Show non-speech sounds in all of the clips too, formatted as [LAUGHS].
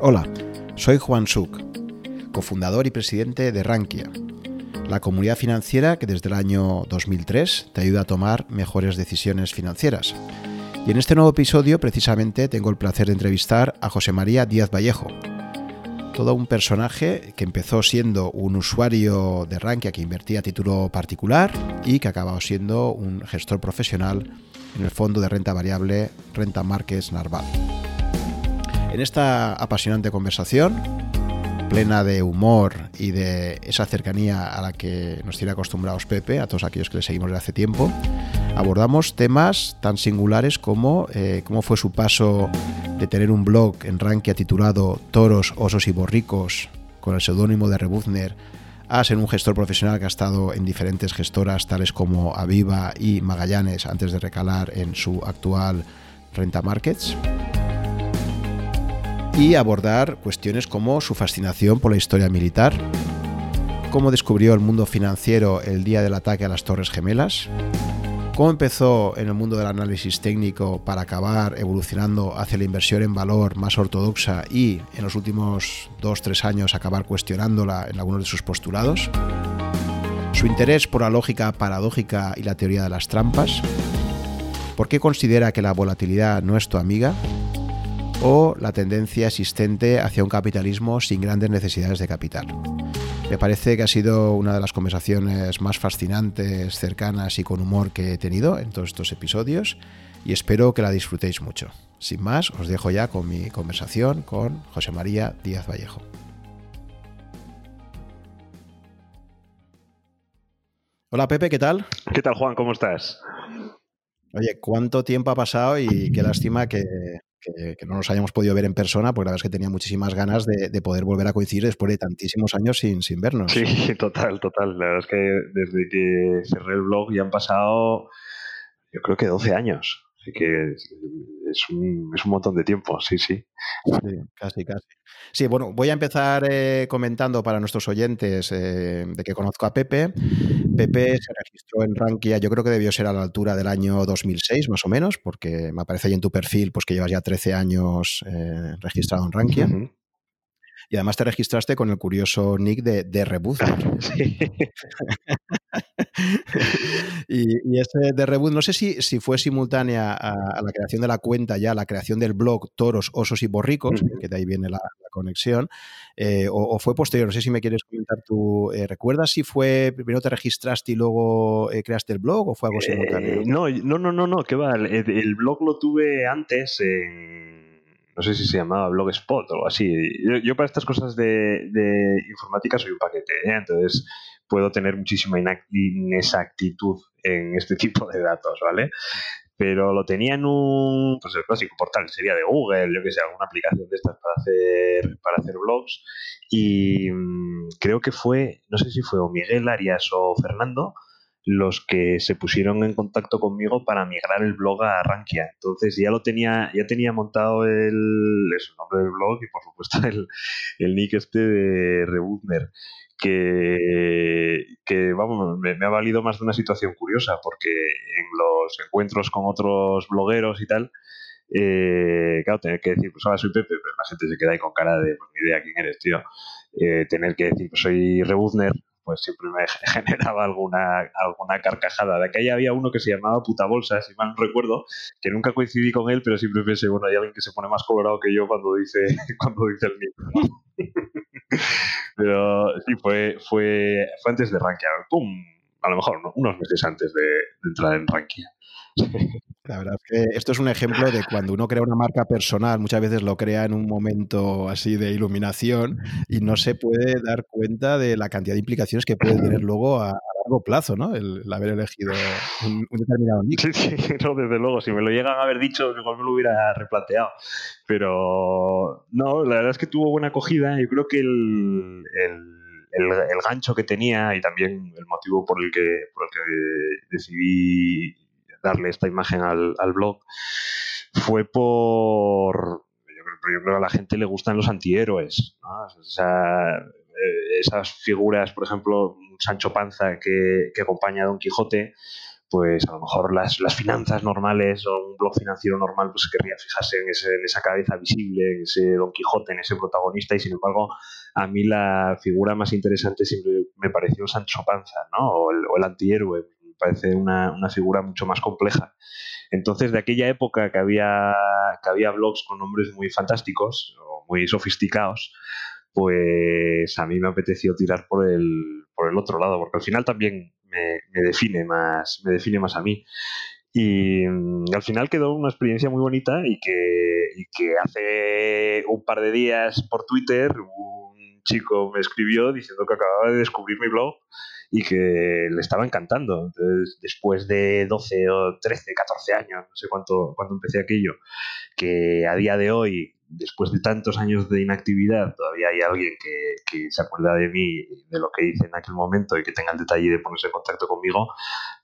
Hola, soy Juan Suk, cofundador y presidente de Rankia, la comunidad financiera que desde el año 2003 te ayuda a tomar mejores decisiones financieras. Y en este nuevo episodio precisamente tengo el placer de entrevistar a José María Díaz Vallejo, todo un personaje que empezó siendo un usuario de Rankia que invertía a título particular y que acabó siendo un gestor profesional en el fondo de renta variable Renta Markets Narval. En esta apasionante conversación, plena de humor y de esa cercanía a la que nos tiene acostumbrados Pepe, a todos aquellos que le seguimos desde hace tiempo, abordamos temas tan singulares como eh, cómo fue su paso de tener un blog en Rankia titulado Toros, Osos y Borricos, con el seudónimo de Rebuzner, a ser un gestor profesional que ha estado en diferentes gestoras tales como Aviva y Magallanes antes de recalar en su actual Renta Markets y abordar cuestiones como su fascinación por la historia militar, cómo descubrió el mundo financiero el día del ataque a las Torres Gemelas, cómo empezó en el mundo del análisis técnico para acabar evolucionando hacia la inversión en valor más ortodoxa y en los últimos dos, tres años acabar cuestionándola en algunos de sus postulados, su interés por la lógica paradójica y la teoría de las trampas, por qué considera que la volatilidad no es tu amiga o la tendencia existente hacia un capitalismo sin grandes necesidades de capital. Me parece que ha sido una de las conversaciones más fascinantes, cercanas y con humor que he tenido en todos estos episodios y espero que la disfrutéis mucho. Sin más, os dejo ya con mi conversación con José María Díaz Vallejo. Hola Pepe, ¿qué tal? ¿Qué tal Juan? ¿Cómo estás? Oye, ¿cuánto tiempo ha pasado y qué lástima que, que, no nos hayamos podido ver en persona, porque la verdad es que tenía muchísimas ganas de, poder volver a coincidir después de tantísimos años sin, sin vernos. Sí, [LAUGHS] total, total. La verdad es que desde que cerré el blog ya han pasado, yo creo que 12 años. Así que es un, es un montón de tiempo, sí, sí. Sí, casi, casi. Sí, bueno, voy a empezar eh, comentando para nuestros oyentes eh, de que conozco a Pepe. Pepe se registró en Rankia, yo creo que debió ser a la altura del año 2006, más o menos, porque me aparece ahí en tu perfil pues que llevas ya 13 años eh, registrado en Rankia. Y además te registraste con el curioso nick de, de [LAUGHS] Sí. [LAUGHS] y, ese de Reboot, no sé si, si fue simultánea a, la creación de la cuenta, ya la creación del blog Toros, Osos y Borricos, que de ahí viene la, conexión, eh, o, fue posterior. No sé si me quieres comentar tú. Eh, ¿Recuerdas si fue primero te registraste y luego eh, creaste el blog o fue algo simultáneo? no, no, no, no, no, que va. El, blog lo tuve antes no sé si se llamaba Blogspot o algo así. Yo, para estas cosas de, de, informática soy un paquete, entonces puedo tener muchísima inexactitud en este [LAUGHS] tipo de datos, ¿vale? Pero lo tenía en un, pues el clásico portal, sería de Google, yo que sé, alguna aplicación de estas para hacer, para hacer blogs. Y mm, creo que fue, no sé si fue o Miguel Arias o Fernando, los que se pusieron en contacto conmigo para migrar el blog a Rankia. Entonces ya lo tenía, ya tenía montado el, nombre del blog y por supuesto [LAUGHS] el, nick este de Rebutner que, que vamos, me, ha valido más de una situación curiosa, porque en los encuentros con otros blogueros y tal, eh, claro, tener que decir, pues ahora soy Pepe, pero la gente se queda ahí con cara de, pues ni idea quién eres, tío. Eh, tener que decir, pues soy Rebuzner, pues siempre me [LAUGHS] generaba alguna, alguna carcajada. De aquella había uno que se llamaba Puta Bolsa, si mal no recuerdo, que nunca coincidí con él, pero siempre pensé, bueno, hay alguien que se pone más colorado que yo cuando dice, [LAUGHS] cuando dice el mío. [LAUGHS] pero sí, fue, fue, fue antes de Rankia. ¡Pum! A lo mejor unos meses antes de, de entrar en Rankia. [LAUGHS] La verdad es que esto es un ejemplo de cuando uno crea una marca personal, muchas veces lo crea en un momento así de iluminación y no se puede dar cuenta de la cantidad de implicaciones que puede tener [CLEARS THROAT] luego a, largo plazo, ¿no? El, haber elegido un, determinado nick. Sí, sí, [LAUGHS] no, desde luego. Si me lo llegan a haber dicho, igual me lo hubiera replanteado. Pero no, la verdad es que tuvo buena acogida. Yo creo que el, el gancho que tenía y también el motivo por el que, por el que decidí darle esta imagen al, blog fue por... Yo creo, que a la gente le gustan los antihéroes. Eh, esas figuras, por ejemplo, Sancho Panza que, acompaña a Don Quijote, pues a lo mejor las, las finanzas normales o un blog financiero normal pues querría fijarse en, esa cabeza visible, en ese Don Quijote, en ese protagonista y sin embargo a mí la figura más interesante siempre me pareció Sancho Panza, ¿no? O el, o el antihéroe, parece una, una figura mucho más compleja. Entonces, de aquella época que había, que había blogs con nombres muy fantásticos o muy sofisticados, pues a mí me apeteció tirar por el, por el otro lado, porque al final también me, me define más, me define más a mí. Y mm, al final quedó una experiencia muy bonita y que, y que hace un par de días por Twitter un chico me escribió diciendo que acababa de descubrir mi blog y que le estaba encantando. Entonces, después de 12 o 13, 14 años, no sé cuánto, cuando empecé aquello, que a día de hoy, después de tantos años de inactividad, todavía hay alguien que, que se acuerda de mí, de lo que hice en aquel momento y que tenga el detalle de ponerse en contacto conmigo,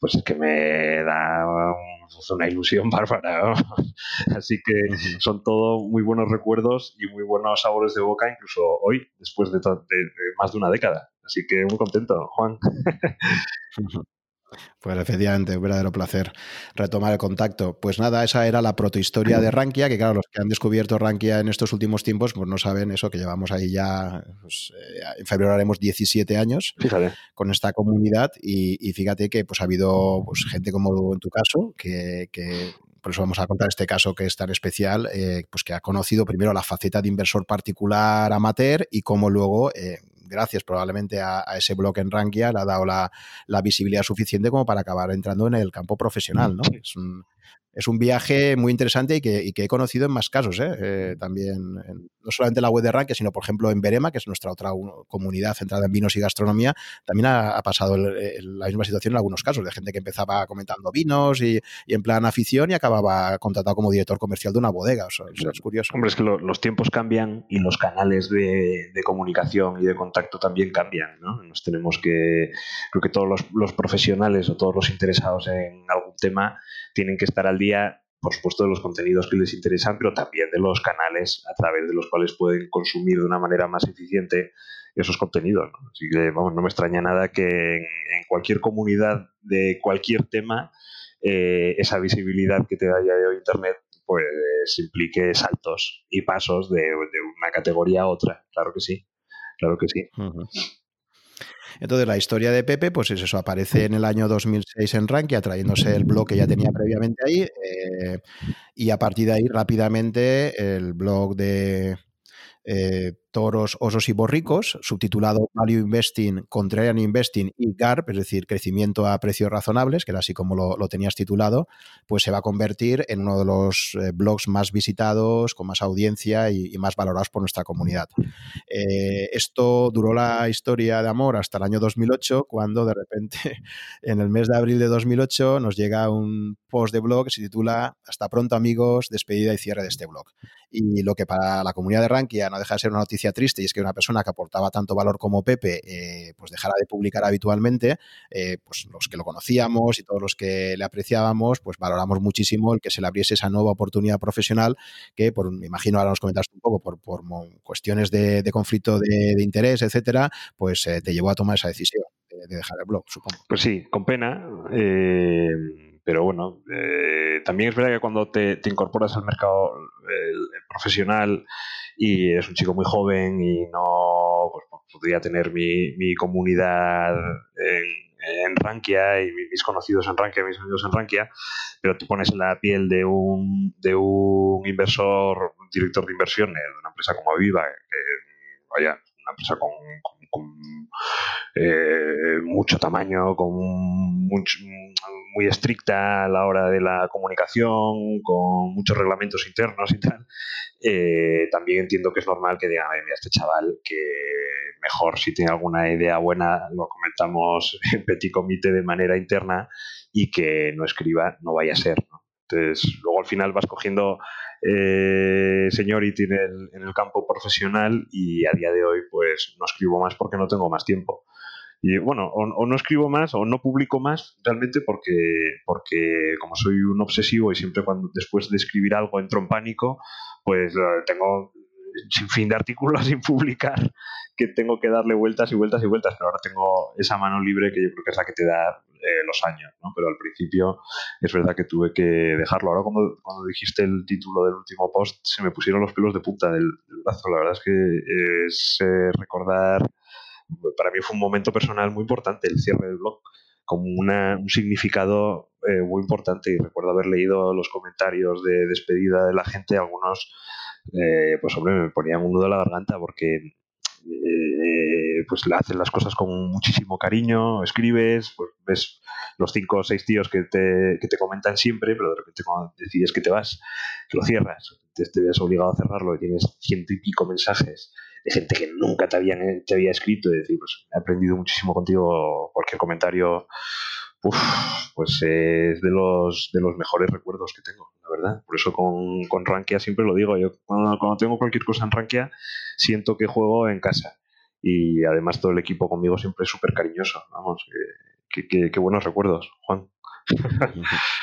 pues es que me da una ilusión [LAUGHS] bárbara. ¿no? Así que son todo muy buenos recuerdos y muy buenos sabores de boca, incluso hoy, después de, de, de más de una década. Así que muy contento, Juan. Pues efectivamente, un verdadero placer retomar el contacto. Pues nada, esa era la protohistoria de Rankia, que claro, los que han descubierto Rankia en estos últimos tiempos, pues no saben eso, que llevamos ahí ya, pues, eh, en febrero haremos 17 años Fíjate. con esta comunidad y, y, fíjate que pues ha habido pues, gente como en tu caso, que, que por eso vamos a contar este caso que es tan especial, eh, pues que ha conocido primero la faceta de inversor particular amateur y cómo luego eh, gracias probablemente a, a, ese blog en Rankia, le ha dado la, la, visibilidad suficiente como para acabar entrando en el campo profesional, ¿no? Es un, es un viaje muy interesante y que, y que, he conocido en más casos, ¿eh? Eh, también, en, no solamente en la web de Rankia, sino por ejemplo en Berema, que es nuestra otra comunidad centrada en vinos y gastronomía, también ha, ha pasado el, el, la misma situación en algunos casos, de gente que empezaba comentando vinos y, y, en plan afición y acababa contratado como director comercial de una bodega. O sea, es curioso. Hombre, es que lo, los tiempos cambian y los canales de, de, comunicación y de contacto también cambian, ¿no? Nos tenemos que, creo que todos los, los profesionales o todos los interesados en algún tema tienen que estar al día, por supuesto, de los contenidos que les interesan, pero también de los canales a través de los cuales pueden consumir de una manera más eficiente esos contenidos. Así que, vamos, no me extraña nada que en, cualquier comunidad de cualquier tema, eh, esa visibilidad que te da ya de Internet pues implique saltos y pasos de, una categoría a otra. Claro que sí, claro que sí. Entonces, la historia de Pepe, pues es eso, aparece en el año 2006 en Rankia, trayéndose el blog que ya tenía previamente ahí, eh, y a partir de ahí, rápidamente, el blog de eh, Toros, Osos y Borricos, subtitulado Value Investing, Contrarian Investing y GARP, es decir, crecimiento a precios razonables, que era así como lo, lo tenías titulado, pues se va a convertir en uno de los eh, blogs más visitados, con más audiencia y, más valorados por nuestra comunidad. Eh, esto duró la historia de amor hasta el año 2008, cuando de repente, [LAUGHS] en el mes de abril de 2008, nos llega un post de blog que se titula Hasta pronto amigos, despedida y cierre de este blog. Y lo que para la comunidad de Rankia no deja de ser una noticia triste y es que una persona que aportaba tanto valor como Pepe eh, pues dejara de publicar habitualmente, eh, pues los que lo conocíamos y todos los que le apreciábamos, pues valoramos muchísimo el que se le abriese esa nueva oportunidad profesional que, por, me imagino, ahora nos comentaste un poco, por, por cuestiones de, conflicto de, interés, etcétera, pues eh, te llevó a tomar esa decisión de, de, dejar el blog, supongo. Pues sí, con pena. Pero bueno, eh, también es verdad que cuando te, te incorporas al mercado el profesional y es un chico muy joven y no pues, podría tener mi, mi comunidad en, en, Rankia y mis conocidos en Rankia, mis amigos en Rankia, pero te pones en la piel de un, de un inversor, un director de inversiones de una empresa como Aviva, que vaya, una empresa con, eh, mucho tamaño, con muy estricta a la hora de la comunicación, con muchos reglamentos internos y tal, eh, también entiendo que es normal que digan, mira, este chaval, que mejor si tiene alguna idea buena, lo comentamos en petit comité de manera interna y que no escriba, no vaya a ser. ¿no? Entonces, luego al final vas cogiendo eh, seniority en el, en el campo profesional y a día de hoy pues no escribo más porque no tengo más tiempo. Y bueno, o, o, no escribo más o no publico más realmente porque, porque como soy un obsesivo y siempre cuando después de escribir algo entro en pánico, pues uh, tengo sin fin de artículos [LAUGHS] sin publicar que tengo que darle vueltas y vueltas y vueltas, pero ahora tengo esa mano libre que yo creo que es la que te da eh, los años, ¿no? Pero al principio es verdad que tuve que dejarlo. Ahora cuando, cuando dijiste el título del último post se me pusieron los pelos de punta del, brazo. La verdad es que es recordar, para mí fue un momento personal muy importante el cierre del blog como un significado eh, muy importante y recuerdo haber leído los comentarios de despedida de la gente, algunos eh, pues hombre me ponían un nudo a la garganta porque eh, pues le hacen las cosas con muchísimo cariño, escribes, pues ves los cinco o seis tíos que te, que te comentan siempre, pero de repente cuando decides que te vas, que lo cierras, te, te ves obligado a cerrarlo y tienes ciento y pico mensajes de gente que nunca te, habían, te había escrito y decir, pues he aprendido muchísimo contigo, cualquier comentario, pues es de los, de los mejores recuerdos que tengo, la verdad. Por eso con, con Rankia siempre lo digo, yo cuando, cuando tengo cualquier cosa en Rankia siento que juego en casa y además todo el equipo conmigo siempre es súper cariñoso, vamos, qué buenos recuerdos, Juan. [LAUGHS]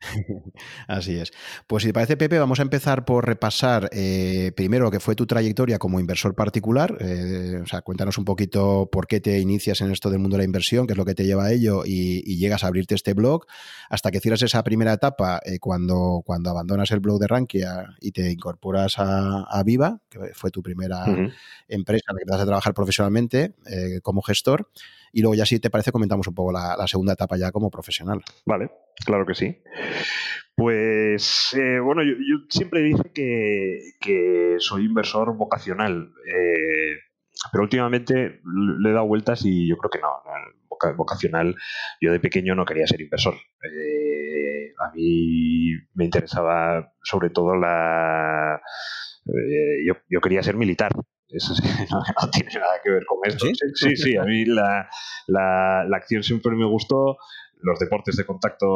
[LAUGHS] Así es. Pues si te parece, Pepe, vamos a empezar por repasar eh, primero lo que fue tu trayectoria como inversor particular. Eh, o sea, cuéntanos un poquito por qué te inicias en esto del mundo de la inversión, qué es lo que te lleva a ello y, llegas a abrirte este blog, hasta que cierras esa primera etapa eh, cuando, cuando abandonas el blog de Rankia y te incorporas a, Viva, que fue tu primera empresa en la que vas a trabajar profesionalmente como gestor. Y luego ya si te parece comentamos un poco la, segunda etapa ya como profesional. Vale, claro que sí. Pues eh, bueno, yo, siempre dije que, soy inversor vocacional, eh, pero últimamente le he dado vueltas y yo creo que no, vocacional. Yo de pequeño no quería ser inversor. Eh, a mí me interesaba sobre todo la... yo, yo quería ser militar. Eso sí, [LAUGHS] no, tiene nada que ver con esto. ¿Sí? sí, a mí la, la, acción siempre me gustó, los deportes de contacto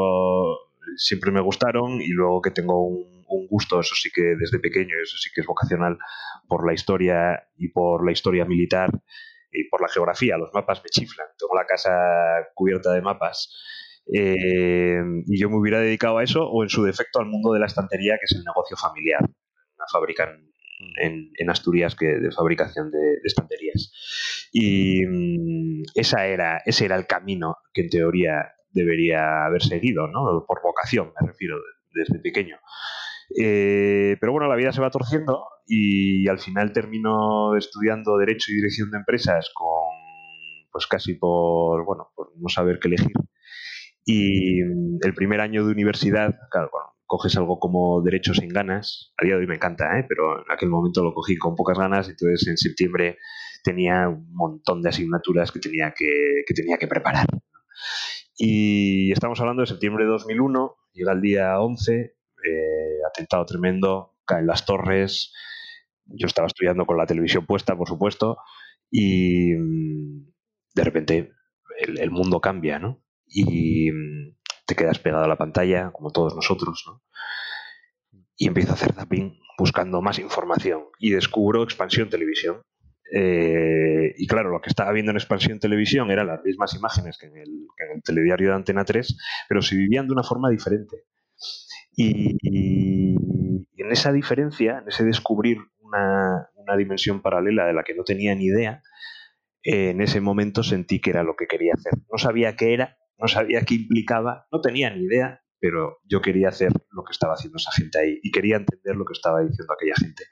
siempre me gustaron y luego que tengo un, un, gusto, eso sí que desde pequeño, eso sí que es vocacional, por la historia y por la historia militar y por la geografía. Los mapas me chiflan. Tengo la casa cubierta de mapas. Eh, y yo me hubiera dedicado a eso o en su defecto al mundo de la estantería, que es el negocio familiar. Una fábrica en, Asturias que de fabricación de, estanterías. Y mm, esa era, ese era el camino que en teoría debería haber seguido, ¿no? Por vocación, me refiero, desde pequeño. Eh, pero bueno, la vida se va torciendo y al final termino estudiando Derecho y Dirección de Empresas con, pues casi por, bueno, por no saber qué elegir. Y mm, el primer año de universidad, claro, bueno, coges algo como Derecho sin ganas, a día de hoy me encanta, ¿eh? pero en aquel momento lo cogí con pocas ganas, entonces en septiembre tenía un montón de asignaturas que tenía que, que tenía que preparar. Y estamos hablando de septiembre de 2001, llega el día 11, eh, atentado tremendo, caen las torres, yo estaba estudiando con la televisión puesta, por supuesto, y mm, de repente el, mundo cambia, ¿no? Mm, te quedas pegado a la pantalla, como todos nosotros, ¿no? Y empiezo a hacer zapping buscando más información y descubro Expansión Televisión. Eh, y claro, lo que estaba viendo en Expansión Televisión eran las mismas imágenes que en, el, telediario de Antena 3, pero se vivían de una forma diferente. Y, en esa diferencia, en ese descubrir una, dimensión paralela de la que no tenía ni idea, eh, en ese momento sentí que era lo que quería hacer. No sabía qué era, no sabía qué implicaba, no tenía ni idea, pero yo quería hacer lo que estaba haciendo esa gente ahí y quería entender lo que estaba diciendo aquella gente.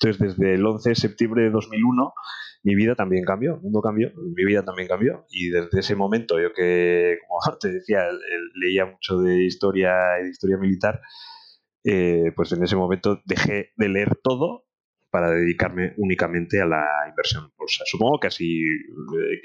Entonces, desde el 11 de septiembre de 2001, mi vida también cambió, el mundo cambió, mi vida también cambió y desde ese momento, yo que, como [LAUGHS] te decía, leía mucho de historia y de historia militar, eh, pues en ese momento dejé de leer todo para dedicarme únicamente a la inversión Supongo que así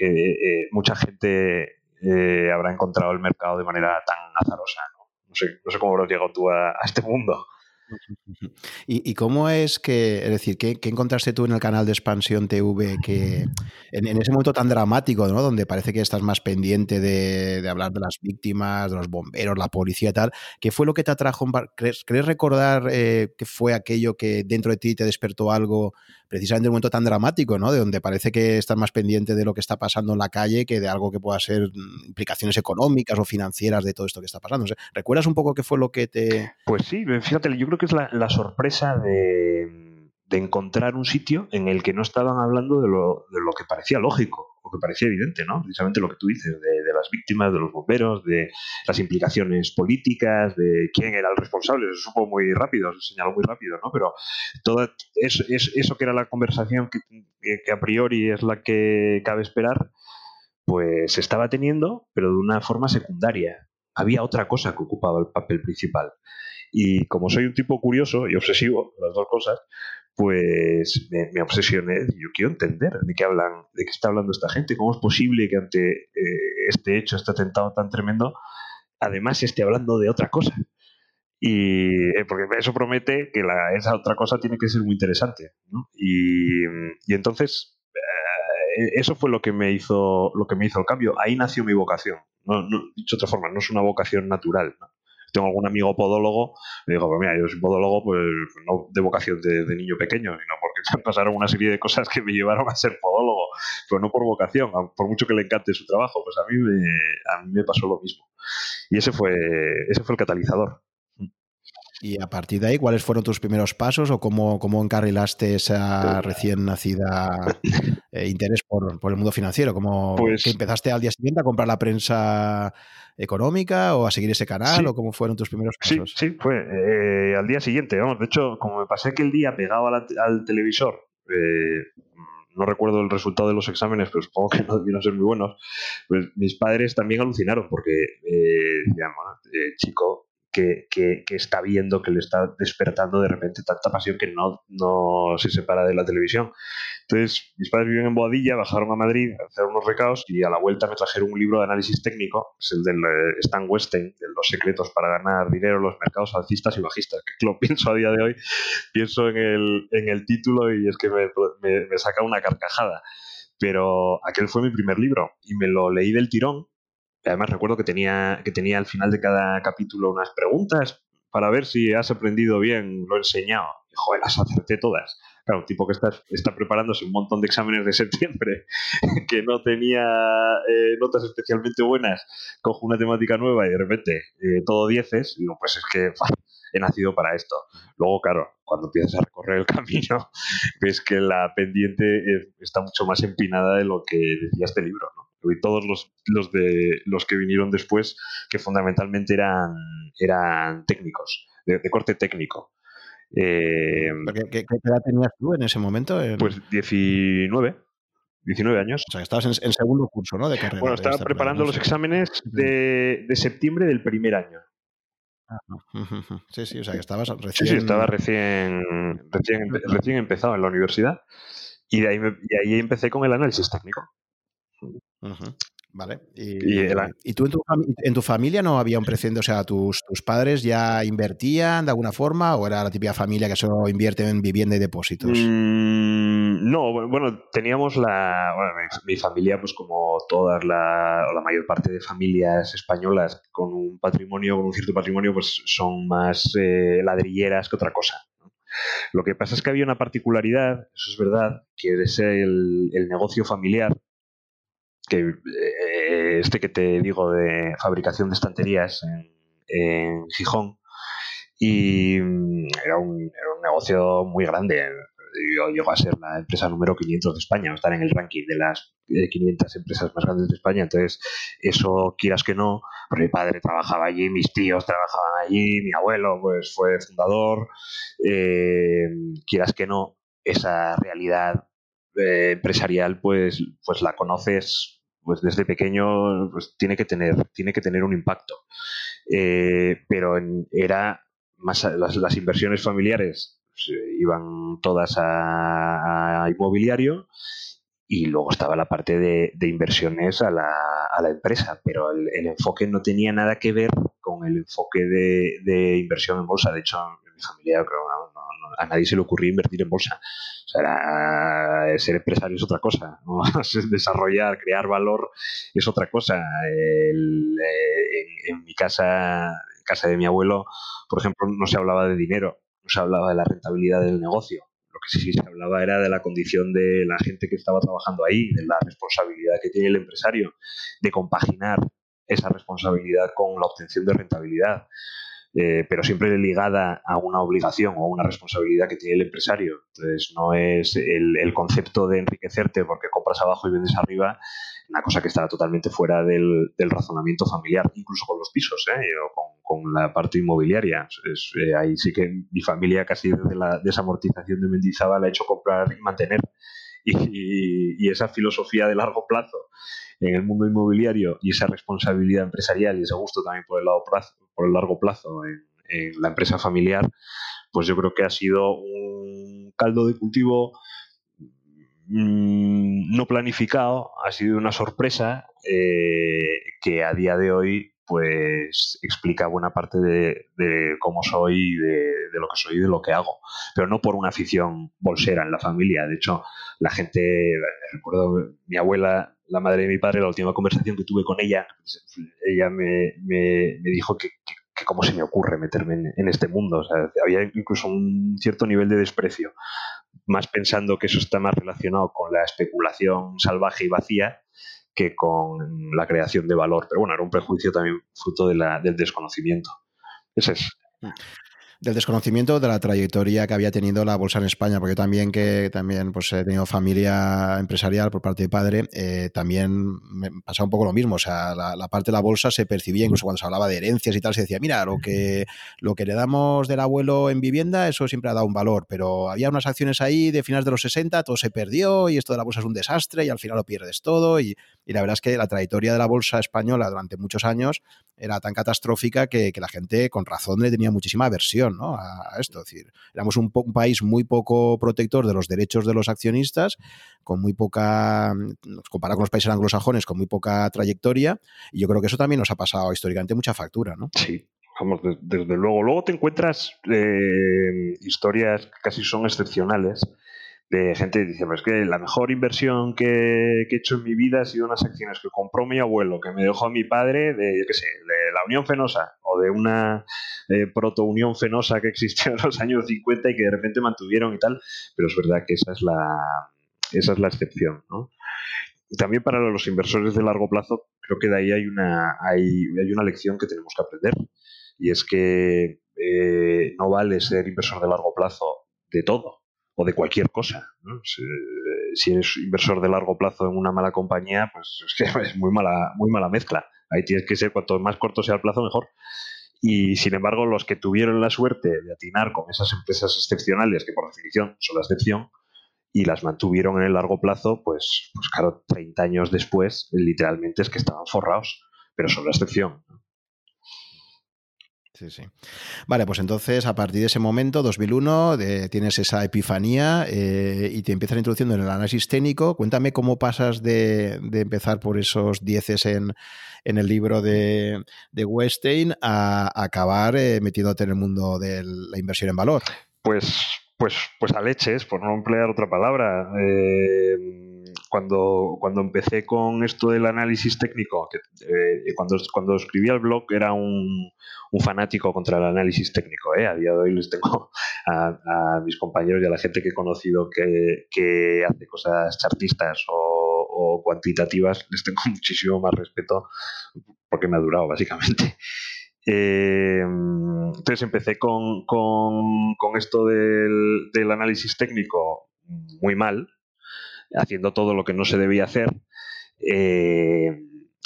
eh, eh, mucha gente eh, habrá encontrado el mercado de manera tan azarosa. No, sé, no sé cómo habrás llegado tú a, este mundo. [LAUGHS] ¿Y, cómo es que, es decir, ¿qué, encontraste tú en el canal de Expansión TV que en, ese momento tan dramático, ¿no? donde parece que estás más pendiente de, hablar de las víctimas, de los bomberos, la policía y tal, ¿qué fue lo que te atrajo? ¿Crees, recordar eh, que fue aquello que dentro de ti te despertó algo precisamente en un momento tan dramático, ¿no? De donde parece que estás más pendiente de lo que está pasando en la calle que de algo que pueda ser mm, implicaciones económicas o financieras de todo esto que está pasando. ¿Recuerdas un poco qué fue lo que te...? Pues sí, fíjate, yo creo que es la, sorpresa de, encontrar un sitio en el que no estaban hablando de lo, de lo que parecía lógico que parecía evidente, ¿no? Precisamente lo que tú dices, de, las víctimas, de los bomberos, de las implicaciones políticas, de quién era el responsable, se supo muy rápido, se señaló muy rápido, ¿no? Pero todo eso, eso que era la conversación que, que a priori es la que cabe esperar, pues se estaba teniendo, pero de una forma secundaria. Había otra cosa que ocupaba el papel principal. Y como soy un tipo curioso y obsesivo, las dos cosas, pues me, obsesioné. Yo quiero entender de qué hablan, de qué está hablando esta gente, cómo es posible que ante eh, este hecho, este atentado tan tremendo, además esté hablando de otra cosa. Y eh, porque eso promete que la, esa otra cosa tiene que ser muy interesante. Y, y, entonces eh, eso fue lo que me hizo lo que me hizo el cambio. Ahí nació mi vocación. No, no, dicho de otra forma, no es una vocación natural. ¿no? Tengo algún amigo podólogo, le digo, pues mira, yo soy podólogo, pues no de vocación de, niño pequeño, sino porque me [LAUGHS] pasaron una serie de cosas que me llevaron a ser podólogo, pero no por vocación, por mucho que le encante su trabajo, pues a mí me, a mí me pasó lo mismo. Y ese fue, ese fue el catalizador. Y a partir de ahí, ¿cuáles fueron tus primeros pasos o cómo, cómo encarrilaste esa recién nacida eh, interés por, el mundo financiero? ¿Cómo pues que empezaste al día siguiente a comprar la prensa económica o a seguir ese canal o cómo fueron tus primeros pasos? Sí, sí, fue eh, al día siguiente. Vamos, de hecho, como me pasé aquel día pegado al televisor, eh, no recuerdo el resultado de los exámenes, pero supongo que [LAUGHS] no debieron ser muy buenos, pues mis padres también alucinaron porque, digamos, chico, que, está viendo, que le está despertando de repente tanta pasión que no, no se separa de la televisión. Entonces, mis padres viven en Boadilla, bajaron a Madrid a hacer unos recados y a la vuelta me trajeron un libro de análisis técnico, es el del eh, Stan Weston, de los secretos para ganar dinero en los mercados alcistas y bajistas, que lo [LAUGHS] pienso a día de hoy, pienso en el, en el título y es que me, me, me saca una carcajada. Pero aquel fue mi primer libro y me lo leí del tirón Además recuerdo que tenía, que tenía al final de cada capítulo unas preguntas para ver si has aprendido bien lo enseñado. Y, joder, las acerté todas. Claro, un tipo que está, preparándose un montón de exámenes de septiembre, [LAUGHS] que no tenía eh, notas especialmente buenas, cojo una temática nueva y de repente eh, todo dieces, digo, pues es que he nacido para esto. Luego, claro, cuando empiezas a recorrer el [LAUGHS] camino, ves que la pendiente está mucho más empinada de lo que decía este libro, ¿no? Y todos los, los, de, los que vinieron después, que fundamentalmente eran, eran técnicos, de, corte técnico. Eh, ¿Qué, edad tenías tú en ese momento? Pues 19. 19 años. O sea, estabas en, segundo curso, ¿no? De carrera. Bueno, estaba preparando los exámenes de, de, septiembre del primer año. Sí, sí, o sea, que estabas recién. Sí, sí, estaba recién, recién, recién empezado en la universidad y de ahí, y ahí empecé con el análisis técnico. Vale. Y, tú en tu, familia no había un precedente? O sea, ¿tus, ¿tus padres ya invertían de alguna forma o era la típica familia que solo invierte en vivienda y depósitos? Mm, no, bueno, teníamos la. mi, familia, pues como todas la, o la mayor parte de familias españolas con un patrimonio, con un cierto patrimonio, pues son más eh, ladrilleras que otra cosa. Lo que pasa es que había una particularidad, eso es verdad, que es el, el negocio familiar que eh, este que te digo de fabricación de estanterías en, Gijón y mm, era un, era un, negocio muy grande. Yo llegó a ser la empresa número 500 de España, estar en el ranking de las 500 empresas más grandes de España. Entonces, eso quieras que no, porque mi padre trabajaba allí, mis tíos trabajaban allí, mi abuelo pues fue fundador. Eh, quieras que no, esa realidad eh, empresarial pues, pues la conoces pues desde pequeño pues tiene que tener, tiene que tener un impacto. Eh, pero era más las, inversiones familiares pues, iban todas a, inmobiliario y luego estaba la parte de, inversiones a la, a la, empresa, pero el, enfoque no tenía nada que ver con el enfoque de, inversión en bolsa. De hecho, en mi familia creo, a nadie se le ocurría invertir en bolsa. Sea, ser empresario es otra cosa, [LAUGHS] desarrollar, crear valor es otra cosa. Eh, en, mi casa, en casa de mi abuelo, por ejemplo, no se hablaba de dinero, no se hablaba de la rentabilidad del negocio. Lo que sí se hablaba era de la condición de la gente que estaba trabajando ahí, de la responsabilidad que tiene el empresario, de compaginar esa responsabilidad con la obtención de rentabilidad. Eh, pero siempre ligada a una obligación o una responsabilidad que tiene el empresario. Entonces, no es el, concepto de enriquecerte porque compras abajo y vendes arriba, una cosa que está totalmente fuera del, razonamiento familiar, incluso con los pisos ¿eh? o con, la parte inmobiliaria. Eh, ahí sí que mi familia, casi desde la desamortización de Mendizábal, ha hecho comprar y mantener. Y esa filosofía de largo plazo en el mundo inmobiliario y esa responsabilidad empresarial y ese gusto también por el, lado plazo, por el largo plazo en, la empresa familiar, pues yo creo que ha sido un caldo de cultivo mm, no planificado, ha sido una sorpresa eh, que a día de hoy pues explica buena parte de, cómo soy, de, lo que soy y de lo que hago, pero no por una afición bolsera en la familia. De hecho, la gente, recuerdo mi abuela la madre de mi padre, la última conversación que tuve con ella, ella me, dijo que, cómo se me ocurre meterme en, este mundo. O sea, había incluso un cierto nivel de desprecio, más pensando que eso está más relacionado con la especulación salvaje y vacía que con la creación de valor. Pero bueno, era un prejuicio también fruto del desconocimiento. Ese es. Del desconocimiento de la trayectoria que había tenido la bolsa en España, porque yo también que también pues he tenido familia empresarial por parte de padre, eh, también me pasaba un poco lo mismo, o sea, la, parte de la bolsa se percibía, incluso cuando se hablaba de herencias y tal, se decía, mira, lo que, lo que le damos del abuelo en vivienda, eso siempre ha dado un valor, pero había unas acciones ahí de finales de los 60, todo se perdió y esto de la bolsa es un desastre y al final lo pierdes todo. Y, y la verdad es que la trayectoria de la bolsa española durante muchos años era tan catastrófica que, la gente con razón le tenía muchísima aversión a, esto. Es decir, éramos un, país muy poco protector de los derechos de los accionistas, con muy poca, comparado con los países anglosajones, con muy poca trayectoria, y yo creo que eso también nos ha pasado históricamente mucha factura. ¿no? Sí, Vamos, desde luego. Luego te encuentras eh, historias que casi son excepcionales de gente que dice, pues que la mejor inversión que, he hecho en mi vida ha sido unas acciones que compró mi abuelo, que me dejó a mi padre de, yo qué sé, de la Unión Fenosa o de una eh, proto-Unión Fenosa que existió en los años 50 y que de repente mantuvieron y tal, pero es verdad que esa es la, esa es la excepción, ¿no? También para los inversores de largo plazo, creo que de ahí hay una, hay, hay una lección que tenemos que aprender. Y es que eh, no vale ser inversor de largo plazo de todo o de cualquier cosa. Si, eres inversor de largo plazo en una mala compañía, pues [LAUGHS] es muy mala, muy mala mezcla. Ahí tienes que ser, cuanto más corto sea el plazo, mejor. Y sin embargo, los que tuvieron la suerte de atinar con esas empresas excepcionales, que por definición son la excepción, y las mantuvieron en el largo plazo, pues, pues claro, 30 años después, literalmente es que estaban forrados, pero son la excepción. Sí, sí. Vale, pues entonces a partir de ese momento, 2001, tienes esa epifanía eh, y te empiezas introduciendo en el análisis técnico. Cuéntame cómo pasas de, empezar por esos dieces en, en el libro de, de Weinstein a, acabar eh, metiéndote en el mundo de la inversión en valor. Pues, pues, pues a leches, por no emplear otra palabra. Eh cuando, cuando empecé con esto del análisis técnico, que, eh, cuando, cuando escribía el blog era un, un, fanático contra el análisis técnico. ¿eh? A día de hoy les tengo a, mis compañeros y a la gente que he conocido que, que hace cosas chartistas o, o, cuantitativas, les tengo [LAUGHS] muchísimo más respeto porque me ha durado, básicamente. [LAUGHS] Eh, entonces empecé con, con, con esto del, del análisis técnico muy mal, haciendo todo lo que no se debía hacer. Eh,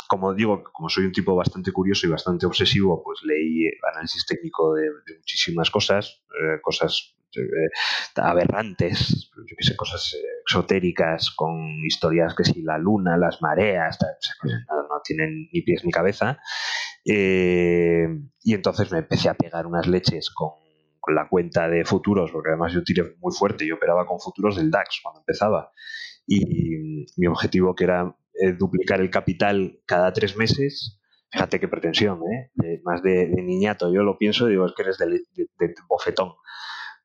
como digo, como soy un tipo bastante curioso y bastante obsesivo, pues leí análisis técnico de, muchísimas cosas, eh, cosas eh, aberrantes, yo sé, cosas exotéricas, con historias que si la luna, las mareas, no, tienen ni pies ni cabeza. y entonces me empecé a pegar unas leches con, con la cuenta de futuros, porque además yo tiré muy fuerte, yo operaba con futuros del DAX cuando empezaba y mi objetivo que era eh, duplicar el capital cada tres meses, fíjate qué pretensión, ¿eh? más de, niñato, yo lo pienso digo, es que eres de, bofetón.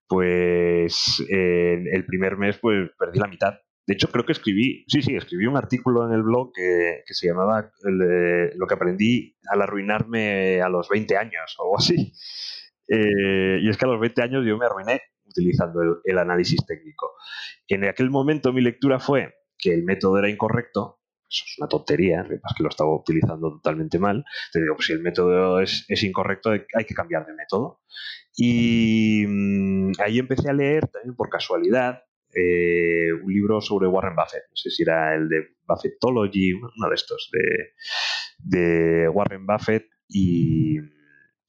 Pues el primer mes pues perdí la mitad. De hecho, creo que escribí, sí, sí, escribí un artículo en el blog que, se llamaba Lo que aprendí al arruinarme a los 20 años o algo así. Eh, y es que a los 20 años yo me arruiné utilizando el, análisis técnico. En aquel momento mi lectura fue que el método era incorrecto, eso es una tontería, que lo estaba utilizando totalmente mal. Te digo, pues si el método es, incorrecto, hay que cambiar de método. Y mm, ahí empecé a leer también por casualidad eh, un libro sobre Warren Buffett. No sé si era el de Buffettology, uno de estos, de, Warren Buffett. Y,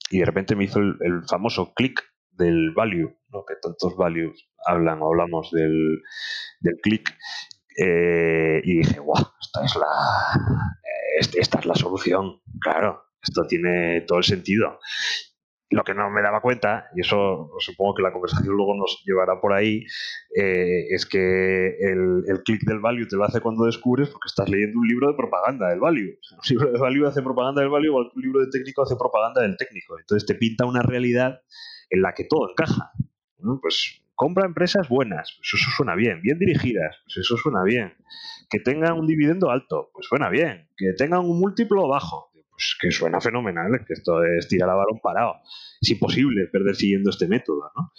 de repente me hizo el, famoso click del value, ¿no? que tantos values hablan o hablamos del, del click. Eh, y dije, guau, esta es la, este, esta es la solución. Claro, esto tiene todo el sentido. Lo que no me daba cuenta, y eso supongo que la conversación luego nos llevará por ahí, eh, es que el, el click del value te lo hace cuando descubres porque estás leyendo un libro de propaganda del value. un libro de value hace propaganda del value o un libro de técnico hace propaganda del técnico. Entonces te pinta una realidad en la que todo encaja. Pues compra empresas buenas, pues eso suena bien. Bien dirigidas, pues eso suena bien. Que tengan un dividendo alto, pues suena bien. Que tengan un múltiplo bajo, pues que suena fenomenal, que esto es tirar a balón parado. Es imposible perder siguiendo este método, ¿no?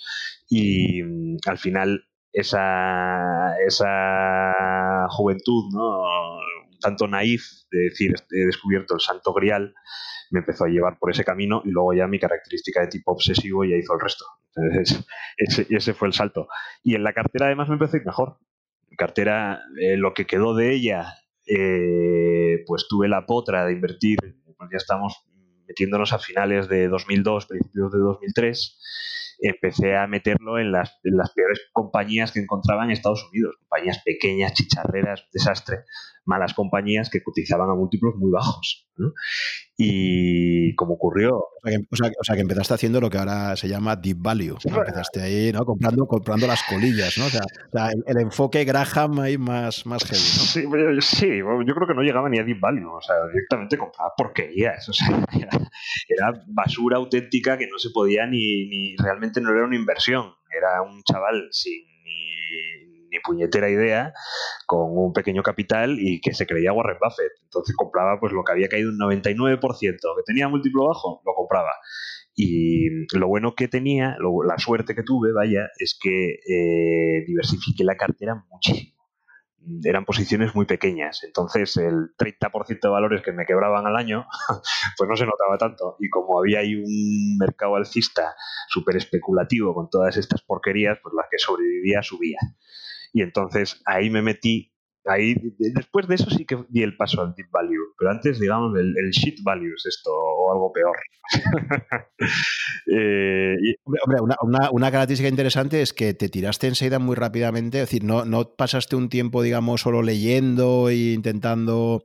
Y mm, al final esa, esa juventud, ¿no? Tanto naif de decir he descubierto el santo grial, me empezó a llevar por ese camino y luego ya mi característica de tipo obsesivo ya hizo el resto. Ese, fue el salto. Y en la cartera además me empezó a ir mejor. En cartera, eh, lo que quedó de ella, eh, pues tuve la potra de invertir, pues ya estamos metiéndonos a finales de 2002, principios de 2003 empecé a meterlo en las, en las, peores compañías que encontraba en Estados Unidos, compañías pequeñas, chicharreras, desastre, malas compañías que cotizaban a múltiplos muy bajos. Y como ocurrió... O sea, que, empezaste haciendo lo que ahora se llama deep value. Empezaste ahí, ¿no? Comprando, comprando las colillas, ¿no? O sea, el, enfoque Graham ahí más, más heavy, ¿no? Sí, yo creo que no llegaba ni a deep value. O sea, directamente compraba porquerías. O sea, [LAUGHS] era, basura auténtica que no se podía ni, ni... Realmente no era una inversión. Era un chaval sin ni puñetera idea, con un pequeño capital y que se creía Warren Buffett. Entonces compraba pues lo que había caído un 99%, que tenía múltiplo bajo, lo compraba. Y lo bueno que tenía, la suerte que tuve, vaya, es que eh, diversifiqué la cartera muchísimo. Eran posiciones muy pequeñas, entonces el 30% de valores que me quebraban al año, [LAUGHS] pues no se notaba tanto. Y como había ahí un mercado alcista súper especulativo con todas estas porquerías, pues la que sobrevivía subía. Y entonces ahí me metí ahí después de eso sí que di el paso al deep value, pero antes digamos el, shit value es esto o algo peor. [LAUGHS] Eh, hombre, una, característica interesante es que te tiraste enseguida muy rápidamente, es decir, no, no pasaste un tiempo, digamos, solo leyendo e intentando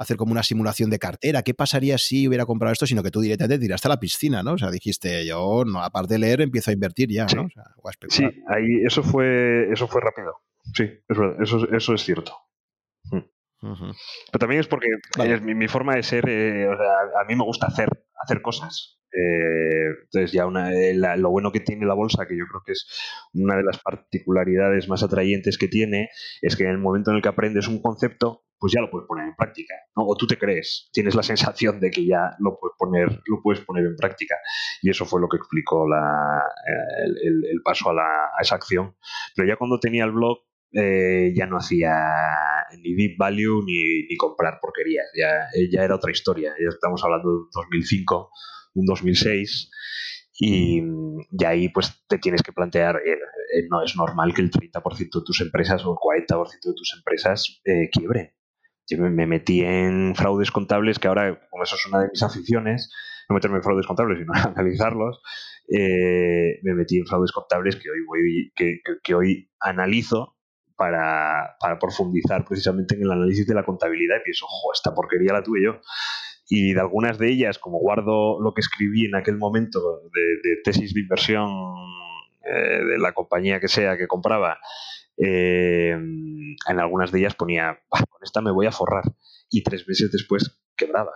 hacer como una simulación de cartera, ¿qué pasaría si hubiera comprado esto? Sino que tú directamente tiraste a la piscina, ¿no? O sea, dijiste, yo, no, aparte de leer, empiezo a invertir ya, ¿no? sí, ahí eso fue, eso fue rápido. Sí, es verdad, eso, eso es cierto. Hmm. Pero también es porque mi, forma de ser, eh, a mí me gusta hacer, hacer cosas. Eh, entonces ya una, eh, lo bueno que tiene la bolsa, que yo creo que es una de las particularidades más atrayentes que tiene, es que en el momento en el que aprendes un concepto, pues ya lo puedes poner en práctica. O tú te crees, tienes la [LAUGHS] sensación de que ya lo puedes poner, lo puedes poner en práctica. Y eso fue lo que explicó la, el, paso a, la, a esa acción. Pero ya cuando tenía el blog, eh, ya no hacía ni deep value ni, comprar porquerías. Ya, ya, era otra historia. Estamos hablando de un 2005, un 2006. Y, ahí pues te tienes que plantear, eh, eh, no es normal que el 30% de tus empresas o el 40% de tus empresas quiebren. Yo me metí en fraudes contables, que ahora, como eso es una de mis aficiones, no meterme en fraudes contables, sino [LAUGHS] analizarlos, me metí en fraudes contables que hoy, voy, que hoy analizo para, profundizar precisamente en el análisis de la contabilidad y pienso, esta porquería la tuve yo. Y de algunas de ellas, como guardo lo que escribí en aquel momento de, tesis de inversión eh, de la compañía que sea que compraba, eh, en algunas de ellas ponía, con esta me voy a forrar. Y tres meses después quebraba.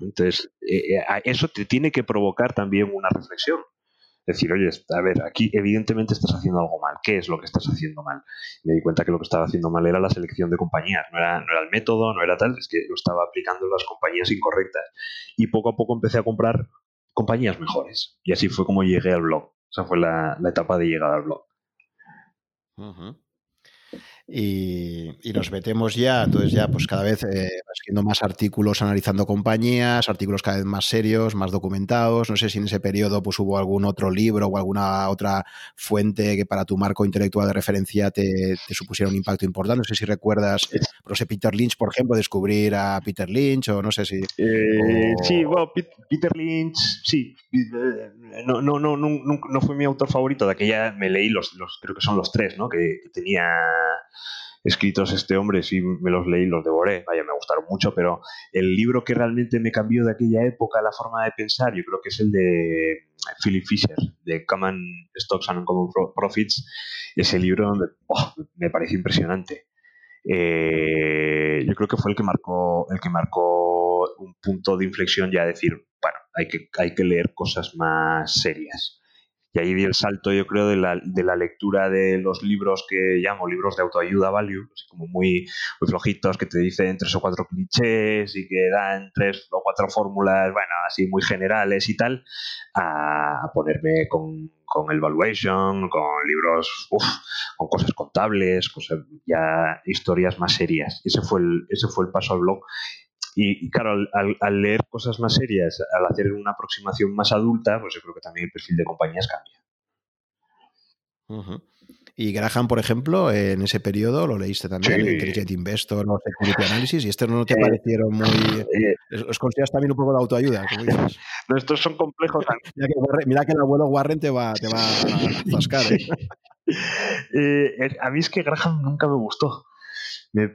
Entonces, eh, eso te tiene que provocar también una reflexión decir, oye, a ver, aquí evidentemente estás haciendo algo mal. ¿Qué es lo que estás haciendo mal? Me di cuenta que lo que estaba haciendo mal era la selección de compañías. No era, no era el método, no era tal, es que lo estaba aplicando en las compañías incorrectas. Y poco a poco empecé a comprar compañías mejores. Y así fue como llegué al blog. Esa fue la, etapa de llegada al blog. Y, nos metemos ya, entonces ya pues cada vez eh, escribiendo más artículos analizando compañías, artículos cada vez más serios, más documentados, no sé si en ese periodo pues hubo algún otro libro o alguna otra fuente que para tu marco intelectual de referencia te, supusiera un impacto importante, no sé si recuerdas, no sé, Peter Lynch, por ejemplo, descubrir a Peter Lynch o no sé si... Eh, sí, bueno, Peter Lynch, sí, eh, no, no, no, no, fue mi autor favorito, de aquella me leí los, los creo que son los tres, ¿no? que tenía escritos este hombre, sí me los leí, los devoré, vaya, me gustaron mucho, pero el libro que realmente me cambió de aquella época la forma de pensar, yo creo que es el de Philip Fisher, de Common Stocks and Common Profits, ese libro oh, me pareció impresionante. Eh, yo creo que fue el que marcó el que marcó un punto de inflexión ya decir bueno hay que hay que leer cosas más serias y ahí di el salto, yo creo, de la, de la lectura de los libros que llamo libros de autoayuda value, así como muy, muy flojitos, que te dicen tres o cuatro clichés y que dan tres o cuatro fórmulas, bueno, así muy generales y tal, a, ponerme con, con el valuation, con libros, uf, con cosas contables, cosas ya historias más serias. Ese fue el, ese fue el paso al blog. Y, claro, al, leer cosas más serias, al hacer una aproximación más adulta, pues yo creo que también el perfil de compañías cambia. Y Graham, por ejemplo, en ese periodo lo leíste también, Intelligent Investor o Security Analysis, y estos no te parecieron muy. Eh, ¿Los consideras también un poco de autoayuda? Como dices? [LAUGHS] No, estos son complejos. [LAUGHS] mira, que, el abuelo Warren te va, te va a [LAUGHS] zascar. ¿eh? Eh, a mí es que Graham nunca me gustó me,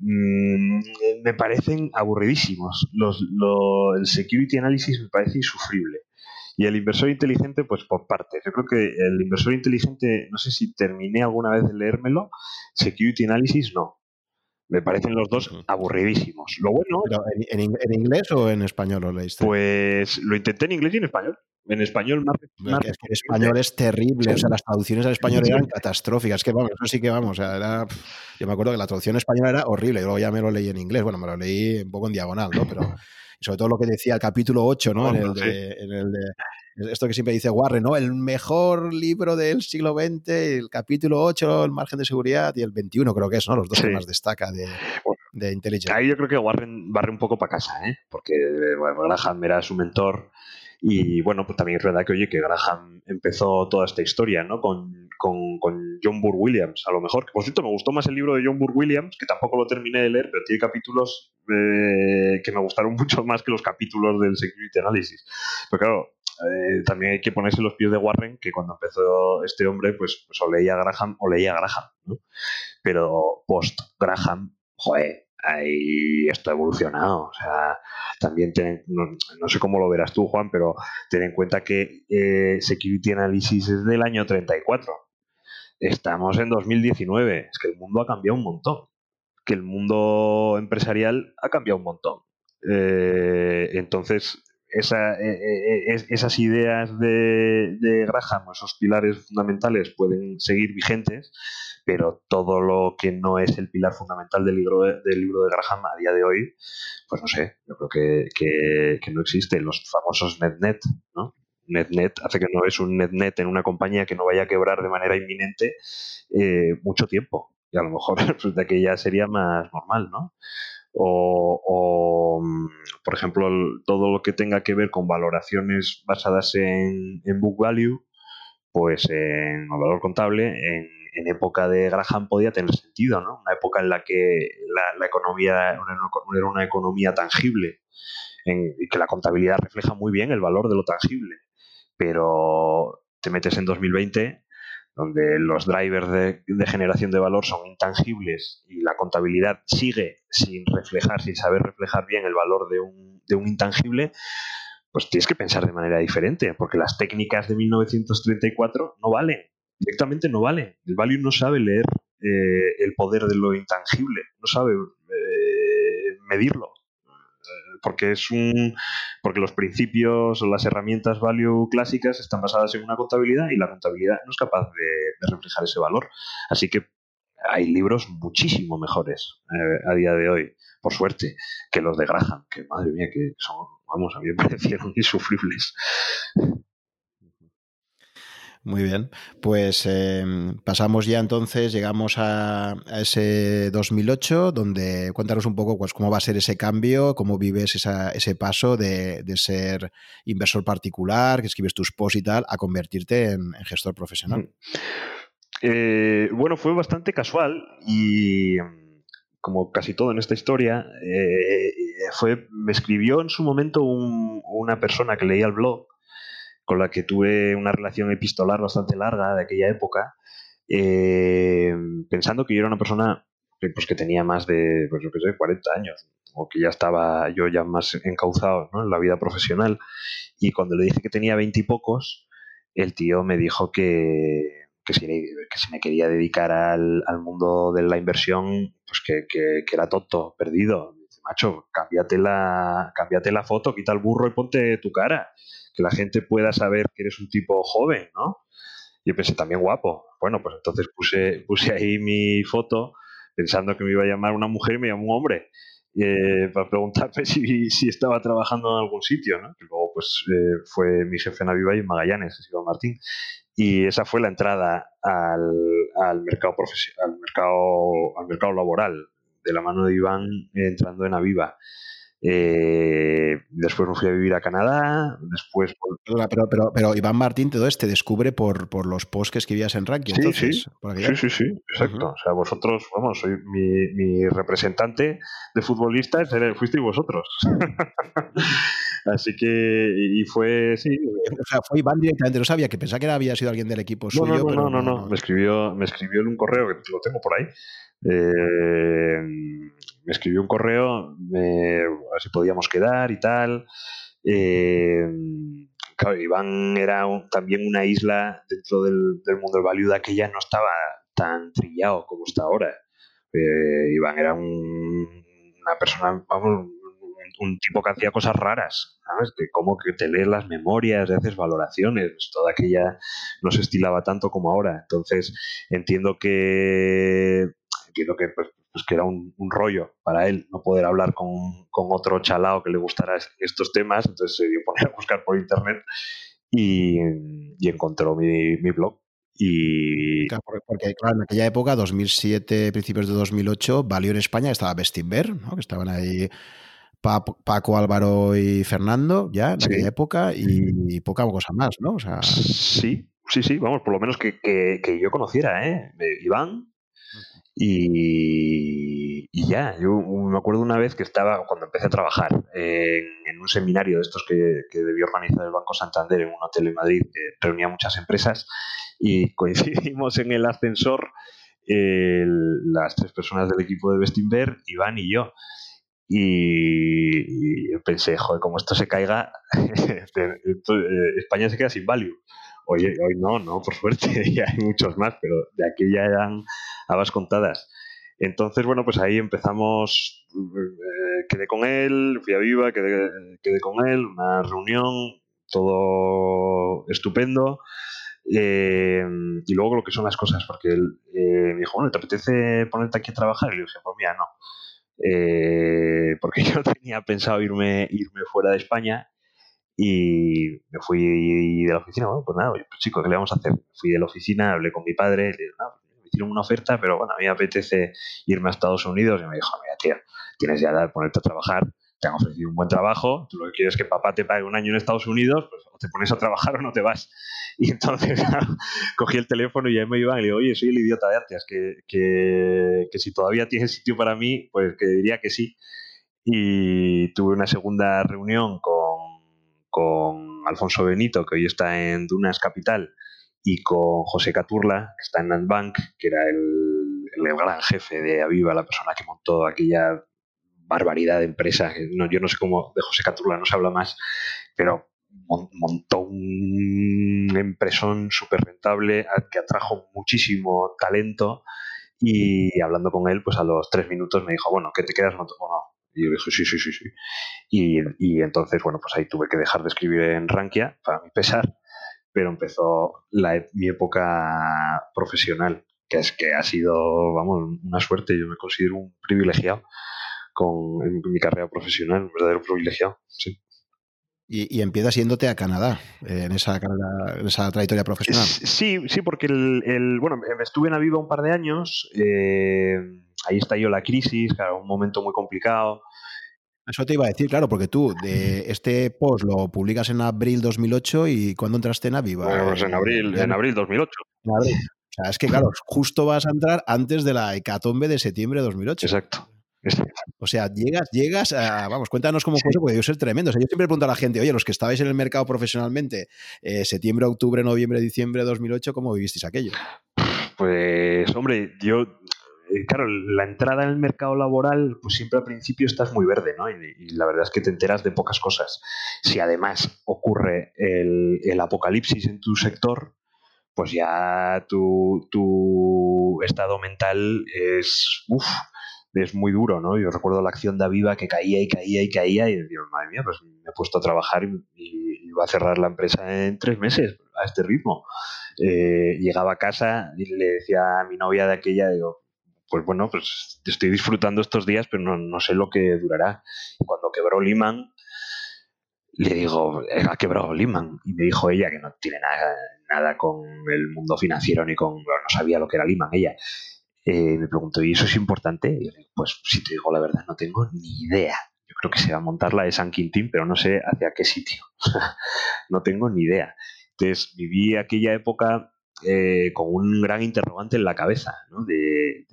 mm, me, parecen aburridísimos. Los, el security analysis me parece insufrible. Y el inversor inteligente, pues por partes. Yo creo que el inversor inteligente, no sé si terminé alguna vez de leérmelo, security analysis no. Me parecen los dos aburridísimos. Lo bueno. en, en, inglés o en español lo leíste? Pues lo intenté en inglés y en español. En español, es que el español es terrible. O sea, las traducciones al español eran catastróficas. Que vamos, eso sí que vamos. O sea, era, yo me acuerdo que la traducción española era horrible. Luego ya me lo leí en inglés. Bueno, me lo leí un poco en diagonal, ¿no? Pero sobre todo lo que decía el capítulo 8, ¿no? en, el de, en el de esto que siempre dice Warren, ¿no? El mejor libro del siglo XX, el capítulo 8, el margen de seguridad, y el 21 creo que es, ¿no? Los dos que más destaca de, de Intelligence. Ahí yo creo que Warren barre un poco para casa, ¿eh? Porque bueno, Graham era su mentor y bueno, pues también es verdad que, oye, que Graham empezó toda esta historia, ¿no? Con, con, John Burr Williams, a lo mejor. por cierto, me gustó más el libro de John Burr Williams, que tampoco lo terminé de leer, pero tiene capítulos eh, que me gustaron [LAUGHS] mucho más que los capítulos del Security Analysis. Pero claro, eh, también hay que ponerse los pies de Warren, que cuando empezó este hombre, pues, pues o leía Graham o leía Graham, ¿no? Pero post Graham, joder, ahí esto ha evolucionado. O sea, también no, sé cómo lo verás tú, Juan, pero ten en cuenta que eh, Security Analysis es del año 34. Estamos en 2019. Es que el mundo ha cambiado un montón. Que el mundo empresarial ha cambiado un montón. Eh, entonces, esa, eh, esas ideas de, de Graham, esos pilares fundamentales pueden seguir vigentes, pero todo lo que no es el pilar fundamental del libro de, del libro de Graham a día de hoy, pues no sé, yo creo que, que, no existe. Los famosos NetNet, ¿no? NetNet hace que no es un NetNet en una compañía que no vaya a quebrar de manera inminente eh, mucho tiempo. Y a lo mejor [LAUGHS] resulta que ya sería más normal, ¿no? O, por ejemplo, todo lo que tenga que ver con valoraciones basadas en, en book value, pues en valor contable, en en época de Graham podía tener sentido, ¿no? Una época en la que la, economía era una, economía tangible y que la contabilidad refleja muy bien el valor de lo tangible. Pero te metes en 2020 donde los drivers de, generación de valor son intangibles y la contabilidad sigue sin reflejar, sin saber reflejar bien el valor de un, de un intangible, pues tienes que pensar de manera diferente, porque las técnicas de 1934 no valen directamente no vale. El value no sabe leer eh, el poder de lo intangible, no sabe eh, medirlo. Eh, porque es un porque los principios o las herramientas value clásicas están basadas en una contabilidad y la contabilidad no es capaz de, reflejar ese valor. Así que hay libros muchísimo mejores a día de hoy, por suerte, que los de Graham, que madre mía, que son, vamos, a mí me [LAUGHS] parecieron insufribles. Muy bien, pues eh, pasamos ya entonces, llegamos a, ese 2008, donde cuéntanos un poco pues, cómo va a ser ese cambio, cómo vives ese paso de, ser inversor particular, que escribes tus posts y tal, a convertirte en, gestor profesional. Mm. Eh, bueno, fue bastante casual y como casi todo en esta historia, eh, fue, me escribió en su momento una persona que leía el blog con la que tuve una relación epistolar bastante larga de aquella época, eh, pensando que yo era una persona que, pues, que tenía más de, pues, yo qué sé, 40 años, o que ya estaba yo ya más encauzado en la vida profesional. Y cuando le dije que tenía 20 y pocos, el tío me dijo que, que, si, me quería dedicar al, mundo de la inversión, pues que, que, era tonto, perdido. Macho, cámbiate la, cámbiate la foto, quita el burro y ponte tu cara que la gente pueda saber que eres un tipo joven, ¿no? Yo pensé, también guapo. Bueno, pues entonces puse, puse ahí mi foto pensando que me iba a llamar una mujer y me llamó un hombre. Eh, para preguntarme [LAUGHS] si, si, estaba trabajando en algún sitio, ¿no? Luego, pues, eh, fue mi jefe en Aviva y en Magallanes, Iván Martín. Y esa fue la entrada al, al mercado profesional, al mercado, al mercado laboral, de la mano de Iván entrando en Aviva. Eh, después me fui a vivir a Canadá. Después. Pero, pero, pero, Iván Martín todo te descubre por, por los posts que escribías en Ranking. Sí, sí, sí, sí, sí, exacto. O sea, vosotros, vamos, soy mi, mi representante de futbolistas, fuisteis vosotros. [LAUGHS] Así que, y fue, sí. [LAUGHS] O sea, fue Iván directamente, no sabía, que pensaba que había sido alguien del equipo suyo. No, no, pero no, no, no, Me, escribió, me escribió en un correo que lo tengo por ahí. Eh, me escribió un correo, a ver si podíamos quedar y tal. Eh, claro, Iván era también una isla dentro del, mundo del value de aquella, no estaba tan trillado como está ahora. Eh, Iván era una persona, vamos, un, tipo que hacía cosas raras, ¿sabes? De cómo que te lees las memorias, haces valoraciones, toda aquella no se estilaba tanto como ahora. Entonces, entiendo que entiendo que pues, pues que era un, rollo para él no poder hablar con, otro chalao que le gustara estos temas, entonces se dio a buscar por internet y, encontró mi, blog. Y... porque, claro, en aquella época, 2007, principios de 2008, valió en España, estaba Bestinver, ¿no? que estaban ahí Paco, Álvaro y Fernando, ya en aquella época, y, poca cosa más, ¿no? O sea... Sí, sí, sí, vamos, por lo menos que, que yo conociera, ¿eh? Iván, y, ya, yo me acuerdo una vez que estaba, cuando empecé a trabajar, en, un seminario de estos que, debió organizar el Banco Santander en un hotel en Madrid, que reunía muchas empresas, y [LAUGHS] coincidimos en el ascensor las tres personas del equipo de Bestinver, Iván y yo. Y, pensé, joder, como esto se caiga, [LAUGHS] eh, España se queda sin value. Hoy, hoy no, no, por suerte, [LAUGHS] ya hay muchos más, pero de aquella eran habas contadas. Entonces, bueno, pues ahí empezamos, eh, quedé con él, fui a Viva, quedé, quedé, con él, una reunión, todo estupendo. Eh, y luego lo que son las cosas, porque él eh, me dijo, bueno, ¿te apetece ponerte aquí a trabajar? Y le dije, pues mira, no. Porque [LAUGHS] yo tenía pensado irme, irme fuera de España y me fui de la oficina, bueno, pues nada, pues chico, ¿qué le vamos a hacer? Fui de la oficina, hablé con mi padre, le dije, no, me hicieron una oferta, pero bueno, a mí me apetece irme a Estados Unidos. Y me dijo, mira, tío, tienes ya de ponerte a trabajar, te han ofrecido un buen trabajo, tú lo que quieres es que papá te pague un año en Estados Unidos, pues o te pones a trabajar o no te vas. Y entonces [LAUGHS] cogí el teléfono y ahí me iba y le digo, oye, soy el idiota de Artias, que, que, que si todavía tienes sitio para mí, pues que diría que sí. Y tuve una segunda reunión con con Alfonso Benito, que hoy está en Dunas Capital, y con José Caturla, que está en Landbank, que era el, el, gran jefe de Aviva, la persona que montó aquella barbaridad de empresa. No, yo no sé cómo de José Caturla no se habla más, pero montó un empresón súper rentable que atrajo muchísimo talento y hablando con él, pues a los tres minutos me dijo, bueno, ¿qué te quedas? No, no, y yo dije, sí, sí, sí, sí. Y, y, entonces, bueno, pues ahí tuve que dejar de escribir en Rankia, para mi pesar, pero empezó la, mi época profesional, que es que ha sido, vamos, una suerte. Yo me considero un privilegiado con en mi carrera profesional, un verdadero privilegiado, sí. Y, empiezas yéndote a Canadá eh, en, esa, en esa trayectoria profesional. Sí, sí, porque el, bueno, estuve en Aviva un par de años, eh, ahí estalló la crisis, claro, un momento muy complicado. Eso te iba a decir, claro, porque tú de este post lo publicas en abril 2008 y ¿cuándo entraste en Aviva? Bueno, pues en abril, en abril 2008. En abril. O sea, es que claro, justo vas a entrar antes de la hecatombe de septiembre de 2008. Exacto. O sea, llegas, llegas a, vamos, cuéntanos cómo fue eso, porque ser tremendo. O sea, yo siempre pregunto a la gente, oye, los que estabais en el mercado profesionalmente, eh, septiembre, octubre, noviembre, diciembre de 2008, ¿cómo vivisteis aquello? Pues, hombre, yo, eh, claro, la entrada en el mercado laboral, pues siempre al principio estás muy verde, ¿no? Y, la verdad es que te enteras de pocas cosas. Si además ocurre el, el apocalipsis en tu sector, pues ya tu, tu estado mental es, uf, es muy duro, ¿no? Yo recuerdo la acción de Aviva que caía y caía y caía y digo, madre mía, pues me he puesto a trabajar y, iba a cerrar la empresa en tres meses a este ritmo. Eh, llegaba a casa y le decía a mi novia de aquella, digo, pues bueno, pues estoy disfrutando estos días, pero no, sé lo que durará. Y cuando quebró Lehman, le digo, ha quebrado Lehman. Y me dijo ella que no tiene nada, nada con el mundo financiero ni con, no sabía lo que era Lehman ella. Eh, me pregunto, ¿y eso es importante? Y yo digo, pues si te digo la verdad, no tengo ni idea. Yo creo que se va a montar la de San Quintín, pero no sé hacia qué sitio. [LAUGHS] no tengo ni idea. Entonces, viví aquella época eh, con un gran interrogante en la cabeza, ¿no? De,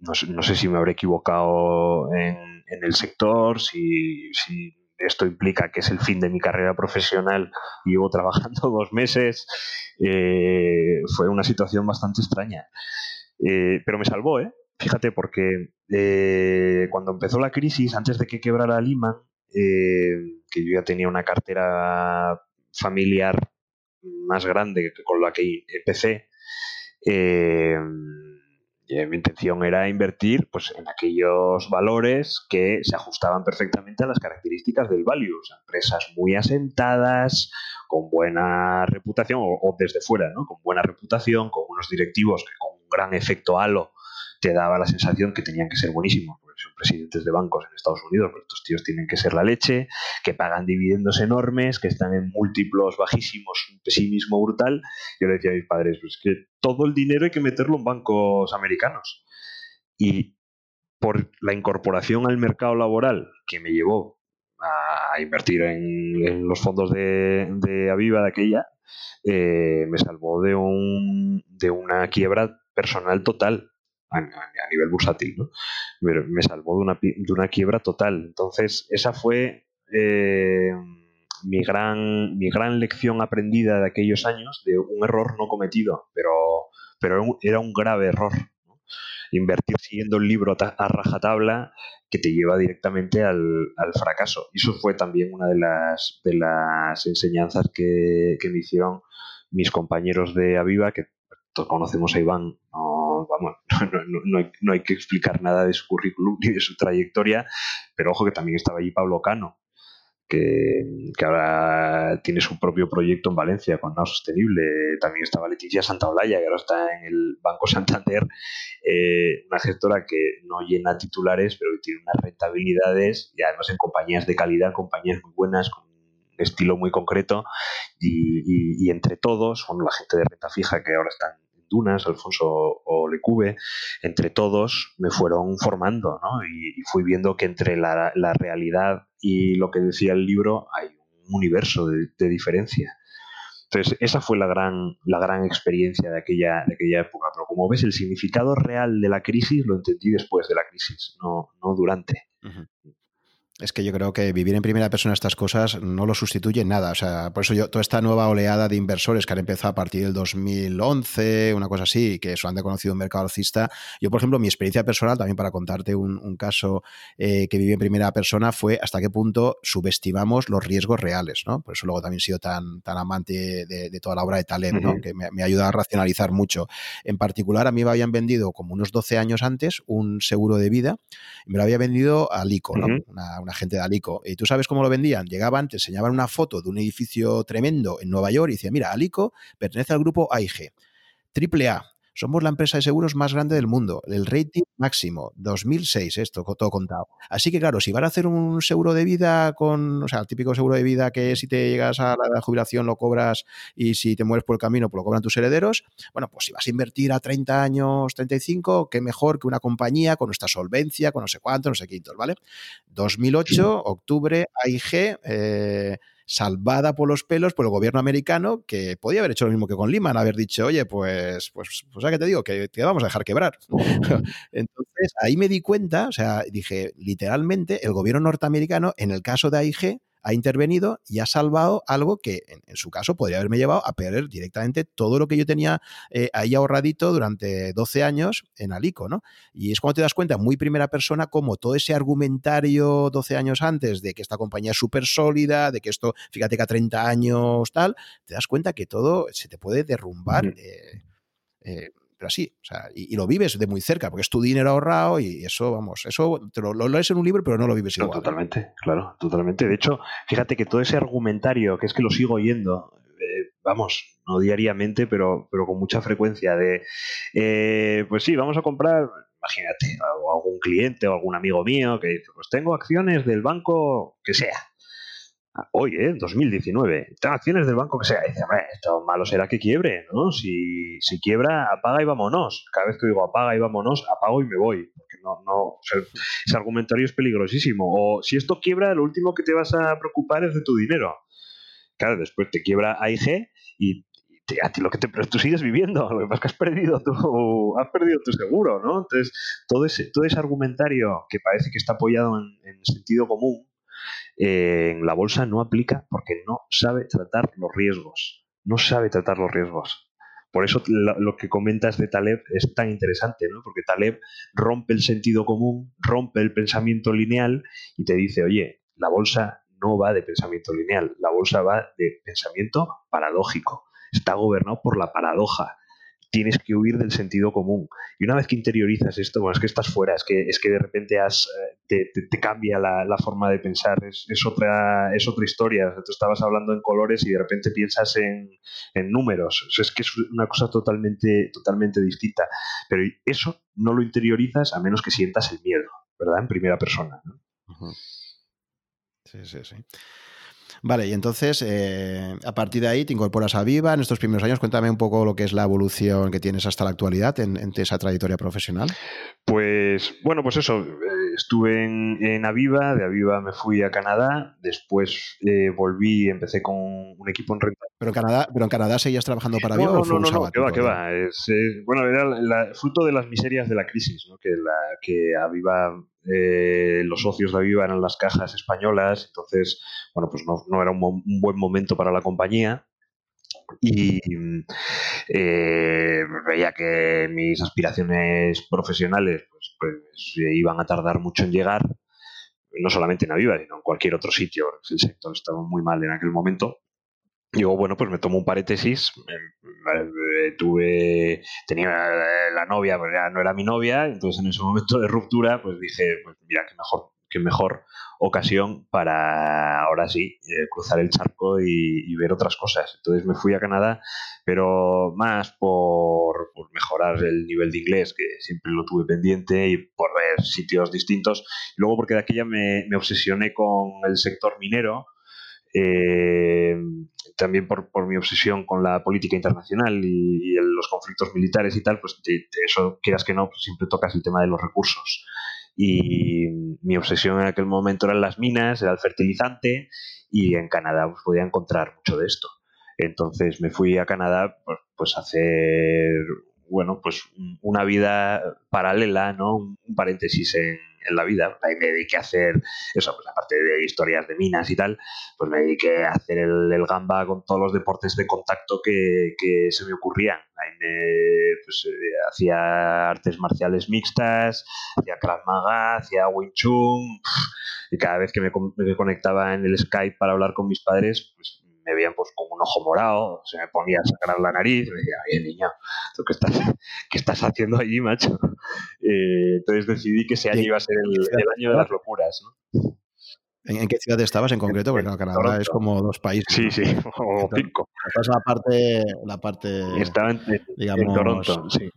no, sé si me habré equivocado en, el sector, si, si esto implica que es el fin de mi carrera profesional llevo [LAUGHS] trabajando dos meses. Eh, fue una situación bastante extraña. Eh, pero me salvó, ¿eh? Fíjate, porque eh, cuando empezó la crisis, antes de que quebrara Lima, que yo ya tenía una cartera familiar más grande con la que empecé, y mi intención era invertir pues, en aquellos valores que se ajustaban perfectamente a las características del value. empresas muy asentadas, con buena reputación, o, desde fuera, ¿no? con buena reputación, con unos directivos que con un gran efecto halo te daba la sensación que tenían que ser buenísimos, son presidentes de bancos en Estados Unidos, pero estos tíos tienen que ser la leche, que pagan dividendos enormes, que están en múltiplos bajísimos, un pesimismo brutal. Yo le decía a mis padres, pues que todo el dinero hay que meterlo en bancos americanos. Y por la incorporación al mercado laboral que me llevó a invertir en, los fondos de, Aviva de aquella, eh, me salvó de, un, de una quiebra personal total a, nivel bursátil, ¿no? me salvó de una, de una, quiebra total. Entonces, esa fue eh, mi, gran, mi gran lección aprendida de aquellos años, de un error no cometido, pero, pero era un grave error. Invertir siguiendo el libro a rajatabla que te lleva directamente al, fracaso. Y eso fue también una de las, de las enseñanzas que, que me hicieron mis compañeros de Aviva, que todos conocemos a Iván, no, vamos, [LAUGHS] no, hay, no, hay, que explicar nada de su currículum ni de su trayectoria, pero ojo que también estaba allí Pablo Cano, que, ahora tiene su propio proyecto en Valencia con Nao Sostenible. También estaba Leticia Santaolalla, que ahora está en el Banco Santander, eh, una gestora que no llena titulares, pero que tiene unas rentabilidades y además en compañías de calidad, compañías muy buenas, con estilo muy concreto y, entre todos, bueno, la gente de renta fija que ahora están Dunas, Alfonso o Lecube, entre todos me fueron formando, ¿no? Y, fui viendo que entre la, realidad y lo que decía el libro hay un universo de, diferencia. Entonces, esa fue la gran, la gran experiencia de aquella, de aquella época. Pero como ves, el significado real de la crisis lo entendí después de la crisis, no, no durante. Es que yo creo que vivir en primera persona estas cosas no lo sustituye en nada. O sea, por eso yo, toda esta nueva oleada de inversores que han empezado a partir del 2011, una cosa así, que eso han conocido un mercado alcista. Yo, por ejemplo, mi experiencia personal, también para contarte un, caso eh, que viví en primera persona, fue hasta qué punto subestimamos los riesgos reales, ¿no? Por eso luego también he sido tan, tan amante de, toda la obra de Taleb, ¿no? Que me, me, ayuda a racionalizar mucho. En particular, a mí me habían vendido como unos 12 años antes un seguro de vida y me lo había vendido a Lico, ¿no? una gente de Alico. ¿Y tú sabes cómo lo vendían? Llegaban, te enseñaban una foto de un edificio tremendo en Nueva York y decían, mira, Alico pertenece al grupo AIG, triple A. somos la empresa de seguros más grande del mundo. El rating máximo, 2006, esto, todo contado. Así que, claro, si vas a hacer un seguro de vida con, o sea, el típico seguro de vida que si te llegas a la jubilación lo cobras y si te mueres por el camino, pues lo cobran tus herederos. Bueno, pues si vas a invertir a 30 años, 35, qué mejor que una compañía con nuestra solvencia, con no sé cuánto, no sé quintos, ¿vale? 2008, octubre, AIG, eh, salvada por los pelos por el gobierno americano, que podía haber hecho lo mismo que con Lehman, haber dicho, oye, pues, pues, pues ¿a qué te digo? Que te vamos a dejar quebrar. [LAUGHS] Entonces, ahí me di cuenta, o sea, dije, literalmente, el gobierno norteamericano, en el caso de AIG, ha intervenido y ha salvado algo que en, su caso podría haberme llevado a perder directamente todo lo que yo tenía eh, ahí ahorradito durante 12 años en Alico, ¿no? Y es cuando te das cuenta, muy primera persona, como todo ese argumentario 12 años antes de que esta compañía es súper sólida, de que esto, fíjate que a 30 años tal, te das cuenta que todo se te puede derrumbar. Eh, eh, pero así, o sea, y, lo vives de muy cerca, porque es tu dinero ahorrado y eso, vamos, eso te lo, lees en un libro, pero no lo vives igual. totalmente, claro, totalmente. De hecho, fíjate que todo ese argumentario, que es que lo sigo oyendo, eh, vamos, no diariamente, pero, pero con mucha frecuencia, de, eh, pues sí, vamos a comprar, imagínate, algún cliente o algún amigo mío que dice, pues tengo acciones del banco que sea hoy, ¿eh? 2019, acciones del banco que sea. dice, esto malo será que quiebre, ¿no? Si, quiebra, apaga y vámonos. Cada vez que digo apaga y vámonos, apago y me voy. Porque no, no, ese argumentario es peligrosísimo. O si esto quiebra, lo último que te vas a preocupar es de tu dinero. Claro, después te quiebra AIG y a ti lo que te, pero tú sigues viviendo, lo que pasa es que has perdido tu, has perdido tu seguro, ¿no? Entonces, todo ese, todo ese argumentario que parece que está apoyado en, en sentido común, en la bolsa no aplica porque no sabe tratar los riesgos. No sabe tratar los riesgos. Por eso lo, que comentas de Taleb es tan interesante, ¿no? Porque Taleb rompe el sentido común, rompe el pensamiento lineal y te dice, oye, la bolsa no va de pensamiento lineal, la bolsa va de pensamiento paradójico. Está gobernado por la paradoja tienes que huir del sentido común. Y una vez que interiorizas esto, bueno, es que estás fuera, es que, es que de repente has, eh, te, cambia la, forma de pensar, es, otra, es otra historia. tú estabas hablando en colores y de repente piensas en, números. es que es una cosa totalmente, totalmente distinta. Pero eso no lo interiorizas a menos que sientas el miedo, ¿verdad? En primera persona. Sí, sí, sí. Vale, y entonces, eh, a partir de ahí te incorporas a Viva en estos primeros años. Cuéntame un poco lo que es la evolución que tienes hasta la actualidad en, esa trayectoria profesional. Pues, bueno, pues eso. Eh, estuve en, Aviva, de Aviva me fui a Canadá, después eh, volví, empecé con un equipo en renta. ¿Pero en Canadá, pero en Canadá seguías trabajando para Aviva no, o fue no, no, no, que va, que va. bueno, era fruto de las miserias de la crisis, ¿no? que, la, que Aviva eh, los socios de Aviva eran las cajas españolas, entonces, bueno, pues no, era un, buen momento para la compañía. Y eh, veía que mis aspiraciones profesionales pues, pues, iban a tardar mucho en llegar, no solamente en Aviva, sino en cualquier otro sitio. El sector estaba muy mal en aquel momento. Digo, bueno, pues me tomo un paréntesis. tuve, tenía la novia, pero ya no era mi novia, entonces en ese momento de ruptura, pues dije, pues mira, qué mejor, qué mejor ocasión para ahora sí eh, cruzar el charco y, ver otras cosas. Entonces me fui a Canadá, pero más por, mejorar el nivel de inglés, que siempre lo tuve pendiente, y por ver sitios distintos. luego porque de aquella me, obsesioné con el sector minero eh, también por, mi obsesión con la política internacional y, los conflictos militares y tal, pues eso, quieras que no, pues siempre tocas el tema de los recursos. Y mi obsesión en aquel momento eran las minas, era el fertilizante, y en Canadá pues, podía encontrar mucho de esto. Entonces me fui a Canadá pues, pues a hacer, bueno, pues una vida paralela, ¿no? Un paréntesis en, en la vida. Ahí me dediqué a hacer eso, pues aparte de historias de minas y tal, pues me dediqué a hacer el, gamba con todos los deportes de contacto que, se me ocurrían. Ahí me pues, eh, hacía artes marciales mixtas, hacía Krav Maga, hacía Wing Chun, y cada vez que me, me conectaba en el Skype para hablar con mis padres, pues me veían pues con un ojo morado, se me ponía a sacar la nariz, y me decía, oye niño, ¿tú qué estás, qué estás haciendo allí, macho? Eh, entonces decidí que ese año iba a ser el, año de las locuras, ¿no? ¿En, qué ciudad estabas en concreto? Porque Canadá es como dos países. Sí, sí, [LAUGHS] o cinco. Estás la parte, la parte Estaba en, digamos, Toronto, sí.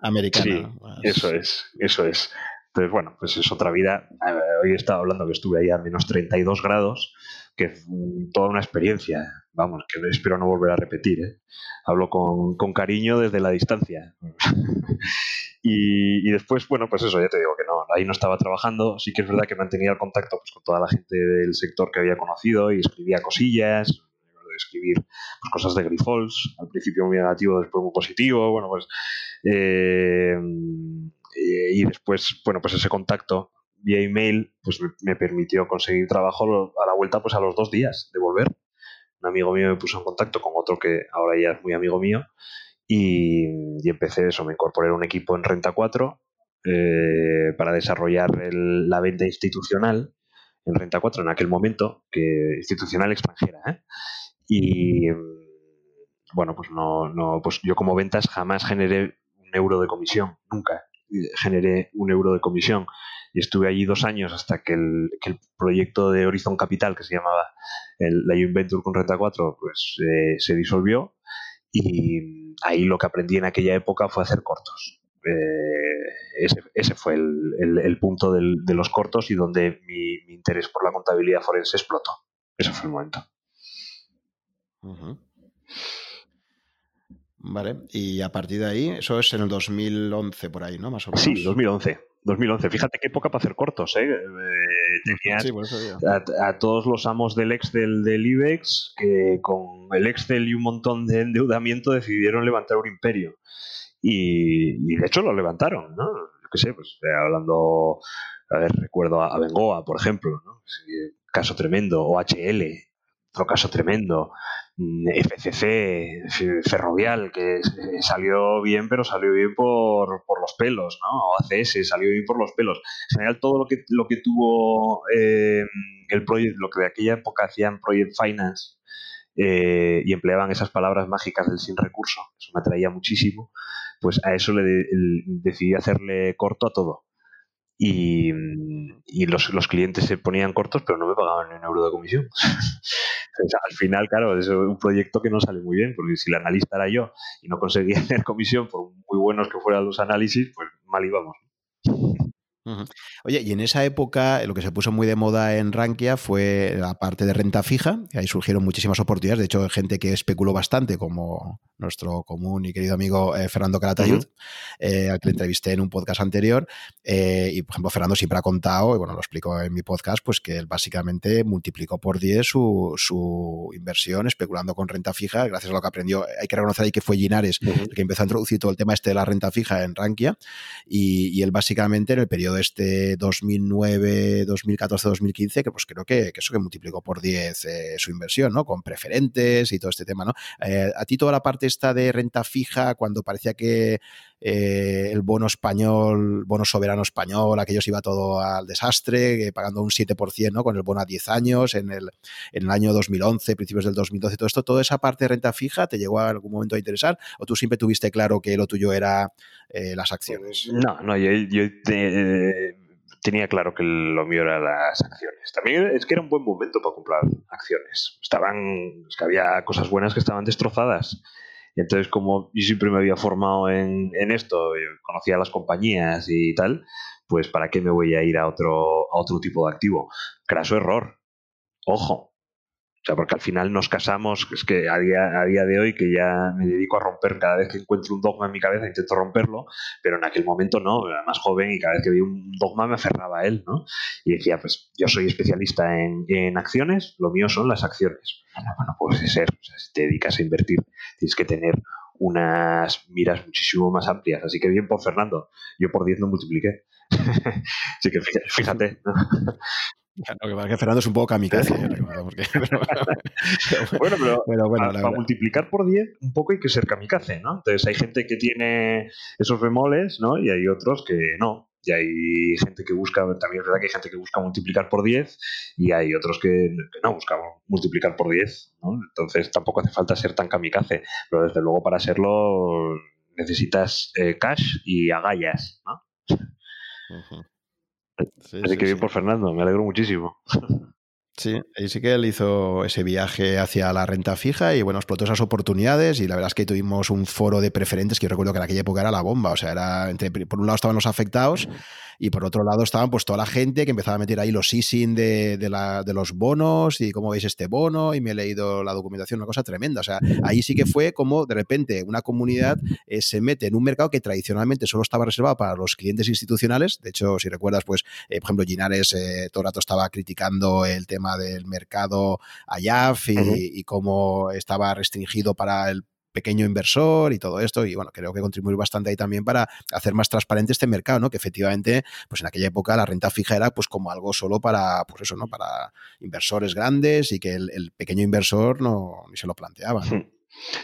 americana. Sí, eso es, eso es. Entonces, bueno, pues es otra vida. Hoy he estado hablando que estuve ahí a menos 32 grados, que es toda una experiencia. Vamos, que espero no volver a repetir. ¿eh? Hablo con, con, cariño desde la distancia. [LAUGHS] y, y, después, bueno, pues eso, ya te digo que no, ahí no estaba trabajando. Sí que es verdad que mantenía el contacto pues, con toda la gente del sector que había conocido y escribía cosillas, escribir pues, cosas de Grifols, al principio muy negativo, después muy positivo, bueno, pues eh, y después, bueno, pues ese contacto vía email, pues me, permitió conseguir trabajo a la vuelta, pues a los dos días de volver. Un amigo mío me puso en contacto con otro que ahora ya es muy amigo mío y, empecé eso, me incorporé a un equipo en Renta 4 eh, para desarrollar la venta institucional en Renta 4 en aquel momento, que institucional extranjera, ¿eh? Y bueno, pues no, no, pues yo como ventas jamás generé un euro de comisión, nunca generé un euro de comisión. Y estuve allí dos años hasta que el, que el proyecto de Horizon Capital, que se llamaba el, la Venture con Renta 4, pues eh, se disolvió. Y ahí lo que aprendí en aquella época fue hacer cortos. Eh, ese, ese, fue el, el, punto de los cortos y donde mi interés por la contabilidad forense explotó. Ese fue el momento. Vale, y a partir de ahí, eso es en el 2011 por ahí, ¿no? Más o menos. Sí, 2011. 2011. Fíjate qué época para hacer cortos, ¿eh? eh sí, a, a, todos los amos del Excel del IBEX que con el Excel y un montón de endeudamiento decidieron levantar un imperio. Y, de hecho lo levantaron, ¿no? Yo qué sé, pues eh, hablando, a ver, recuerdo a, Bengoa, por ejemplo, ¿no? caso tremendo, o HL, otro caso tremendo. FCC, Ferrovial, que salió bien, pero salió bien por, los pelos, ¿no? O ACS salió bien por los pelos. En general, todo lo que, lo que tuvo eh, el proyecto, lo que de aquella época hacían Project Finance eh, y empleaban esas palabras mágicas del sin recurso, eso me atraía muchísimo, pues a eso le decidí hacerle corto a todo y, y los, los, clientes se ponían cortos, pero no me pagaban ni un euro de comisión. [LAUGHS] al final, claro, es un proyecto que no sale muy bien, porque si el analista era yo y no conseguía [LAUGHS] tener comisión, por muy buenos que fueran los análisis, pues mal íbamos. Oye, y en esa época lo que se puso muy de moda en Rankia fue la parte de renta fija, y ahí surgieron muchísimas oportunidades, de hecho gente que especuló bastante, como nuestro común y querido amigo eh, Fernando Caratayud, eh, al que le entrevisté en un podcast anterior, eh, y por ejemplo Fernando siempre ha contado, y bueno, lo explico en mi podcast, pues que él básicamente multiplicó por 10 su, su inversión especulando con renta fija, gracias a lo que aprendió, hay que reconocer ahí que fue Ginares el que empezó a introducir todo el tema este de la renta fija en Rankia, y, y él básicamente en el periodo este 2009, 2014, 2015, que pues creo que, eso que multiplicó por 10 eh, su inversión, ¿no? Con preferentes y todo este tema, ¿no? Eh, a ti toda la parte esta de renta fija, cuando parecía que eh, el bono español, bono soberano español, se iba todo al desastre, pagando un 7%, ¿no? Con el bono a 10 años, en el, en el año 2011, principios del 2012, todo esto, toda esa parte de renta fija, ¿te llegó a algún momento a interesar? ¿O tú siempre tuviste claro que lo tuyo era las acciones? No, no, yo, yo tenía claro que lo mío era las acciones. También es que era un buen momento para comprar acciones. Estaban, es que había cosas buenas que estaban destrozadas. Entonces, como yo siempre me había formado en, en esto, conocía las compañías y tal, pues ¿para qué me voy a ir a otro, a otro tipo de activo? Craso error. Ojo, sea, porque al final nos casamos, es que a día, a día de hoy que ya me dedico a romper, cada vez que encuentro un dogma en mi cabeza intento romperlo, pero en aquel momento no, era más joven y cada vez que veía un dogma me aferraba a él, ¿no? Y decía, pues yo soy especialista en, en acciones, lo mío son las acciones. Bueno, no puede ser, o sea, si te dedicas a invertir, tienes que tener unas miras muchísimo más amplias. Así que bien por Fernando, yo por 10 no multipliqué. [LAUGHS] Así que fíjate, ¿no? Lo que que Fernando es un poco kamikaze. [LAUGHS] bueno, pero, para, multiplicar por 10, un poco hay que ser kamikaze, ¿no? Entonces hay gente que tiene esos bemoles, ¿no? Y hay otros que no. Y hay gente que busca, también es verdad que hay gente que busca multiplicar por 10 y hay otros que, no buscan multiplicar por 10, ¿no? Entonces tampoco hace falta ser tan kamikaze, pero desde luego para serlo necesitas eh, cash y agallas, ¿no? Así que bien por Fernando, me alegro muchísimo. Sí, ahí sí que él hizo ese viaje hacia la renta fija y bueno, explotó esas oportunidades y la verdad es que tuvimos un foro de preferentes que yo recuerdo que en aquella época era la bomba, o sea, era entre, por un lado estaban los afectados y por otro lado estaban pues toda la gente que empezaba a meter ahí los easing de, de, los bonos y cómo veis este bono y me he leído la documentación, una cosa tremenda. O sea, ahí sí que fue como de repente una comunidad eh, se mete en un mercado que tradicionalmente solo estaba reservado para los clientes institucionales. De hecho, si recuerdas, pues, eh, por ejemplo, Ginares eh, todo el rato estaba criticando el tema del mercado AYAF y, y cómo estaba restringido para el pequeño inversor y todo esto. Y bueno, creo que contribuir bastante ahí también para hacer más transparente este mercado, ¿no? Que efectivamente, pues en aquella época la renta fija era pues como algo solo para, pues eso, ¿no? Para inversores grandes y que el, pequeño inversor no ni se lo planteaba.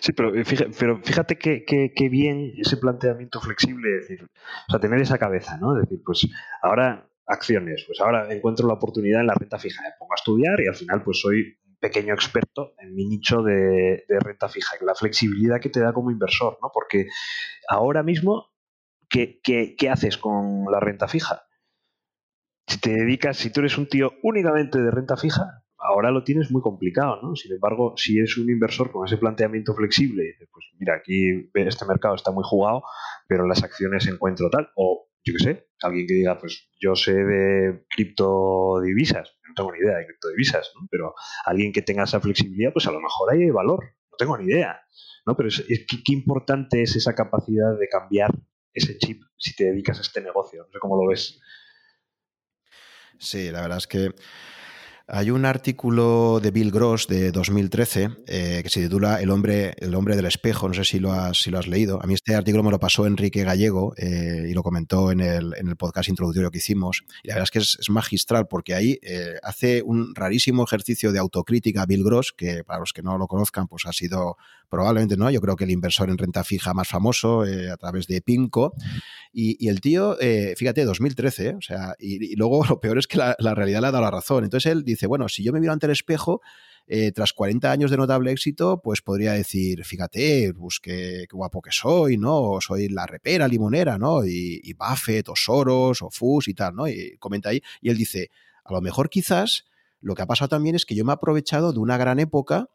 Sí, pero eh, fíjate, pero fíjate que, bien ese planteamiento flexible, decir, o sea, tener esa cabeza, ¿no? Es decir, pues ahora acciones, pues ahora encuentro la oportunidad en la renta fija, me pongo a estudiar y al final pues soy pequeño experto en mi nicho de, renta fija, la flexibilidad que te da como inversor, ¿no? Porque ahora mismo, ¿qué, haces con la renta fija? Si te dedicas, si tú eres un tío únicamente de renta fija, ahora lo tienes muy complicado, ¿no? Sin embargo, si es un inversor con ese planteamiento flexible, pues mira, aquí este mercado está muy jugado, pero las acciones encuentro tal, o yo qué sé, alguien que diga, pues yo sé de criptodivisas, tengo ni idea de criptodivisas, ¿no? pero alguien que tenga esa flexibilidad, pues a lo mejor hay valor, no tengo ni idea, ¿no? Pero es, qué importante es esa capacidad de cambiar ese chip si te dedicas a este negocio, no sé cómo lo ves. Sí, la verdad es que hay un artículo de Bill Gross de 2013 eh, que se titula El hombre, el hombre del espejo. No sé si lo, has, si lo has leído. A mí este artículo me lo pasó Enrique Gallego eh, y lo comentó en el, en el, podcast introductorio que hicimos. Y la verdad es que es, magistral porque ahí eh, hace un rarísimo ejercicio de autocrítica Bill Gross, que para los que no lo conozcan, pues ha sido probablemente, ¿no? Yo creo que el inversor en renta fija más famoso a través de Pinco. Y, el tío, fíjate, 2013, o sea, y, luego [LAUGHS] lo peor es que la, la realidad le ha dado la razón. Entonces él dice, bueno, si yo me miro ante el espejo, eh, tras 40 años de notable éxito, pues podría decir, fíjate, pues qué, guapo que soy, ¿no? soy la repera limonera, ¿no? Y, y, Buffett, o Soros, o Fus y tal, ¿no? Y comenta ahí. Y él dice, a lo mejor quizás lo que ha pasado también es que yo me he aprovechado de una gran época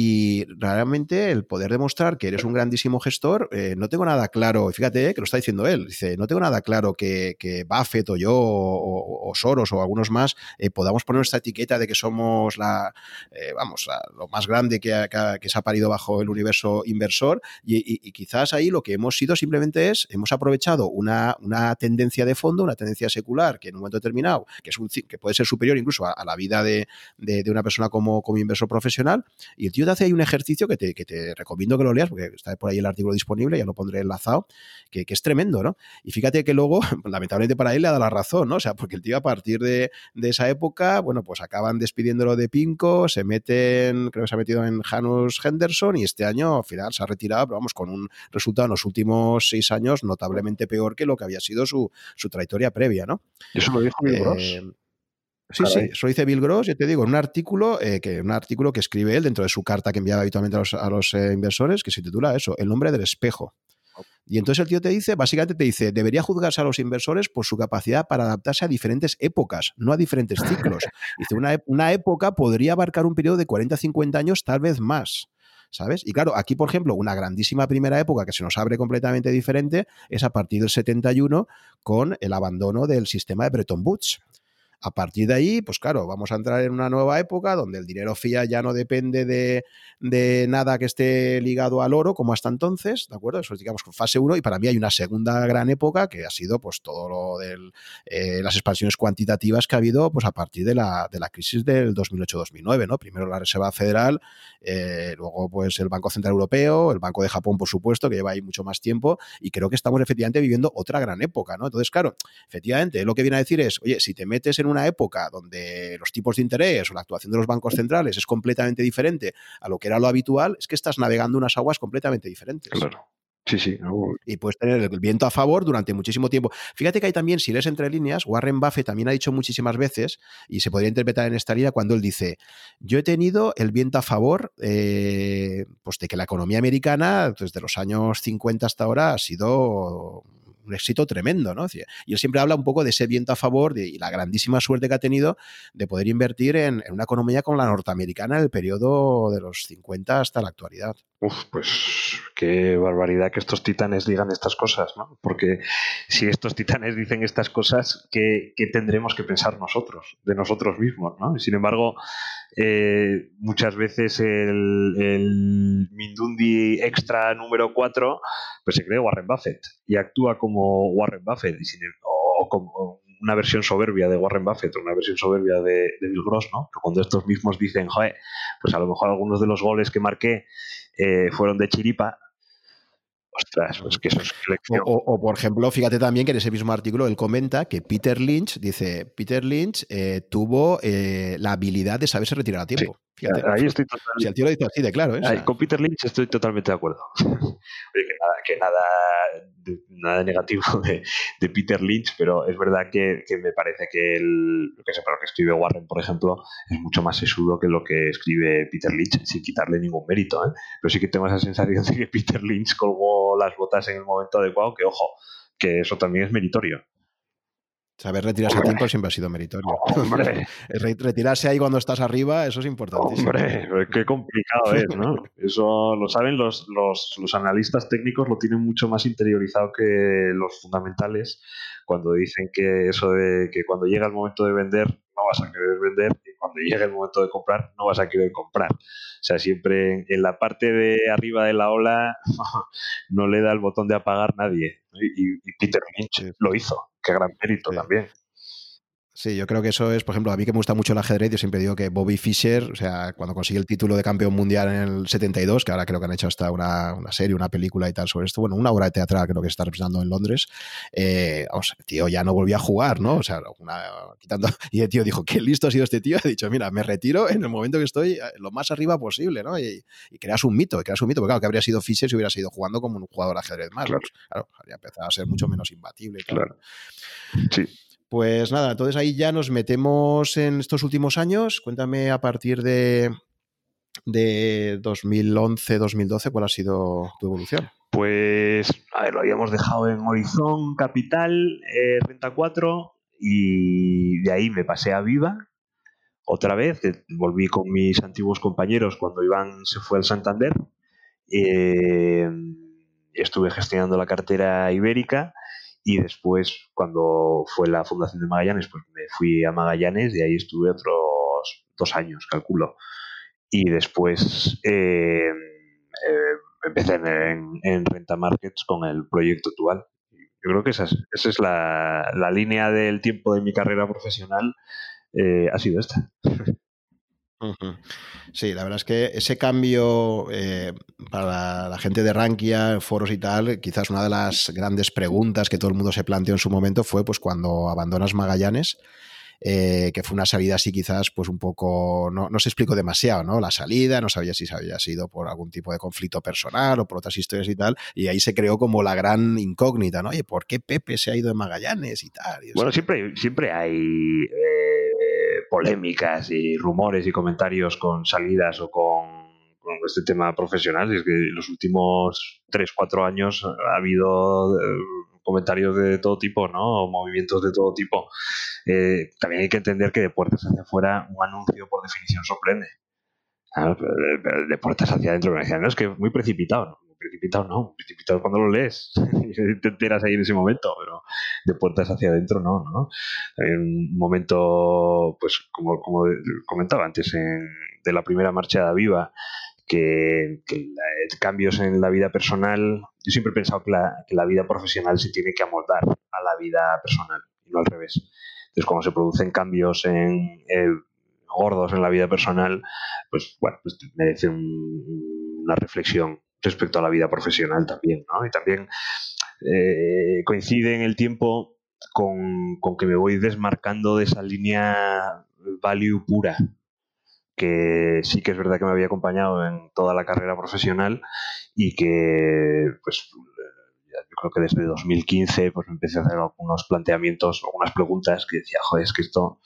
y realmente el poder demostrar que eres un grandísimo gestor, eh, no tengo nada claro, fíjate que lo está diciendo él, dice, no tengo nada claro que, que Buffett o yo o, Soros o algunos más eh, podamos poner esta etiqueta de que somos la, eh, vamos, lo más grande que, que, se ha parido bajo el universo inversor y, quizás ahí lo que hemos sido simplemente es, hemos aprovechado una, una, tendencia de fondo, una tendencia secular que en un momento determinado, que, es un, que puede ser superior incluso a, la vida de, de, de, una persona como, como inversor profesional y el tío hace ahí un ejercicio que te, que te, recomiendo que lo leas, porque está por ahí el artículo disponible, ya lo pondré enlazado, que, que, es tremendo, ¿no? Y fíjate que luego, [LAUGHS] lamentablemente para él le ha dado la razón, ¿no? O sea, porque el tío a partir de, de esa época, bueno, pues acaban despidiéndolo de Pinco, se meten, creo que se ha metido en Janus Henderson y este año al final se ha retirado, pero vamos, con un resultado en los últimos seis años notablemente peor que lo que había sido su, su trayectoria previa, ¿no? Eso lo dijo Bill eh, Sí, sí, eso dice Bill Gross, yo te digo, en un artículo, eh, que, un artículo que escribe él dentro de su carta que enviaba habitualmente a los, eh, inversores, que se titula eso, El nombre del espejo. Y entonces el tío te dice, básicamente te dice, debería juzgarse a los inversores por su capacidad para adaptarse a diferentes épocas, no a diferentes ciclos. [LAUGHS] Dice, una, una época podría abarcar un periodo de 40 50 años, tal vez más. ¿sabes? Y claro, aquí, por ejemplo, una grandísima primera época que se nos abre completamente diferente es a partir del 71 con el abandono del sistema de Bretton Woods. A partir de ahí, pues claro, vamos a entrar en una nueva época donde el dinero fiat ya no depende de, nada que esté ligado al oro como hasta entonces, ¿de acuerdo? Eso es, digamos, fase 1 y para mí hay una segunda gran época que ha sido pues todo lo de eh, las expansiones cuantitativas que ha habido pues a partir de la, de la crisis del 2008-2009, ¿no? Primero la Reserva Federal, eh, luego pues el Banco Central Europeo, el Banco de Japón, por supuesto, que lleva ahí mucho más tiempo y creo que estamos efectivamente viviendo otra gran época, ¿no? Entonces, claro, efectivamente, lo que viene a decir es, oye, si te metes en una época donde los tipos de interés o la actuación de los bancos centrales es completamente diferente a lo que era lo habitual, es que estás navegando unas aguas completamente diferentes. Claro. Sí, sí. Y puedes tener el viento a favor durante muchísimo tiempo. Fíjate que hay también, si lees entre líneas, Warren Buffett también ha dicho muchísimas veces, y se podría interpretar en esta línea, cuando él dice, yo he tenido el viento a favor eh, pues de que la economía americana, desde los años 50 hasta ahora, ha sido un éxito tremendo, ¿no? Y él siempre habla un poco de ese viento a favor de, y la grandísima suerte que ha tenido de poder invertir en, una economía como la norteamericana en el periodo de los 50 hasta la actualidad. Uf, pues qué barbaridad que estos titanes digan estas cosas, ¿no? Porque si estos titanes dicen estas cosas, ¿qué, tendremos que pensar nosotros, de nosotros mismos, ¿no? Y sin embargo, eh, muchas veces el, el, Mindundi extra número 4, pues se cree Warren Buffett y actúa como Warren Buffett y sin, o como una versión soberbia de Warren Buffett o una versión soberbia de, Bill Gross, ¿no? cuando estos mismos dicen, joder, pues a lo mejor algunos de los goles que marqué eh, fueron de chiripa, Ostras, pues que eso es O, por ejemplo, fíjate también que en ese mismo artículo él comenta que Peter Lynch, dice, Peter Lynch eh, tuvo eh, la habilidad de saberse retirar a tiempo. Ahí estoy totalmente. Si el tío lo dice así de claro. con Peter Lynch estoy totalmente de acuerdo. [LAUGHS] que nada, nada, negativo [LAUGHS] de, Peter Lynch, pero es verdad que, me parece que el, lo que, sé, lo que escribe Warren, por ejemplo, es mucho más sesudo que lo que escribe Peter Lynch, sin quitarle ningún mérito. ¿eh? Pero sí que tengo esa sensación de que Peter Lynch colgó las botas en el momento adecuado, que ojo, que eso también es meritorio. Saber retirarse a tiempo siempre ha sido meritorio. [LAUGHS] Hombre. [LAUGHS] retirarse ahí cuando estás arriba, eso es importante. Hombre, qué complicado es, ¿no? [LAUGHS] Eso lo saben los, los, analistas técnicos, lo tienen mucho más interiorizado que los fundamentales cuando dicen que eso de que cuando llega el momento de vender no vas a querer vender y cuando llega el momento de comprar no vas a querer comprar. O sea, siempre en la parte de arriba de la ola no le da el botón de apagar nadie. Y, y Peter Lynch lo hizo qué gran mérito también. Sí, yo creo que eso es, por ejemplo, a mí que me gusta mucho el ajedrez, yo siempre digo que Bobby Fischer, o sea, cuando consigue el título de campeón mundial en el 72, que ahora creo que han hecho hasta una, serie, una película y tal sobre esto, bueno, una obra de teatral creo que se está representando en Londres, eh, vamos, el tío ya no volvió a jugar, ¿no? O sea, quitando, [LAUGHS] y el tío dijo, qué listo ha sido este tío, [LAUGHS] ha dicho, mira, me retiro en el momento que estoy eh, lo más arriba posible, ¿no? Y, creas un mito, creas un mito, porque claro, que habría sido Fischer si hubiera sido jugando como un jugador de ajedrez más, claro, claro habría empezado a ser mucho menos imbatible. Claro. Sí. Pues nada, entonces ahí ya nos metemos en estos últimos años. Cuéntame a partir de, de 2011-2012 cuál ha sido tu evolución. Pues, a ver, lo habíamos dejado en Horizon Capital, eh, Renta 4, y de ahí me pasé a Viva. Otra vez, volví con mis antiguos compañeros cuando Iván se fue al Santander. Eh, estuve gestionando la cartera ibérica y después, cuando fue la fundación de Magallanes, pues me fui a Magallanes y ahí estuve otros dos años, calculo. Y después eh, eh, empecé en, Renta Markets con el proyecto actual. Yo creo que esa es, esa es la, la, línea del tiempo de mi carrera profesional, eh, ha sido esta. [LAUGHS] Sí, la verdad es que ese cambio eh, para la, gente de Rankia, foros y tal, quizás una de las grandes preguntas que todo el mundo se planteó en su momento fue pues cuando abandonas Magallanes, eh, que fue una salida así quizás pues un poco, no, se explicó demasiado, ¿no? La salida, no sabía si se había sido por algún tipo de conflicto personal o por otras historias y tal, y ahí se creó como la gran incógnita, ¿no? Oye, ¿por qué Pepe se ha ido de Magallanes y tal? bueno, siempre, siempre hay... Eh, polémicas y rumores y comentarios con salidas o con, este tema profesional. Es que en los últimos 3, 4 años ha habido eh, comentarios de todo tipo, ¿no? O movimientos de todo tipo. Eh, también hay que entender que de puertas hacia afuera un anuncio por definición sorprende. de puertas hacia adentro, no, es que muy precipitado. Precipitado no, precipitado cuando lo lees [LAUGHS] te enteras ahí en ese momento, pero de puertas hacia adentro no, ¿no? En un momento, pues como, como comentaba antes, de la primera marcha viva, que, que cambios en la vida personal, yo siempre he pensado que la, que la vida profesional se tiene que amoldar a la vida personal y no al revés. Entonces, cuando se producen cambios en, gordos en la vida personal, pues bueno, pues merece una reflexión respecto a la vida profesional también, ¿no? Y también eh, coincide en el tiempo con, que me voy desmarcando de esa línea value pura, que sí que es verdad que me había acompañado en toda la carrera profesional y que, pues, yo creo que desde 2015 pues empecé a hacer algunos planteamientos, algunas preguntas que decía, joder, es que esto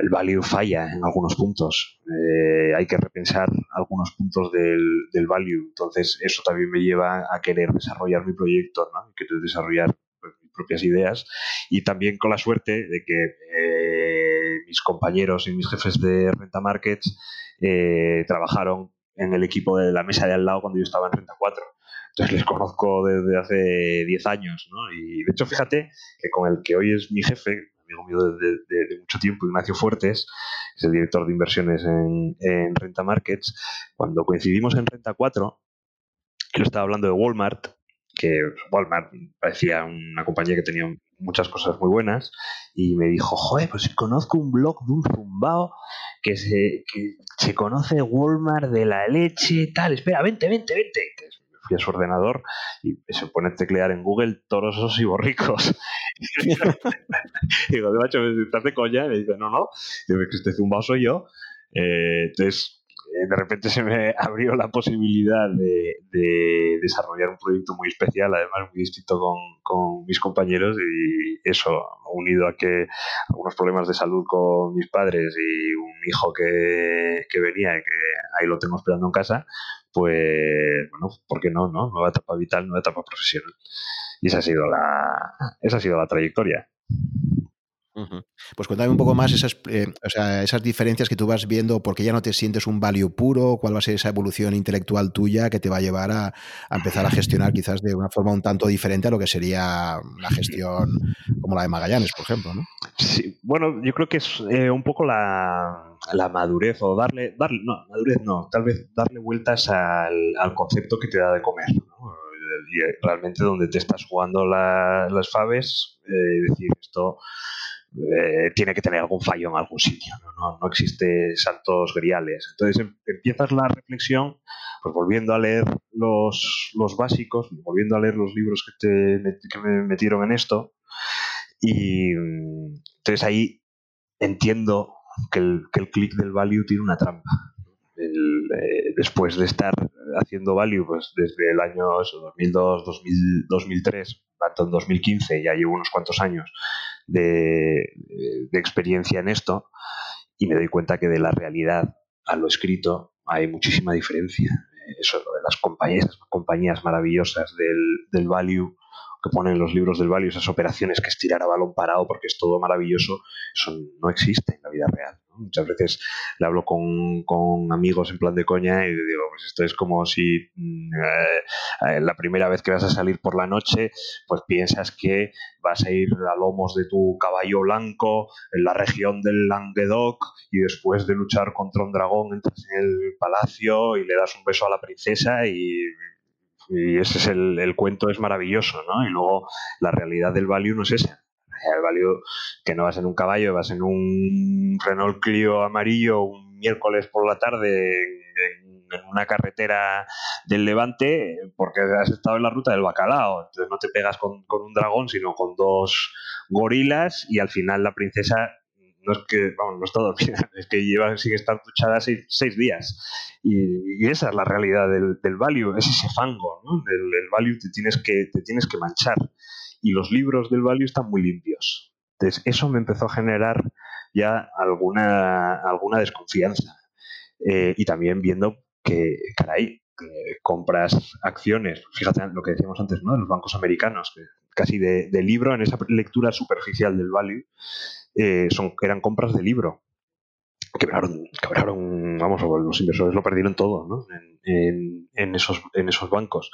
el value falla en algunos puntos. Eh, hay que repensar algunos puntos del, del, value. Entonces, eso también me lleva a querer desarrollar mi proyecto, ¿no? querer desarrollar pues, mis propias ideas y también con la suerte de que eh, mis compañeros y mis jefes de Renta Markets eh, trabajaron en el equipo de la mesa de al lado cuando yo estaba en Renta 4. Entonces les conozco desde hace 10 años, ¿no? Y de hecho, fíjate que con el que hoy es mi jefe, amigo mío de, mucho tiempo, Ignacio Fuertes, es el director de inversiones en, Renta Markets, cuando coincidimos en Renta 4, él estaba hablando de Walmart, que Walmart parecía una compañía que tenía muchas cosas muy buenas, y me dijo, joder, pues conozco un blog de un zumbao que se, que se conoce Walmart de la leche, tal, espera, vente, vente, vente, a su ordenador y se pone a teclear en Google torosos y borricos. [LAUGHS] digo, macho, ¿estás de coña? Y me dice, no, no, digo, que este zumbao soy yo. Eh, entonces, eh, de repente se me [LAUGHS] abrió la posibilidad de, desarrollar un proyecto muy especial, además muy distinto con, mis compañeros y eso, unido a que algunos problemas de salud con mis padres y un hijo que, que venía que ahí lo tengo esperando en casa, pues bueno, ¿por qué no? no? Nueva etapa vital, nueva etapa profesional. Y esa ha sido la, esa ha sido la trayectoria. Pues cuéntame un poco más esas, eh, esas diferencias que tú vas viendo, porque ya no te sientes un value puro, cuál va a ser esa evolución intelectual tuya que te va a llevar a, empezar a gestionar quizás de una forma un tanto diferente a lo que sería la gestión como la de Magallanes, por ejemplo, ¿no? Sí, bueno, yo creo que es eh, un poco la, madurez o darle, darle, no, madurez no, tal vez darle vueltas al, concepto que te da de comer, Y realmente donde te estás jugando las faves, eh, decir esto eh, tiene que tener algún fallo en algún sitio, ¿no? No, existe saltos griales. Entonces em, empiezas la reflexión, pues volviendo a leer los, los básicos, volviendo a leer los libros que, te, que me metieron en esto, y entonces ahí entiendo que el, que el click del value tiene una trampa. Eh, después de estar haciendo value pues desde el año 2002, 2000, 2003, tanto en 2015, ya llevo unos cuantos años, de, experiencia en esto y me doy cuenta que de la realidad a lo escrito hay muchísima diferencia. Eso de las compañías, compañías maravillosas del, del value que ponen los libros del value, esas operaciones que es tirar a balón parado porque es todo maravilloso, eso no existe en la vida real. Muchas veces le hablo con, amigos en plan de coña y digo, pues esto es como si mm, eh, la primera vez que vas a salir por la noche, pues piensas que vas a ir a lomos de tu caballo blanco en la región del Languedoc y después de luchar contra un dragón entras en el palacio y le das un beso a la princesa y ese es el, el, cuento es maravilloso, ¿no? Y luego la realidad del value no es esa el value que no vas en un caballo, vas en un Renault Clio amarillo un miércoles por la tarde en, una carretera del Levante porque has estado en la ruta del bacalao. Entonces no te pegas con, un dragón, sino con dos gorilas y al final la princesa no es que, vamos, no está dormida, [LAUGHS] es que lleva, sigue estando duchada seis, días. Y, esa es la realidad del, del value, es ese fango, ¿no? El, value te tienes, que, te tienes que manchar y los libros del value están muy limpios. Entonces, eso me empezó a generar ya alguna, alguna desconfianza. Eh, y también viendo que, caray, compras acciones, fíjate lo que decíamos antes, ¿no? De los bancos americanos, casi de, libro, en esa lectura superficial del value, eh, son, eran compras de libro. Quebraron, quebraron, vamos, los inversores lo perdieron todo, ¿no? En, en, esos, en esos bancos.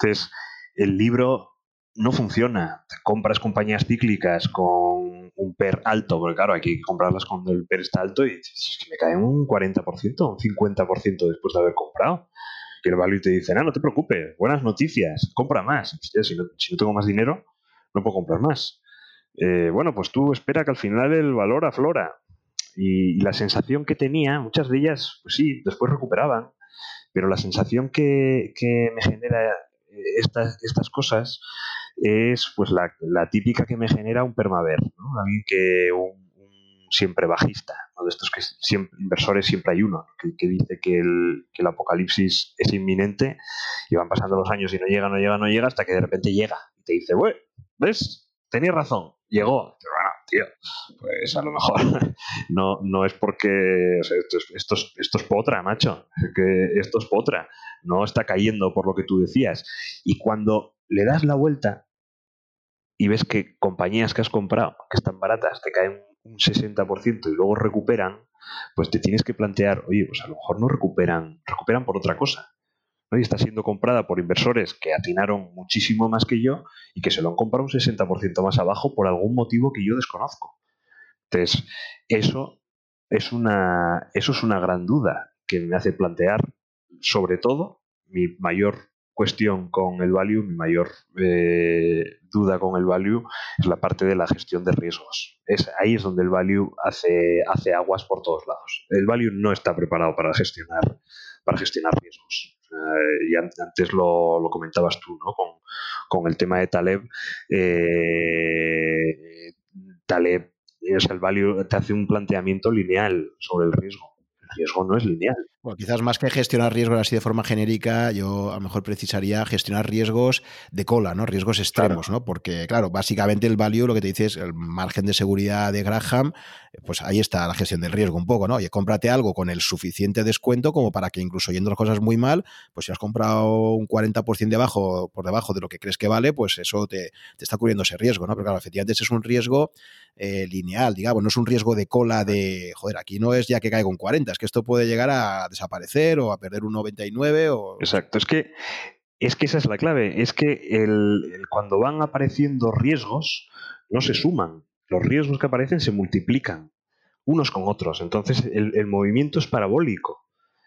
Entonces, el libro no funciona. Compras compañías cíclicas con un PER alto, porque claro, hay que comprarlas cuando el PER está alto y es que me cae un 40%, un 50% después de haber comprado. Y el value te dice, no, no te preocupes, buenas noticias, compra más. Si no, tengo más dinero, no puedo comprar más. Eh, bueno, pues tú espera que al final el valor aflora. Y, la sensación que tenía, muchas de ellas, pues sí, después recuperaban, pero la sensación que, me genera estas, estas cosas es pues la, típica que me genera un permaver. Alguien que un, siempre bajista, ¿no? de estos que siempre, inversores siempre hay uno, que, dice que el, apocalipsis es inminente y van pasando los años y no llega, no llega, no llega, hasta que de repente llega y te dice, ¿ves? Tenías razón, llegó. tío, pues a lo mejor [LAUGHS] no, no es porque esto, es, esto, es, potra, macho, que esto es potra, no está cayendo por lo que tú decías. Y cuando le das la vuelta y ves que compañías que has comprado, que están baratas, te caen un 60% y luego recuperan, pues te tienes que plantear, oye, pues a lo mejor no recuperan, recuperan por otra cosa. Y está siendo comprada por inversores que atinaron muchísimo más que yo y que se lo han comprado un 60% más abajo por algún motivo que yo desconozco. Entonces, eso es una, eso es una gran duda que me hace plantear, sobre todo, mi mayor cuestión con el value, mi mayor eh, duda con el value es la parte de la gestión de riesgos. Es, ahí es donde el value hace, hace aguas por todos lados. El value no está preparado para gestionar, para gestionar riesgos. y antes lo, comentabas tú, ¿no? Con, el tema de Taleb. Eh, Taleb, el value te hace un planteamiento lineal sobre el riesgo. Riesgo no es lineal. Bueno, quizás más que gestionar riesgos así de forma genérica, yo a lo mejor precisaría gestionar riesgos de cola, ¿no? Riesgos extremos, ¿no? Porque, claro, básicamente el value lo que te dice es el margen de seguridad de Graham, pues ahí está la gestión del riesgo un poco, ¿no? Oye, cómprate algo con el suficiente descuento como para que incluso yendo las cosas muy mal, pues si has comprado un 40% debajo, por debajo de lo que crees que vale, pues eso te, está cubriendo ese riesgo, ¿no? Pero claro, efectivamente ese es un riesgo eh, lineal, digamos, no es un riesgo de cola de, joder, aquí no es ya que caigo en 40, que esto puede llegar a desaparecer o a perder un 99 o... Exacto, es que, es que esa es la clave, es que el, cuando van apareciendo riesgos no se suman, los riesgos que aparecen se multiplican unos con otros, entonces el, movimiento es parabólico.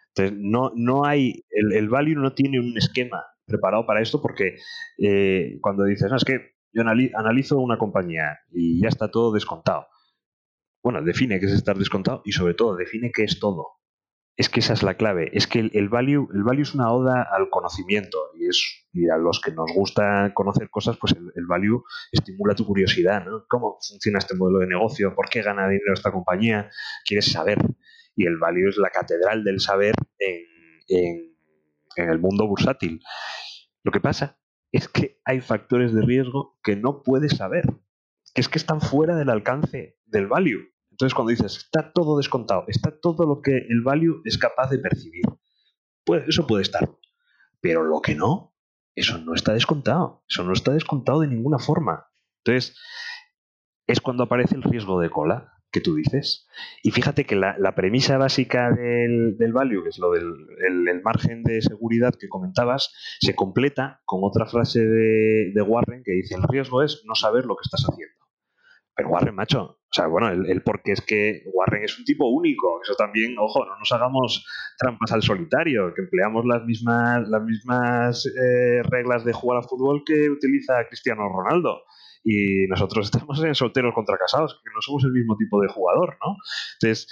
Entonces, no, no hay, el, el, value no tiene un esquema preparado para esto porque eh, cuando dices, no, es que yo analizo una compañía y ya está todo descontado. Bueno, define qué es estar descontado y sobre todo define qué es todo es que esa es la clave. Es que el, value, el value es una oda al conocimiento y es a los que nos gusta conocer cosas, pues el, value estimula tu curiosidad, ¿no? ¿Cómo funciona este modelo de negocio? ¿Por qué gana dinero esta compañía? Quieres saber. Y el value es la catedral del saber en, en el mundo bursátil. Lo que pasa es que hay factores de riesgo que no puedes saber, que es que están fuera del alcance del value. Entonces, cuando dices, está todo descontado, está todo lo que el value es capaz de percibir, pues eso puede estar. Pero lo que no, eso no está descontado. Eso no está descontado de ninguna forma. Entonces, es cuando aparece el riesgo de cola que tú dices. Y fíjate que la, premisa básica del, value, que es lo del el, margen de seguridad que comentabas, se completa con otra frase de Warren que dice, el riesgo es no saber lo que estás haciendo. Pero Warren, macho, o sea, bueno, el, porque es que Warren es un tipo único. Eso también, ojo, no nos hagamos trampas al solitario, que empleamos las mismas, las mismas eh, reglas de jugar al fútbol que utiliza Cristiano Ronaldo. Y nosotros [LAUGHS] estamos en solteros contra casados, que no somos el mismo tipo de jugador, ¿no? Entonces,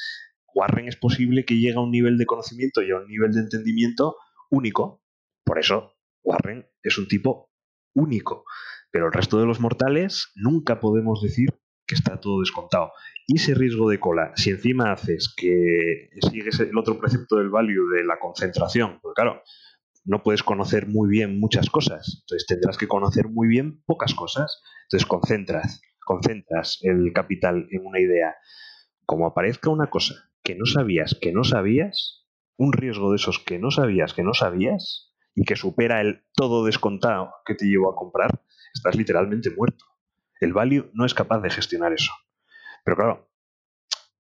Warren es posible que llegue a un nivel de conocimiento y a un nivel de entendimiento único. Por eso, Warren es un tipo único. Pero el resto de los mortales nunca podemos decir que está todo descontado. Y ese riesgo de cola, si encima haces que sigues el otro precepto del value de la concentración, pues claro, no puedes conocer muy bien muchas cosas, entonces tendrás que conocer muy bien pocas cosas. Entonces concentras, concentras el capital en una idea. Como aparezca una cosa que no sabías, que no sabías, un riesgo de esos que no sabías, que no sabías, y que supera el todo descontado que te llevó a comprar, estás literalmente muerto. El value no es capaz de gestionar eso. Pero claro,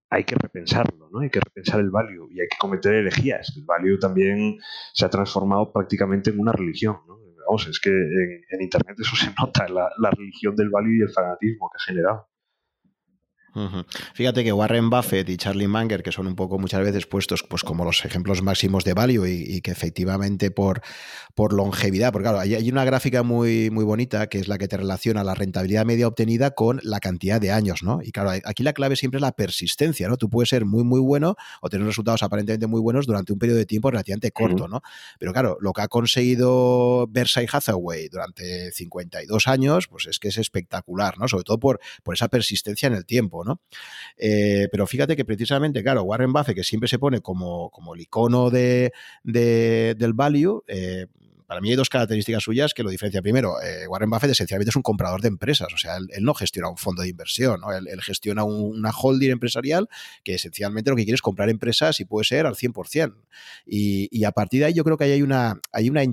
hay que repensarlo, ¿no? Hay que repensar el value y hay que cometer herejías. El value también se ha transformado prácticamente en una religión, ¿no? Vamos, es que en, Internet eso se [LAUGHS] nota, la, la religión del value y el fanatismo que ha generado. Fíjate que Warren Buffett y Charlie Munger, que son un poco muchas veces puestos pues, como los ejemplos máximos de value y, que efectivamente por, por longevidad, porque claro, hay, una gráfica muy, muy bonita que es la que te relaciona la rentabilidad media obtenida con la cantidad de años, ¿no? Y claro, aquí la clave siempre es la persistencia, ¿no? Tú puedes ser muy, muy bueno o tener resultados aparentemente muy buenos durante un periodo de tiempo relativamente corto, ¿no? Pero claro, lo que ha conseguido Versailles Hathaway durante 52 años, pues es que es espectacular, ¿no? Sobre todo por, por esa persistencia en el tiempo. ¿No? Eh, pero fíjate que precisamente, claro, Warren Buffett, que siempre se pone como, como el icono de, del value, eh, para mí hay dos características suyas que lo diferencian. Primero, eh, Warren Buffett esencialmente es un comprador de empresas, o sea, él, no gestiona un fondo de inversión, ¿no? él, gestiona una holding empresarial que esencialmente lo que quiere es comprar empresas y puede ser al 100%. Y, y a partir de ahí yo creo que hay una, hay una,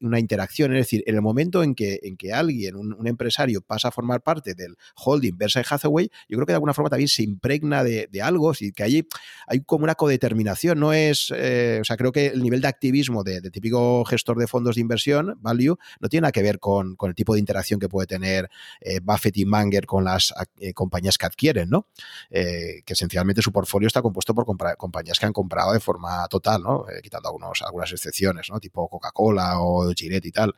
una interacción, es decir, en el momento en que, en que alguien, un, empresario, pasa a formar parte del holding Versailles Hathaway, yo creo que de alguna forma también se impregna de, algo, y que allí hay como una codeterminación, no es, eh, o sea, creo que el nivel de activismo de, típico gestor de fondos de inversión, value, no tiene nada que ver con, el tipo de interacción que puede tener eh, Buffett y Manger con las eh, compañías que adquieren, ¿no? que esencialmente su portfolio está compuesto por compañías que han comprado de forma total, ¿no? quitando algunos, algunas excepciones, ¿no? Tipo Coca-Cola o Gillette y tal.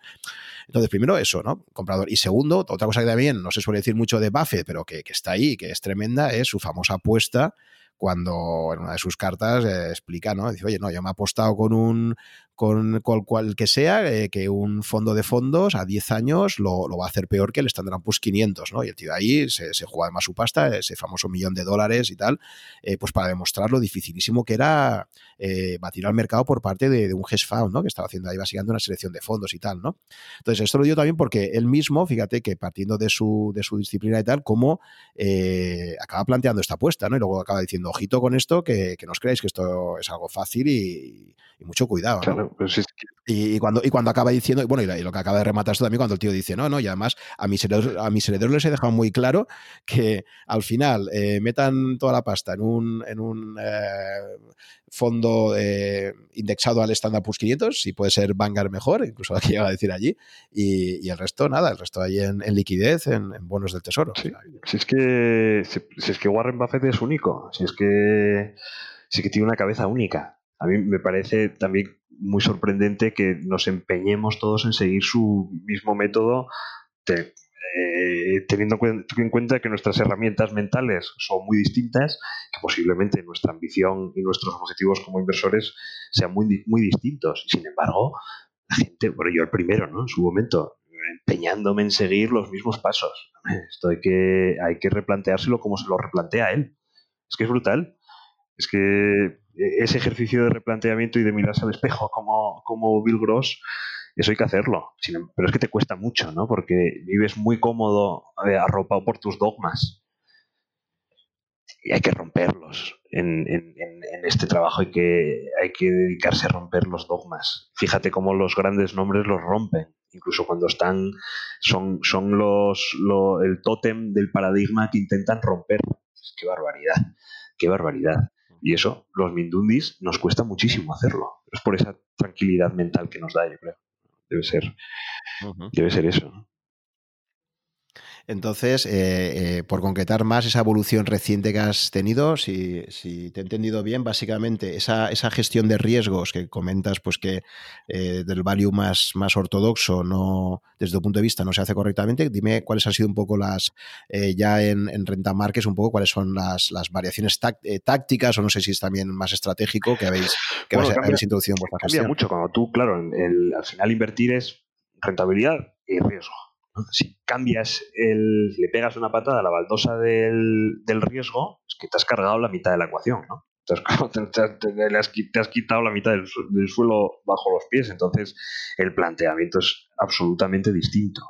Entonces, primero eso, ¿no? Comprador. Y segundo, otra cosa que también no se suele decir mucho de Buffett, pero que, está ahí, que es tremenda, es su famosa apuesta cuando en una de sus cartas eh, explica, ¿no? Dice, oye, no, yo me he apostado con un, con cual, cual que sea, eh, que un fondo de fondos a 10 años lo, va a hacer peor que el Standard Poor's 500, ¿no? Y el tío ahí se, se juega además su pasta, ese famoso millón de dólares y tal, eh, pues para demostrar lo dificilísimo que era eh, batir al mercado por parte de, un hedge fund, ¿no? Que estaba haciendo ahí básicamente una selección de fondos y tal, ¿no? Entonces, esto lo digo también porque él mismo, fíjate que partiendo de su, de su disciplina y tal, como acaba planteando esta apuesta, ¿no? Y luego acaba diciendo, ojito con esto, que, no os creáis que esto es algo fácil y, mucho cuidado, pues y, cuando, y cuando acaba diciendo, bueno, y, lo que acaba de rematar esto también, cuando el tío dice, no, no, y además a mis herederos, a mis herederos les he dejado muy claro que al final eh, metan toda la pasta en un, en un eh, fondo eh, indexado al Standard Poor's 500, si puede ser Vanguard mejor, incluso [LAUGHS] aquí llega a decir allí, y, el resto nada, el resto ahí en, liquidez, en, bonos del tesoro. Si, es que, si, es que Warren Buffett es único, si es que, si es que tiene una cabeza única a mí me parece también muy sorprendente que nos empeñemos todos en seguir su mismo método, eh, teniendo en cuenta que nuestras herramientas mentales son muy distintas, que posiblemente nuestra ambición y nuestros objetivos como inversores sean muy, muy distintos. Sin embargo, la gente, bueno, yo el primero, ¿no? En su momento, empeñándome en seguir los mismos pasos. Esto hay que, hay que replanteárselo como se lo replantea él. Es que es brutal. Es que ese ejercicio de replanteamiento y de mirarse al espejo como, como Bill Gross, eso hay que hacerlo. Em, pero es que te cuesta mucho, ¿no? Porque vives muy cómodo, eh, arropado por tus dogmas. Y hay que romperlos. En, este trabajo hay que, hay que dedicarse a romper los dogmas. Fíjate cómo los grandes nombres los rompen. Incluso cuando están, son, son los, el tótem del paradigma que intentan romper. Qué barbaridad, qué barbaridad. Y eso, los Mindundis, nos cuesta muchísimo hacerlo. Es por esa tranquilidad mental que nos da, yo creo. Debe ser, debe ser eso. Entonces, eh, eh, por concretar más esa evolución reciente que has tenido, si, te he entendido bien, básicamente esa, gestión de riesgos que comentas, pues que eh, del value más, más ortodoxo, no desde tu punto de vista, no se hace correctamente. Dime cuáles han sido un poco las, ya en, renta marques, un poco cuáles son las, variaciones tácticas, o no sé si es también más estratégico que habéis, que habéis introducido en vuestra gestión. Cambia mucho cuando tú, claro, al final invertir es rentabilidad y riesgo si cambias el, le pegas una patada a la baldosa del, riesgo, es que te has cargado la mitad de la ecuación, ¿no? Te has, quitado la mitad del, suelo bajo los pies, entonces el planteamiento es absolutamente distinto.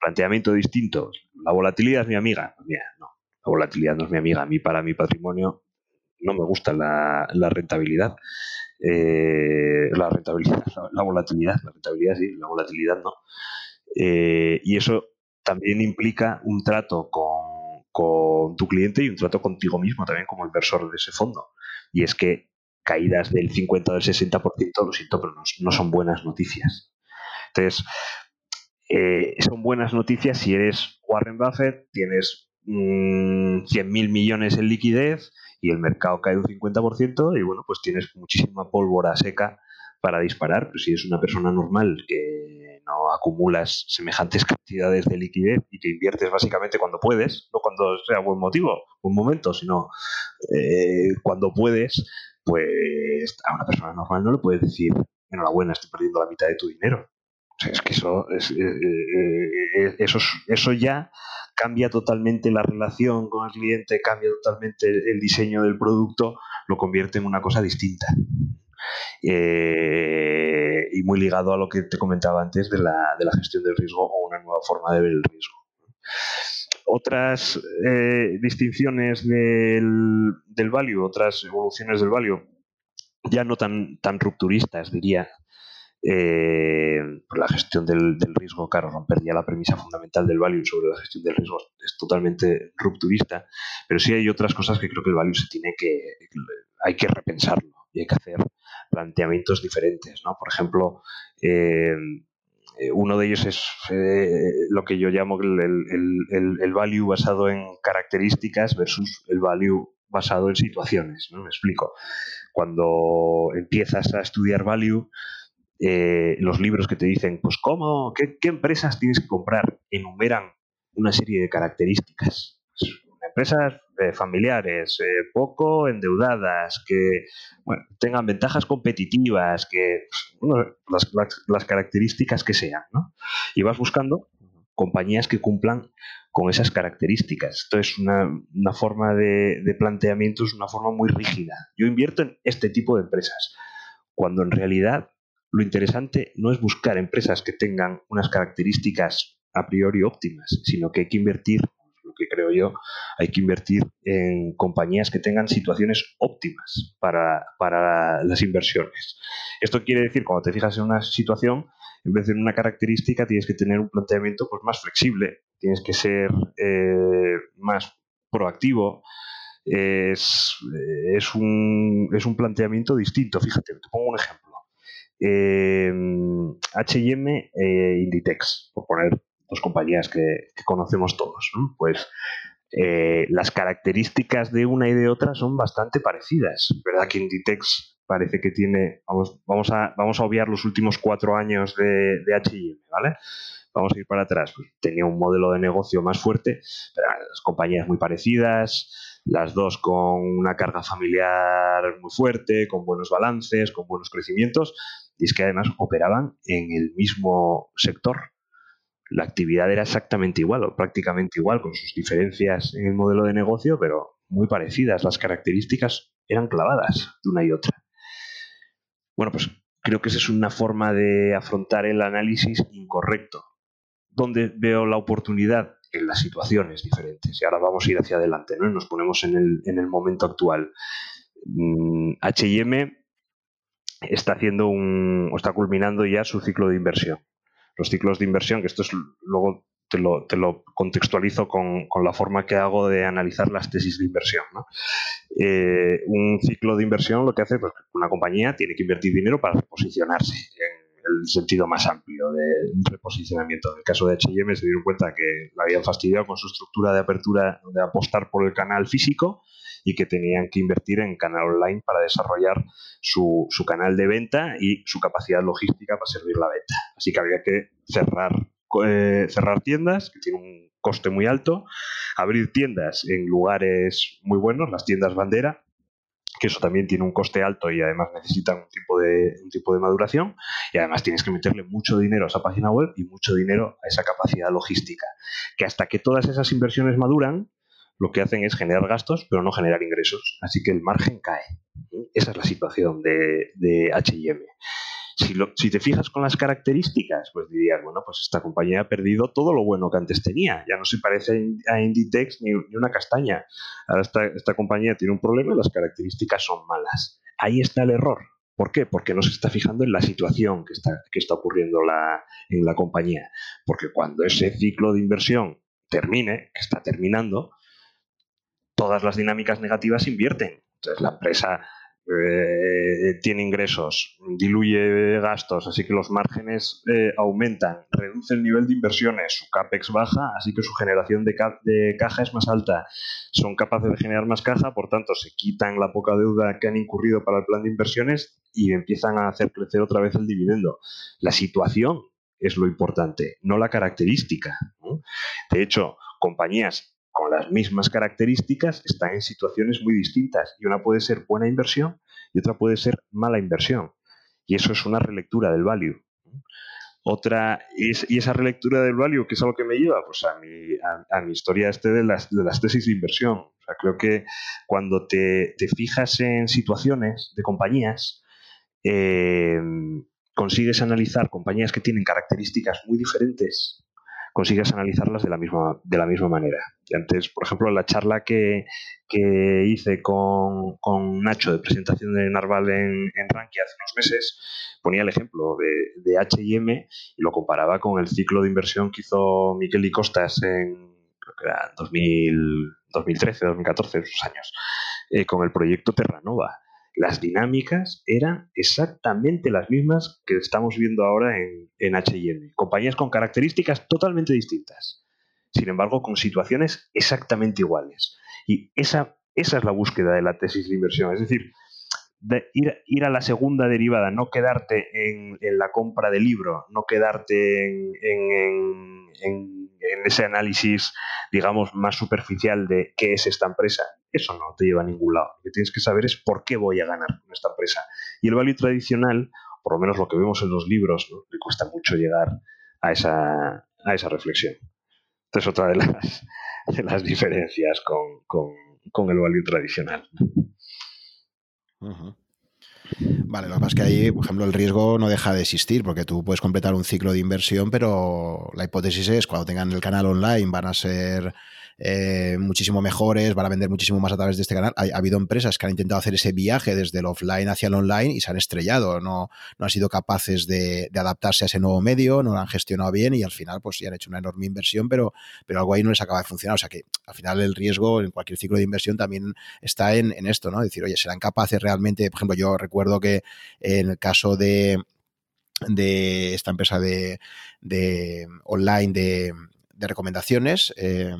Planteamiento distinto, la volatilidad es mi amiga. Mira, no, la volatilidad no es mi amiga. A mí, para mi patrimonio, no me gusta la, rentabilidad. Eh, la rentabilidad, [LAUGHS] la, volatilidad, la rentabilidad sí, la volatilidad no. Eh, y eso también implica un trato con, con, tu cliente y un trato contigo mismo también como inversor de ese fondo. Y es que caídas del 50 o del 60%, lo siento, pero no, son buenas noticias. Entonces, eh, son buenas noticias si eres Warren Buffett, tienes mmm, 100.000 millones en liquidez y el mercado cae un 50% y bueno, pues tienes muchísima pólvora seca para disparar. Pero si es una persona normal que no acumulas semejantes cantidades de liquidez y que inviertes básicamente cuando puedes, no cuando sea buen motivo, buen momento, sino eh, cuando puedes, pues a una persona normal no le puedes decir, enhorabuena, estoy perdiendo la mitad de tu dinero. O sea, es que eso, es, eh, eh, eso, eso ya cambia totalmente la relación con el cliente, cambia totalmente el diseño del producto, lo convierte en una cosa distinta. Eh, y muy ligado a lo que te comentaba antes de la, de la gestión del riesgo o una nueva forma de ver el riesgo. Otras eh, distinciones del, del value, otras evoluciones del value, ya no tan, tan rupturistas, diría, eh, la gestión del, riesgo, claro, rompería la premisa fundamental del value sobre la gestión del riesgo es totalmente rupturista, pero sí hay otras cosas que creo que el value se tiene que, hay que repensarlo y hay que hacer planteamientos diferentes, ¿no? Por ejemplo, eh, uno de ellos es eh, lo que yo llamo el, el, value basado en características versus el value basado en situaciones. Me explico. Cuando empiezas a estudiar value, eh, los libros que te dicen, pues cómo, qué, empresas tienes que comprar, enumeran una serie de características. Pues, empresas eh, familiares, eh, poco endeudadas, que tengan ventajas competitivas, que las, las, características que sean, ¿no? Y vas buscando compañías que cumplan con esas características. Esto es una, forma de, de, planteamiento, es una forma muy rígida. Yo invierto en este tipo de empresas, cuando en realidad lo interesante no es buscar empresas que tengan unas características a priori óptimas, sino que hay que invertir, que creo yo, hay que invertir en compañías que tengan situaciones óptimas para, las inversiones. Esto quiere decir, cuando te fijas en una situación, en vez de en una característica, tienes que tener un planteamiento pues, más flexible, tienes que ser eh, más proactivo, es, es, un, es un planteamiento distinto. Fíjate, te pongo un ejemplo. HM Inditex, por poner dos compañías que, conocemos todos. Pues eh, las características de una y de otra son bastante parecidas. ¿Verdad que Inditex parece que tiene, vamos, vamos, a, vamos a obviar los últimos cuatro años de, de HM, ¿vale? Vamos a ir para atrás. Pues tenía un modelo de negocio más fuerte, pero las compañías muy parecidas, las dos con una carga familiar muy fuerte, con buenos balances, con buenos crecimientos, y es que además operaban en el mismo sector. La actividad era exactamente igual o prácticamente igual, con sus diferencias en el modelo de negocio, pero muy parecidas. Las características eran clavadas de una y otra. Bueno, pues creo que esa es una forma de afrontar el análisis incorrecto. Donde veo la oportunidad en las situaciones diferentes. Y ahora vamos a ir hacia adelante, ¿no? nos ponemos en el, en el momento actual. HM está haciendo un, o está culminando ya su ciclo de inversión. Los ciclos de inversión, que esto es luego te lo, te lo contextualizo con, con, la forma que hago de analizar las tesis de inversión. Eh, un ciclo de inversión lo que hace, pues una compañía tiene que invertir dinero para reposicionarse en el sentido más amplio de reposicionamiento. En el caso de HM se dieron cuenta que la habían fastidiado con su estructura de apertura de apostar por el canal físico y que tenían que invertir en canal online para desarrollar su, su canal de venta y su capacidad logística para servir la venta. Así que había que cerrar, eh, cerrar tiendas, que tiene un coste muy alto, abrir tiendas en lugares muy buenos, las tiendas bandera, que eso también tiene un coste alto y además necesitan un tipo de, un tipo de maduración y además tienes que meterle mucho dinero a esa página web y mucho dinero a esa capacidad logística, que hasta que todas esas inversiones maduran, lo que hacen es generar gastos, pero no generar ingresos. Así que el margen cae. Esa es la situación de, de HM. Si, si, te fijas con las características, pues dirías, bueno, pues esta compañía ha perdido todo lo bueno que antes tenía. Ya no se parece a Inditex ni, ni una castaña. Ahora esta, esta compañía tiene un problema y las características son malas. Ahí está el error. ¿Por qué? Porque no se está fijando en la situación que está, que está ocurriendo la, en la compañía. Porque cuando ese ciclo de inversión termine, que está terminando, todas las dinámicas negativas invierten. Entonces la empresa eh, tiene ingresos, diluye gastos, así que los márgenes eh, aumentan, reduce el nivel de inversiones, su CAPEX baja, así que su generación de, de, caja es más alta. Son capaces de generar más caja, por tanto, se quitan la poca deuda que han incurrido para el plan de inversiones y empiezan a hacer crecer otra vez el dividendo. La situación es lo importante, no la característica. De hecho, compañías con las mismas características están en situaciones muy distintas y una puede ser buena inversión y otra puede ser mala inversión. Y eso es una relectura del value. Otra, y esa relectura del value, ¿qué es a lo que me lleva? Pues a mi, a, mi historia este de las, de las tesis de inversión. Creo que cuando te, te fijas en situaciones de compañías, eh, consigues analizar compañías que tienen características muy diferentes, consigues analizarlas de la misma, de la misma manera. Y antes, por ejemplo, la charla que, hice con, Nacho de presentación de Narval en, en Rankia hace unos meses, ponía el ejemplo de, de H&M y lo comparaba con el ciclo de inversión que hizo Miquel y Costas en creo que era 2013, 2014, esos años, eh, con el proyecto Terranova las dinámicas eran exactamente las mismas que estamos viendo ahora en, en HM. Compañías con características totalmente distintas, sin embargo, con situaciones exactamente iguales. Y esa, esa es la búsqueda de la tesis de inversión. Es decir, ir, a la segunda derivada, no quedarte en, la compra de libro, no quedarte en, en, ese análisis, digamos, más superficial de qué es esta empresa. Eso no te lleva a ningún lado. Lo que tienes que saber es por qué voy a ganar con esta empresa. Y el value tradicional, por lo menos lo que vemos en los libros, le cuesta mucho llegar a esa, a esa reflexión. Esta es otra de las, de las diferencias con, con el value tradicional. Vale, lo que pasa es que ahí, por ejemplo, el riesgo no deja de existir, porque tú puedes completar un ciclo de inversión, pero la hipótesis es cuando tengan el canal online van a ser eh, muchísimo mejores, van a vender muchísimo más a través de este canal. Ha, habido empresas que han intentado hacer ese viaje desde el offline hacia el online y se han estrellado, no, no han sido capaces de, adaptarse a ese nuevo medio, no lo han gestionado bien y al final pues sí han hecho una enorme inversión, pero, pero algo ahí no les acaba de funcionar. O sea que al final el riesgo en cualquier ciclo de inversión también está en, esto, ¿no? decir, oye, ¿serán capaces realmente? Por ejemplo, yo recuerdo que en el caso de de esta empresa de, de online de, de recomendaciones, eh,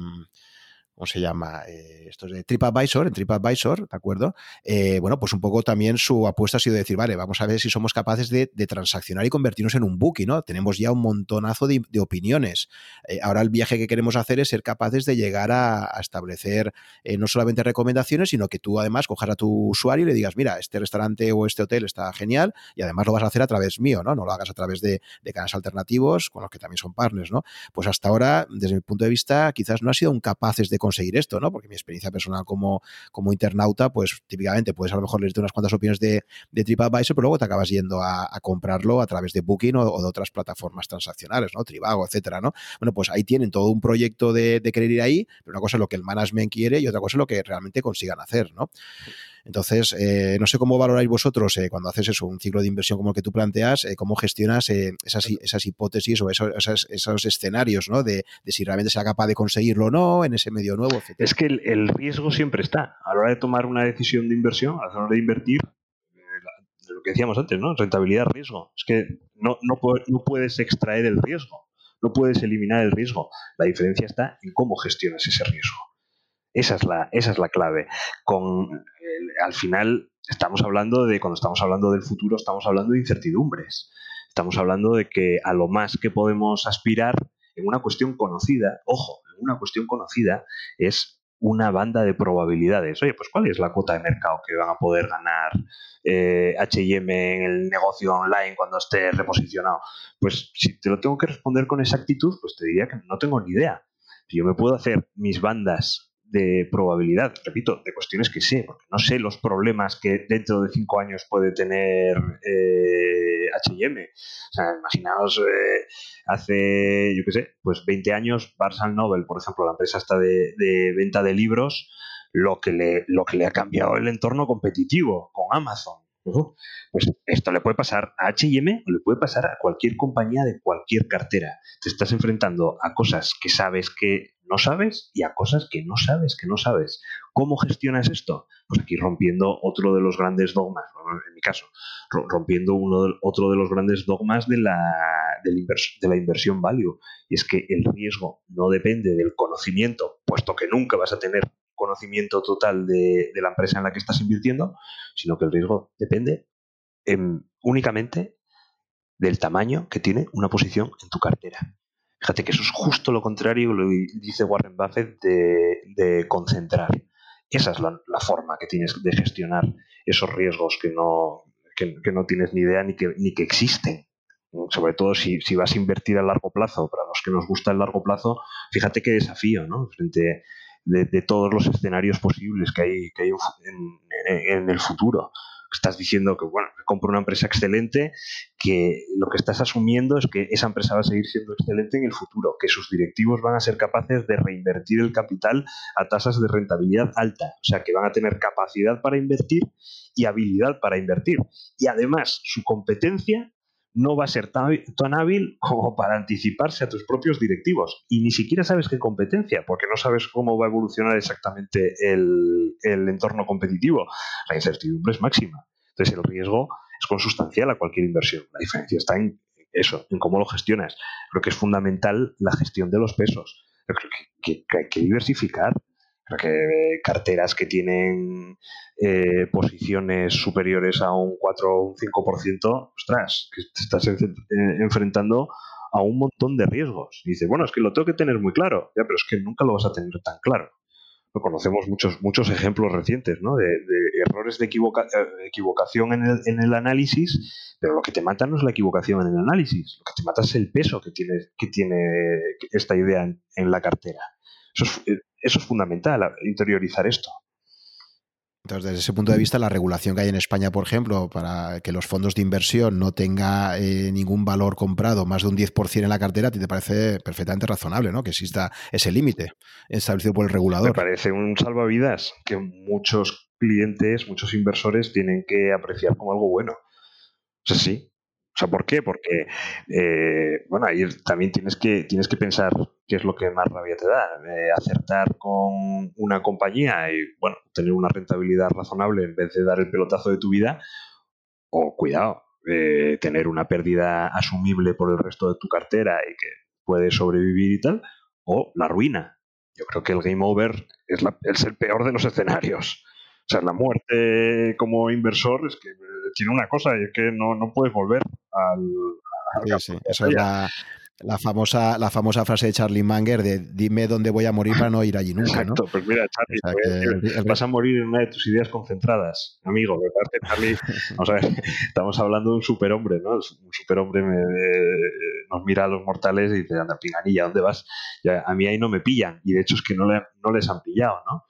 ¿cómo se llama? Eh, esto es de TripAdvisor, en TripAdvisor, ¿de acuerdo? Eh, bueno, pues un poco también su apuesta ha sido decir, vale, vamos a ver si somos capaces de, transaccionar y convertirnos en un bookie, ¿no? Tenemos ya un montonazo de, opiniones. Eh, ahora el viaje que queremos hacer es ser capaces de llegar a, establecer no solamente recomendaciones, sino que tú además cojas a tu usuario y le digas, mira, este restaurante o este hotel está genial y además lo vas a hacer a través mío, ¿no? No lo hagas a través de, de canales alternativos con los que también son partners, ¿no? Pues hasta ahora, desde mi punto de vista, quizás no ha sido un capaces de conseguir esto, ¿no? Porque mi experiencia personal como, como internauta, pues típicamente puedes a lo mejor leerte unas cuantas opiniones de, de TripAdvisor, pero luego te acabas yendo a, comprarlo a través de Booking o, de otras plataformas transaccionales, ¿no? Trivago, etcétera, ¿no? Bueno, pues ahí tienen todo un proyecto de, querer ir ahí, pero una cosa es lo que el management quiere y otra cosa es lo que realmente consigan hacer, ¿no? Entonces, eh, no sé cómo valoráis vosotros eh, cuando haces eso, un ciclo de inversión como el que tú planteas, eh, cómo gestionas esas, esas, hipótesis o esos, esos, escenarios, ¿no? De, si realmente sea capaz de conseguirlo o no en ese medio nuevo. Es que el, riesgo siempre está. A la hora de tomar una decisión de inversión, a la hora de invertir, lo que decíamos antes, ¿no? Rentabilidad-riesgo. Es que no, no, no puedes extraer el riesgo, no puedes eliminar el riesgo. La diferencia está en cómo gestionas ese riesgo. Esa es la, esa es la clave. Con, al final estamos hablando de, cuando estamos hablando del futuro, estamos hablando de incertidumbres. Estamos hablando de que a lo más que podemos aspirar en una cuestión conocida, ojo, en una cuestión conocida es una banda de probabilidades. Oye, pues ¿cuál es la cuota de mercado que van a poder ganar HM en el negocio online cuando esté reposicionado? Pues si te lo tengo que responder con exactitud, pues te diría que no tengo ni idea. Yo me puedo hacer mis bandas de probabilidad, repito, de cuestiones que sé, porque no sé los problemas que dentro de cinco años puede tener eh, HM. O sea, imaginaos, eh, hace, yo qué sé, pues 20 años, Barnes Noble, por ejemplo, la empresa está de, de, venta de libros, lo que, le, lo que le ha cambiado el entorno competitivo con Amazon. Pues esto le puede pasar a HM o le puede pasar a cualquier compañía de cualquier cartera. Te estás enfrentando a cosas que sabes que no sabes y a cosas que no sabes, que no sabes. ¿Cómo gestionas esto? Pues aquí rompiendo otro de los grandes dogmas, en mi caso, rompiendo uno otro de los grandes dogmas de la, de la inversión value. Y es que el riesgo no depende del conocimiento, puesto que nunca vas a tener conocimiento total de, la empresa en la que estás invirtiendo, sino que el riesgo depende únicamente del tamaño que tiene una posición en tu cartera. Fíjate que eso es justo lo contrario, lo dice Warren Buffett, de, concentrar. Esa es la, forma que tienes de gestionar esos riesgos que no, no tienes ni idea ni que, ni que existen. Sobre todo si, vas a invertir a largo plazo. Para los que nos gusta el largo plazo, fíjate qué desafío, ¿no? Frente de, todos los escenarios posibles que hay, que hay en, en, el futuro. Estás diciendo que, bueno, compro una empresa excelente, que lo que estás asumiendo es que esa empresa va a seguir siendo excelente en el futuro, que sus directivos van a ser capaces de reinvertir el capital a tasas de rentabilidad alta, o sea, que van a tener capacidad para invertir y habilidad para invertir. Y además, su competencia no va a ser tan, hábil como para anticiparse a tus propios directivos. Y ni siquiera sabes qué competencia, porque no sabes cómo va a evolucionar exactamente el, entorno competitivo. La incertidumbre es máxima. Entonces el riesgo es consustancial a cualquier inversión. La diferencia está en eso, en cómo lo gestionas. Creo que es fundamental la gestión de los pesos. creo que hay que diversificar que carteras que tienen eh, posiciones superiores a un 4 o un 5%, ostras, que te estás eh, enfrentando a un montón de riesgos. dice, bueno, es que lo tengo que tener muy claro, ya, pero es que nunca lo vas a tener tan claro. Lo conocemos muchos, muchos ejemplos recientes ¿no? de, errores de eh, equivocación en el, en el, análisis, pero lo que te mata no es la equivocación en el análisis, lo que te mata es el peso que tiene, que tiene esta idea en, en la cartera. Eso es, eso es fundamental, interiorizar esto. Entonces, desde ese punto de vista, la regulación que hay en España, por ejemplo, para que los fondos de inversión no tenga eh, ningún valor comprado más de un 10% en la cartera, ¿a ti te parece perfectamente razonable, ¿no? Que exista ese límite establecido por el regulador. Me parece un salvavidas que muchos clientes, muchos inversores tienen que apreciar como algo bueno. O sea, sí, o sea, ¿por qué? Porque, eh, bueno, ahí también tienes que, tienes que pensar qué es lo que más rabia te da. Eh, acertar con una compañía y, bueno, tener una rentabilidad razonable en vez de dar el pelotazo de tu vida. O, cuidado, eh, tener una pérdida asumible por el resto de tu cartera y que puedes sobrevivir y tal. O la ruina. Yo creo que el game over es, es el peor de los escenarios. O sea, la muerte como inversor es que tiene una cosa y es que no, no puedes volver al... sí, sí, eso es la, la, famosa, la famosa frase de Charlie Manger de dime dónde voy a morir para no ir allí nunca. Exacto, pues mira, Charlie, vas a morir en una de tus ideas concentradas, amigo. Parece, Charlie, vamos a ver, estamos hablando de un superhombre, ¿no? Un superhombre me, nos mira a los mortales y dice, anda, pinganilla, ¿dónde vas? Ya, a mí ahí no me pillan, y de hecho es que no, le, no les han pillado, ¿no?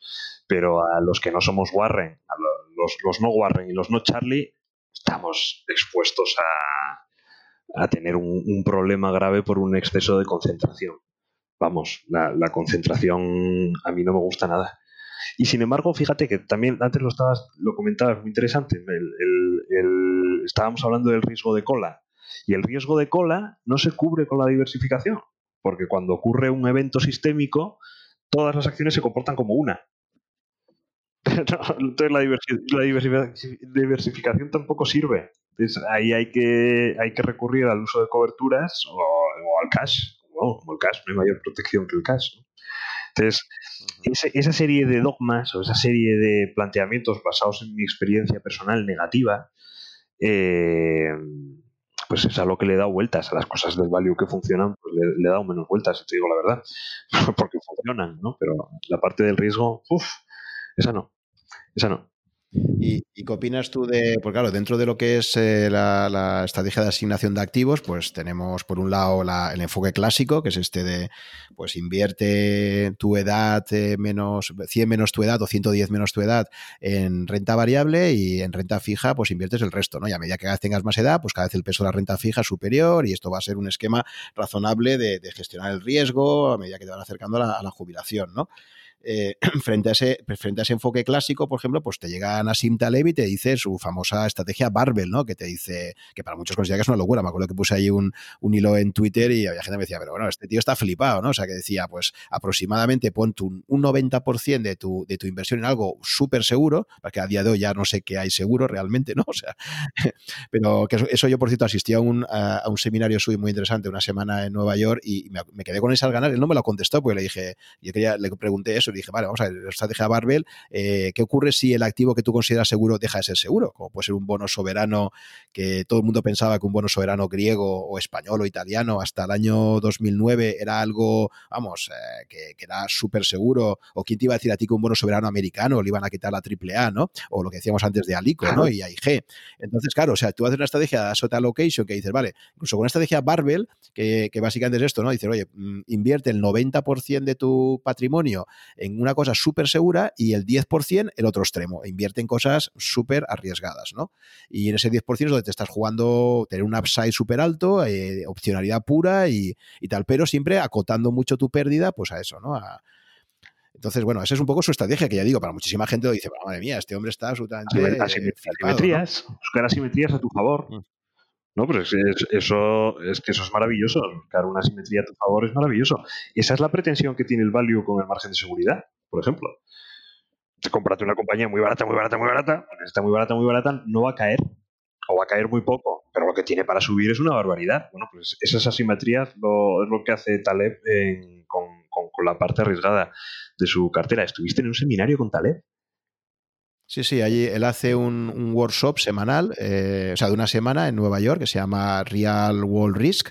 Pero a los que no somos Warren, a los, los no Warren y los no Charlie, estamos expuestos a, a tener un, problema grave por un exceso de concentración. Vamos, la, concentración a mí no me gusta nada. Y sin embargo, fíjate que también antes lo estabas, lo comentabas muy interesante. estábamos hablando del riesgo de cola. Y el riesgo de cola no se cubre con la diversificación. Porque cuando ocurre un evento sistémico, todas las acciones se comportan como una. [LAUGHS] entonces la, diversificación tampoco sirve. ahí hay que, hay que recurrir al uso de coberturas o, al cash. como el cash, no hay mayor protección que el cash. Entonces, esa, serie de dogmas o esa serie de planteamientos basados en mi experiencia personal negativa, eh, pues es a lo que le he dado vueltas a las cosas del value que funcionan, pues le, he dado menos vueltas, te digo la verdad, [LAUGHS] porque funcionan, ¿no? Pero la parte del riesgo, uff, esa no. Esa no. ¿Y, qué opinas tú de, pues claro, dentro de lo que es eh, la, estrategia de asignación de activos, pues tenemos por un lado el enfoque clásico, que es este de, pues invierte tu edad eh, menos, 100 menos tu edad o 110 menos tu edad en renta variable y en renta fija, pues inviertes el resto, ¿no? Y a medida que cada vez tengas más edad, pues cada vez el peso de la renta fija es superior y esto va a ser un esquema razonable de, gestionar el riesgo a medida que te van acercando a la jubilación, ¿no? Eh, [CLEARS THROAT] frente, a ese, frente a ese enfoque clásico, por ejemplo, pues te llega Nassim Taleb y te dice su famosa estrategia Barbell, ¿no? Que te dice, que para muchos considera que es una locura. Me acuerdo que puse ahí un, hilo en Twitter y había gente que me decía, pero bueno, este tío está flipado, ¿no? O sea, que decía, pues aproximadamente pon un, un 90% de tu, de tu inversión en algo súper seguro, porque a día de hoy ya no sé qué hay seguro realmente, ¿no? [LAUGHS] O sea, [LAUGHS] pero que eso, yo, por cierto, asistí a un, a, un seminario suyo muy interesante una semana en Nueva York y me, quedé con esas ganas. Él no me lo contestó porque le dije, yo quería, le pregunté eso dije, vale, vamos a ver, la estrategia Barbell, eh, ¿qué ocurre si el activo que tú consideras seguro deja de ser seguro? Como puede ser un bono soberano que todo el mundo pensaba que un bono soberano griego o español o italiano hasta el año 2009 era algo, vamos, eh, que, era súper seguro. O quién te iba a decir a ti que un bono soberano americano le iban a quitar la AAA, ¿no? O lo que decíamos antes de Alico, ¿no? Y AIG. Entonces, claro, o sea, tú haces una estrategia de asset allocation que dices, vale, incluso con una estrategia Barbell, que, que básicamente es esto, ¿no? Dices, oye, mm, invierte el 90% de tu patrimonio en una cosa súper segura y el 10% el otro extremo. Invierte en cosas súper arriesgadas, ¿no? Y en ese 10% es donde te estás jugando tener un upside súper alto, eh, opcionalidad pura y, tal, pero siempre acotando mucho tu pérdida, pues a eso, ¿no? entonces, bueno, esa es un poco su estrategia, que ya digo, para muchísima gente lo dice, madre mía, este hombre está absolutamente. asimetrías, buscar asimetrías a tu favor. No, pero es, eso, es que eso es maravilloso. Buscar una simetría a tu favor es maravilloso. Esa es la pretensión que tiene el value con el margen de seguridad, por ejemplo. Te comprate una compañía muy barata, muy barata, muy barata, está muy barata, muy barata, no va a caer. O va a caer muy poco, pero lo que tiene para subir es una barbaridad. Bueno, pues esas asimetrías lo, es lo que hace Taleb con, con la parte arriesgada de su cartera. ¿Estuviste en un seminario con Taleb? Sí, sí, allí él hace un, workshop semanal, eh, o sea, de una semana en Nueva York, que se llama Real World Risk,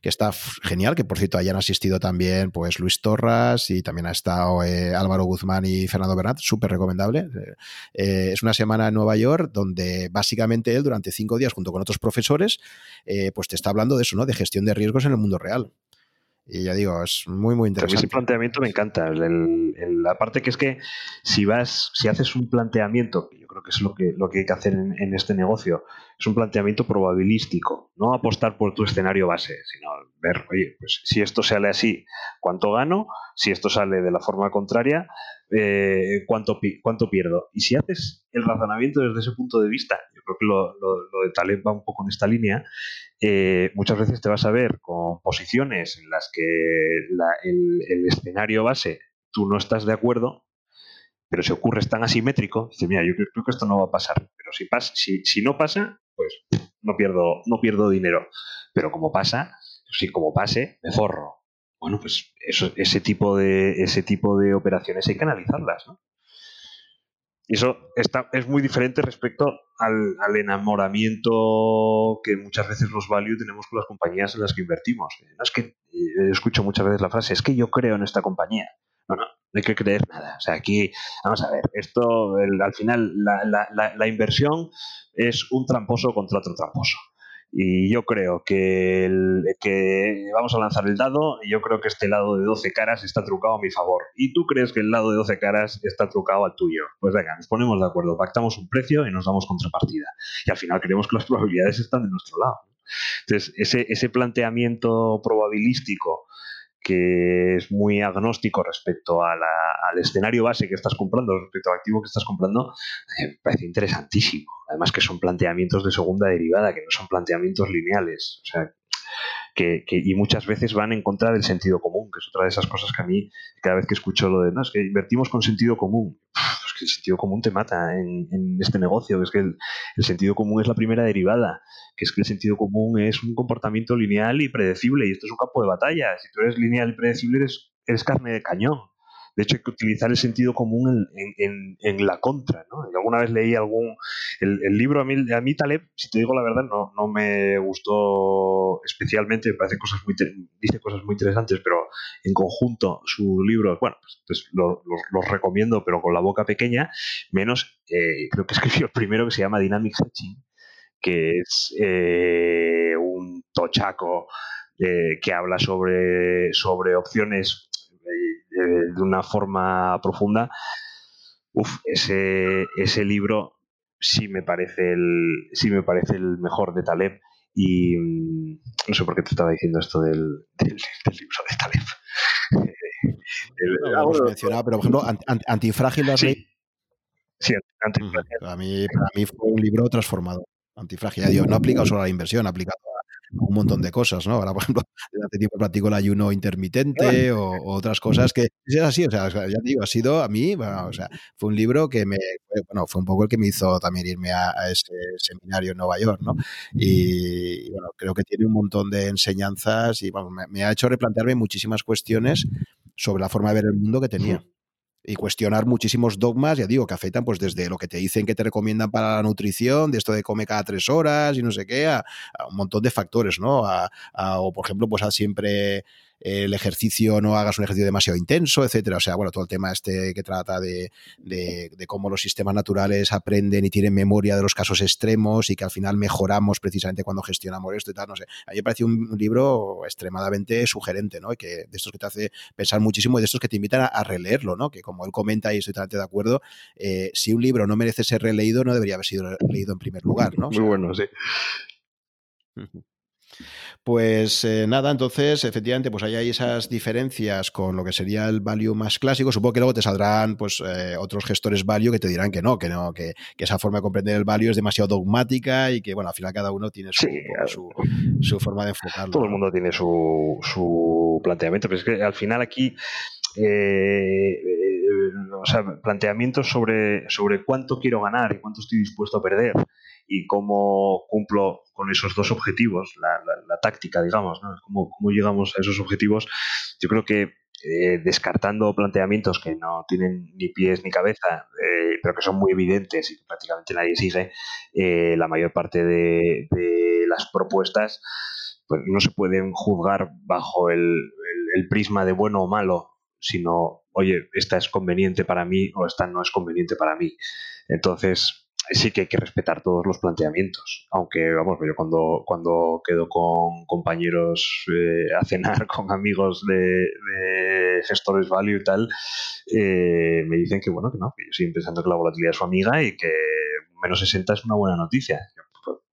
que está genial, que por cierto hayan asistido también pues Luis Torras y también ha estado eh, Álvaro Guzmán y Fernando Bernat, súper recomendable. Eh, es una semana en Nueva York donde básicamente él durante cinco días junto con otros profesores pues te está hablando de eso, ¿no? De gestión de riesgos en el mundo real. Y ya digo, es muy, muy interesante. ese planteamiento me encanta. la parte que es que si vas, si haces un planteamiento, que yo creo que es lo que, lo que hay que hacer en, este negocio, es un planteamiento probabilístico. No apostar por tu escenario base, sino ver, oye, pues si esto sale así, ¿cuánto gano? Si esto sale de la forma contraria, eh, ¿cuánto, ¿cuánto pierdo? Y si haces el razonamiento desde ese punto de vista, yo creo que lo, lo, de Taleb va un poco en esta línea, eh, muchas veces te vas a ver con posiciones en las que el, escenario base tú no estás de acuerdo, pero si ocurre es tan asimétrico, dices, mira, yo creo, que esto no va a pasar, pero si, pasa, si, si no pasa, pues no pierdo, no pierdo dinero, pero como pasa, si como pase, me forro. Bueno, pues eso, ese, tipo de, ese tipo de operaciones hay que analizarlas, ¿no? Y eso está, es muy diferente respecto al, enamoramiento que muchas veces los value tenemos con las compañías en las que invertimos. No es que eh, escucho muchas veces la frase, es que yo creo en esta compañía. No, no, no hay que creer nada. O sea, aquí, vamos a ver, esto, al final, la inversión es un tramposo contra otro tramposo. Y yo creo que, vamos a lanzar el dado y yo creo que este lado de 12 caras está trucado a mi favor. Y tú crees que el lado de 12 caras está trucado al tuyo. Pues venga, nos ponemos de acuerdo, pactamos un precio y nos damos contrapartida. Y al final creemos que las probabilidades están de nuestro lado. Entonces, ese, ese planteamiento probabilístico que es muy agnóstico respecto al escenario base que estás comprando, respecto al activo que estás comprando, me eh, parece interesantísimo. Además que son planteamientos de segunda derivada, que no son planteamientos lineales. O sea, que, y muchas veces van en contra del sentido común, que es otra de esas cosas que a mí, cada vez que escucho lo de, no, es que invertimos con sentido común, que el sentido común te mata en, este negocio, es que el, el, sentido común es la primera derivada, que es que el sentido común es un comportamiento lineal y predecible, y esto es un campo de batalla. Si tú eres lineal y predecible, eres, eres carne de cañón. De hecho, hay que utilizar el sentido común en, la contra. ¿no? alguna vez leí algún. El, libro, a mí, a mí, Taleb, si te digo la verdad, no, no me gustó especialmente. Me parece cosas muy, dice cosas muy interesantes, pero en conjunto su libro, bueno, pues, pues los recomiendo, pero con la boca pequeña. Menos, eh, creo que [LAUGHS] escribió el primero que se llama Dynamic Hedging, que es eh, un tochaco eh, que habla sobre, sobre opciones eh, de una forma profunda, uf, ese, ese libro sí me parece el sí me parece el mejor de Taleb y mm, no sé por qué te estaba diciendo esto del, [LAUGHS] del, libro de Taleb. [LAUGHS] pero por ejemplo, Antifrágil lo has sí. Sí, antifrágil. a, mí, para mí fue un libro transformado. Antifrágil. Dios, no aplica solo a la inversión, aplica un montón de cosas, ¿no? Ahora, por ejemplo, [LAUGHS] hace tiempo platico el ayuno intermitente o, otras cosas que es así, o sea, ya te digo, ha sido a mí, o sea, fue un libro que me, bueno, fue un poco el que me hizo también irme a, ese seminario en Nueva York, ¿no? Y, bueno, creo que tiene un montón de enseñanzas y, bueno, me, me ha hecho replantearme muchísimas cuestiones sobre la forma de ver el mundo que tenía y cuestionar muchísimos dogmas, ya digo, que afectan pues desde lo que te dicen que te recomiendan para la nutrición, de esto de come cada tres horas y no sé qué, a, un montón de factores, ¿no? A, o por ejemplo, pues a siempre el ejercicio no hagas un ejercicio demasiado intenso, etcétera. O sea, bueno, todo el tema este que trata de, de, cómo los sistemas naturales aprenden y tienen memoria de los casos extremos y que al final mejoramos precisamente cuando gestionamos esto y tal, no sé. A mí me parece un, libro extremadamente sugerente, ¿no? Y que de estos que te hace pensar muchísimo y de estos que te invitan a, releerlo, ¿no? Que como él comenta y estoy totalmente de acuerdo, eh, si un libro no merece ser releído, no debería haber sido leído en primer lugar, ¿no? Muy bueno, sí. Pues eh, nada, entonces, efectivamente, pues ahí hay esas diferencias con lo que sería el value más clásico. Supongo que luego te saldrán pues eh, otros gestores value que te dirán que no, que no, que, esa forma de comprender el value es demasiado dogmática y que, bueno, al final cada uno tiene su, su, forma de enfocarlo. Todo el mundo tiene su, su planteamiento, pero es que al final aquí eh, o sea, planteamientos sobre, sobre cuánto quiero ganar y cuánto estoy dispuesto a perder y cómo cumplo con esos dos objetivos, la, táctica, digamos, ¿no? Cómo, cómo, llegamos a esos objetivos. Yo creo que eh, descartando planteamientos que no tienen ni pies ni cabeza, eh, pero que son muy evidentes y que prácticamente nadie sigue, eh, la mayor parte de, las propuestas pues no se pueden juzgar bajo el, el prisma de bueno o malo, sino, oye, esta es conveniente para mí o esta no es conveniente para mí. Entonces, sí que hay que respetar todos los planteamientos. Aunque, vamos, yo cuando, cuando quedo con compañeros eh, a cenar, [LAUGHS] con amigos de, gestores value y tal, eh, me dicen que, bueno, que no, que yo siguen pensando que la volatilidad es su amiga y que menos 60 es una buena noticia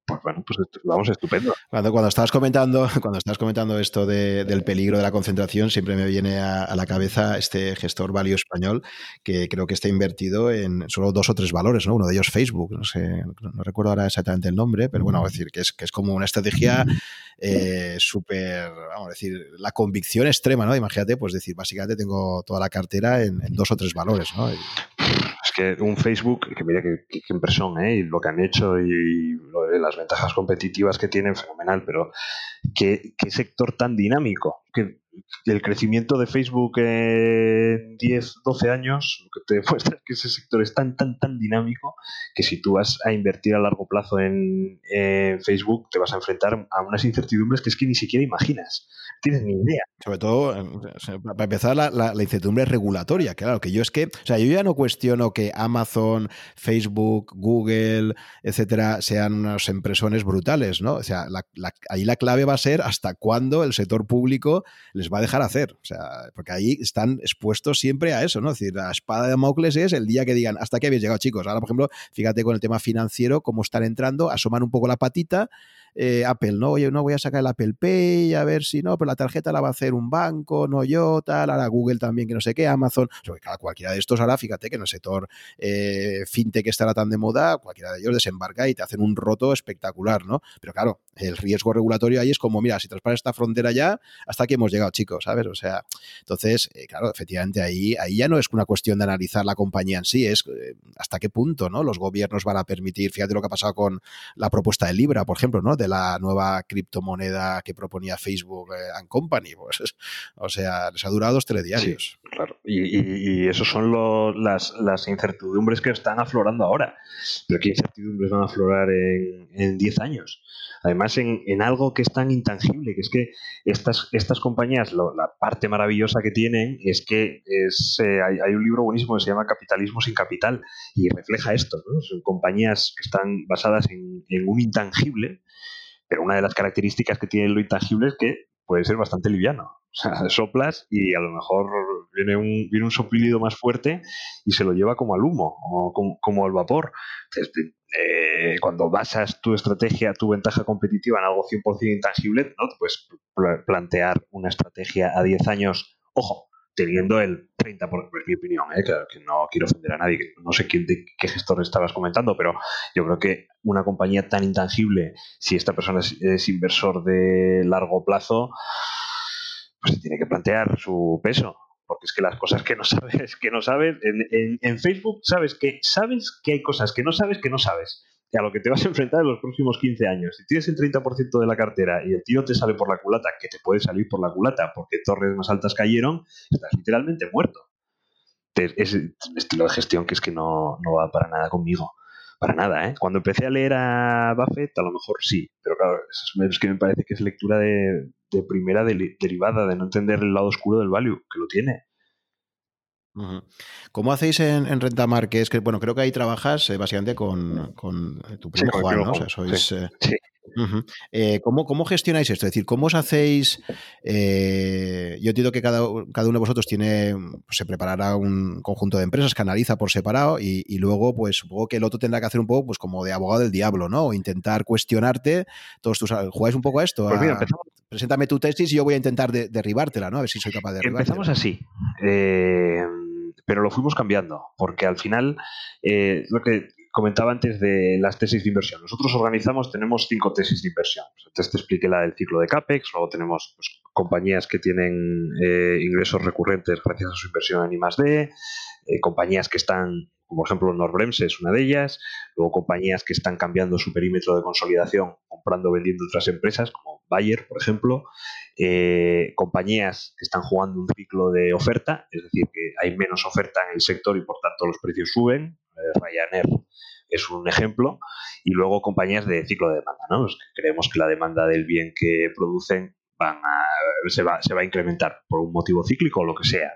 pues bueno, pues vamos estupendo. Cuando, cuando estabas comentando, [LAUGHS] cuando estás comentando esto del peligro de la concentración, siempre me viene a, la cabeza este gestor value español que creo que está invertido en solo dos o tres valores, ¿no? Uno de ellos Facebook, no sé, no recuerdo ahora exactamente el nombre, pero bueno, a decir que es, que es como una estrategia eh, súper, vamos a decir, la convicción extrema, ¿no? Imagínate, pues decir, básicamente tengo toda la cartera en, dos o tres valores, ¿no? Es que un Facebook, que mira qué, impresión, ¿eh? Y lo que han hecho y, las ventajas competitivas que tienen, fenomenal, pero qué, sector tan dinámico. Que el crecimiento de Facebook en 10, 12 años, lo que te [LAUGHS] demuestra es que ese sector es tan, tan, tan dinámico que si tú vas a invertir a largo plazo en, Facebook, te vas a enfrentar a unas incertidumbres que es que ni siquiera imaginas. No tienes ni idea. Sobre todo, para empezar, la, la, incertidumbre regulatoria. Claro, que yo es que, o sea, yo ya no cuestiono que Amazon, Facebook, Google, etcétera, sean unos empresones brutales, ¿no? O sea, ahí la clave va a ser hasta cuándo el sector público les va a dejar hacer. O sea, porque ahí están expuestos siempre a eso, ¿no? Es decir, la espada de Damocles es el día que digan, hasta aquí habéis llegado, chicos. Ahora, por ejemplo, fíjate con el tema financiero, cómo están entrando, asoman un poco la patita eh, Apple, ¿no? Oye, no voy a sacar el Apple Pay, a ver si no, pero la tarjeta la va a hacer un banco, no yo, tal, ahora Google también, que no sé qué, Amazon, o cualquiera de estos ahora, fíjate que en el sector eh, fintech estará tan de moda, cualquiera de ellos desembarca y te hacen un roto espectacular, ¿no? Pero claro, el riesgo regulatorio ahí es como, mira, si traspasa esta frontera ya, hasta aquí hemos llegado, chicos, ¿sabes? O sea, entonces, eh, claro, efectivamente ahí, ahí ya no es una cuestión de analizar la compañía en sí, es hasta qué punto, ¿no? Los gobiernos van a permitir, fíjate lo que ha pasado con la propuesta de Libra, por ejemplo, ¿no? De la nueva criptomoneda que proponía Facebook eh, and Company. Pues, [LAUGHS] o sea, les ha durado dos telediarios. claro. Y, y, esos son las, las, incertidumbres que están aflorando ahora. Pero ¿qué incertidumbres van a aflorar en 10 años? Además, en, en, algo que es tan intangible, que es que estas, estas compañías, la parte maravillosa que tienen es que es, eh, hay, un libro buenísimo que se llama Capitalismo sin capital y refleja esto. Son compañías que están basadas en, en un intangible pero una de las características que tiene lo intangible es que puede ser bastante liviano. O sea, [LAUGHS] soplas y a lo mejor viene un, viene un soplido más fuerte y se lo lleva como al humo o como, al vapor. Eh, cuando basas tu estrategia, tu ventaja competitiva en algo 100% intangible, ¿no? puedes plantear una estrategia a 10 años, ojo, teniendo el 30%, por es mi opinión, ¿eh? que, no quiero ofender a nadie, no sé qué, de qué gestor estabas comentando, pero yo creo que una compañía tan intangible, si esta persona es, inversor de largo plazo, pues se tiene que plantear su peso. Porque es que las cosas que no [LAUGHS] sabes, que no sabes, en, en Facebook sabes que sabes que hay cosas que no sabes que no sabes a lo que te vas a enfrentar en los próximos 15 años. Si tienes el 30% de la cartera y el tiro te sale por la culata, que te puede salir por la culata porque torres más altas cayeron, estás literalmente muerto. Es el estilo de gestión que es que no, va para nada conmigo. Para nada, ¿eh? Cuando empecé a leer a Buffett, a lo mejor sí, pero claro, es que me parece que es lectura de, primera derivada, de no entender el lado oscuro del value, que lo tiene. ¿Cómo hacéis en, Rentamar? Que es que, bueno, creo que ahí trabajas eh, básicamente con, tu primo Juan, ¿no? O sea, sois, eh, eh, ¿cómo, gestionáis esto? Es decir, ¿cómo os hacéis? Eh, yo entiendo que cada, cada, uno de vosotros tiene, pues, se preparará un conjunto de empresas que analiza por separado y, luego, pues supongo que el otro tendrá que hacer un poco, pues como de abogado del diablo, ¿no? O intentar cuestionarte todos tus. ¿Jugáis un poco a esto? Pues preséntame tu tesis y yo voy a intentar derribártela, ¿no? A ver si soy capaz de derribártela. Empezamos así. Eh, pero lo fuimos cambiando, porque al final lo que comentaba antes de las tesis de inversión. Nosotros organizamos, tenemos cinco tesis de inversión. Antes te expliqué la del ciclo de CAPEX, luego tenemos pues, compañías que tienen eh, ingresos recurrentes gracias a su inversión en I+.D., eh, compañías que están, como por ejemplo Norbremse es una de ellas, luego compañías que están cambiando su perímetro de consolidación, comprando o vendiendo otras empresas, como Bayer, por ejemplo, eh, compañías que están jugando un ciclo de oferta, es decir, que hay menos oferta en el sector y por tanto los precios suben, Ryanair es un ejemplo, y luego compañías de ciclo de demanda. ¿no? creemos que la demanda del bien que producen se, va, a incrementar por un motivo cíclico o lo que sea.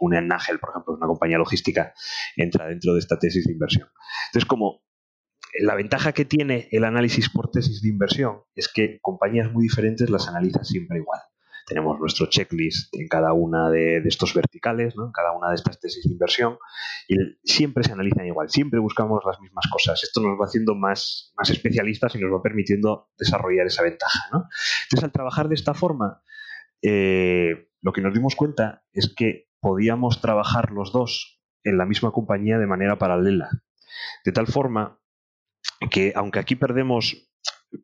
un Nagel, por ejemplo, una compañía logística, entra dentro de esta tesis de inversión. Entonces, como la ventaja que tiene el análisis por tesis de inversión es que compañías muy diferentes las analiza siempre igual tenemos nuestro checklist en cada una de, estos verticales, en cada una de estas tesis de inversión, y siempre se analizan igual, siempre buscamos las mismas cosas. Esto nos va haciendo más, más especialistas y nos va permitiendo desarrollar esa ventaja. Entonces, al trabajar de esta forma, eh, lo que nos dimos cuenta es que podíamos trabajar los dos en la misma compañía de manera paralela. De tal forma que, aunque aquí perdemos,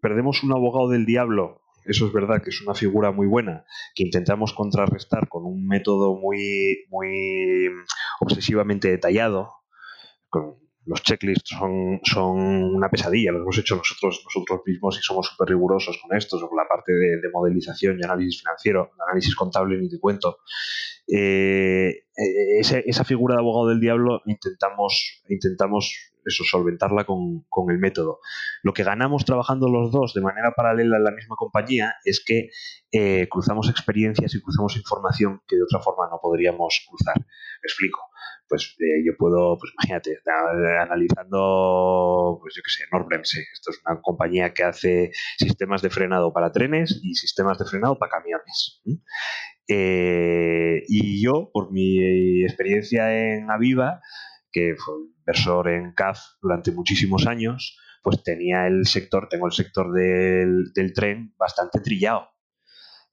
perdemos un abogado del diablo eso es verdad que es una figura muy buena que intentamos contrarrestar con un método muy, muy obsesivamente detallado. Con, los checklists son, son una pesadilla, los hemos hecho nosotros, nosotros mismos y somos súper rigurosos con esto, con la parte de, modelización y análisis financiero, análisis contable ni te cuento. Eh, eh, esa, figura de abogado del diablo intentamos, intentamos eso, solventarla con, el método. Lo que ganamos trabajando los dos de manera paralela en la misma compañía es que eh, cruzamos experiencias y cruzamos información que de otra forma no podríamos cruzar. Me explico. Pues eh, yo puedo, pues imagínate, analizando, pues yo qué sé, Norbremse. Esto es una compañía que hace sistemas de frenado para trenes y sistemas de frenado para camiones. Eh, y yo, por mi experiencia en Aviva, que fue inversor en CAF durante muchísimos años, pues tenía el sector, tengo el sector del, tren bastante trillado.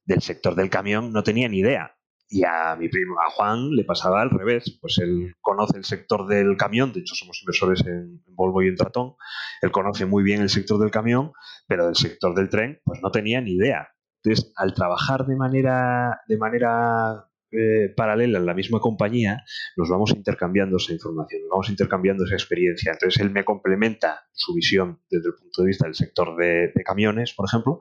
Del sector del camión no tenía ni idea. Y a mi primo, a Juan, le pasaba al revés. Pues él conoce el sector del camión, de hecho somos inversores en, Volvo y en Tratón. Él conoce muy bien el sector del camión, pero del sector del tren, pues no tenía ni idea. Entonces, al trabajar de manera, de manera eh, paralela en la misma compañía, nos vamos intercambiando esa información, nos vamos intercambiando esa experiencia. Entonces él me complementa su visión desde el punto de vista del sector de, camiones, por ejemplo,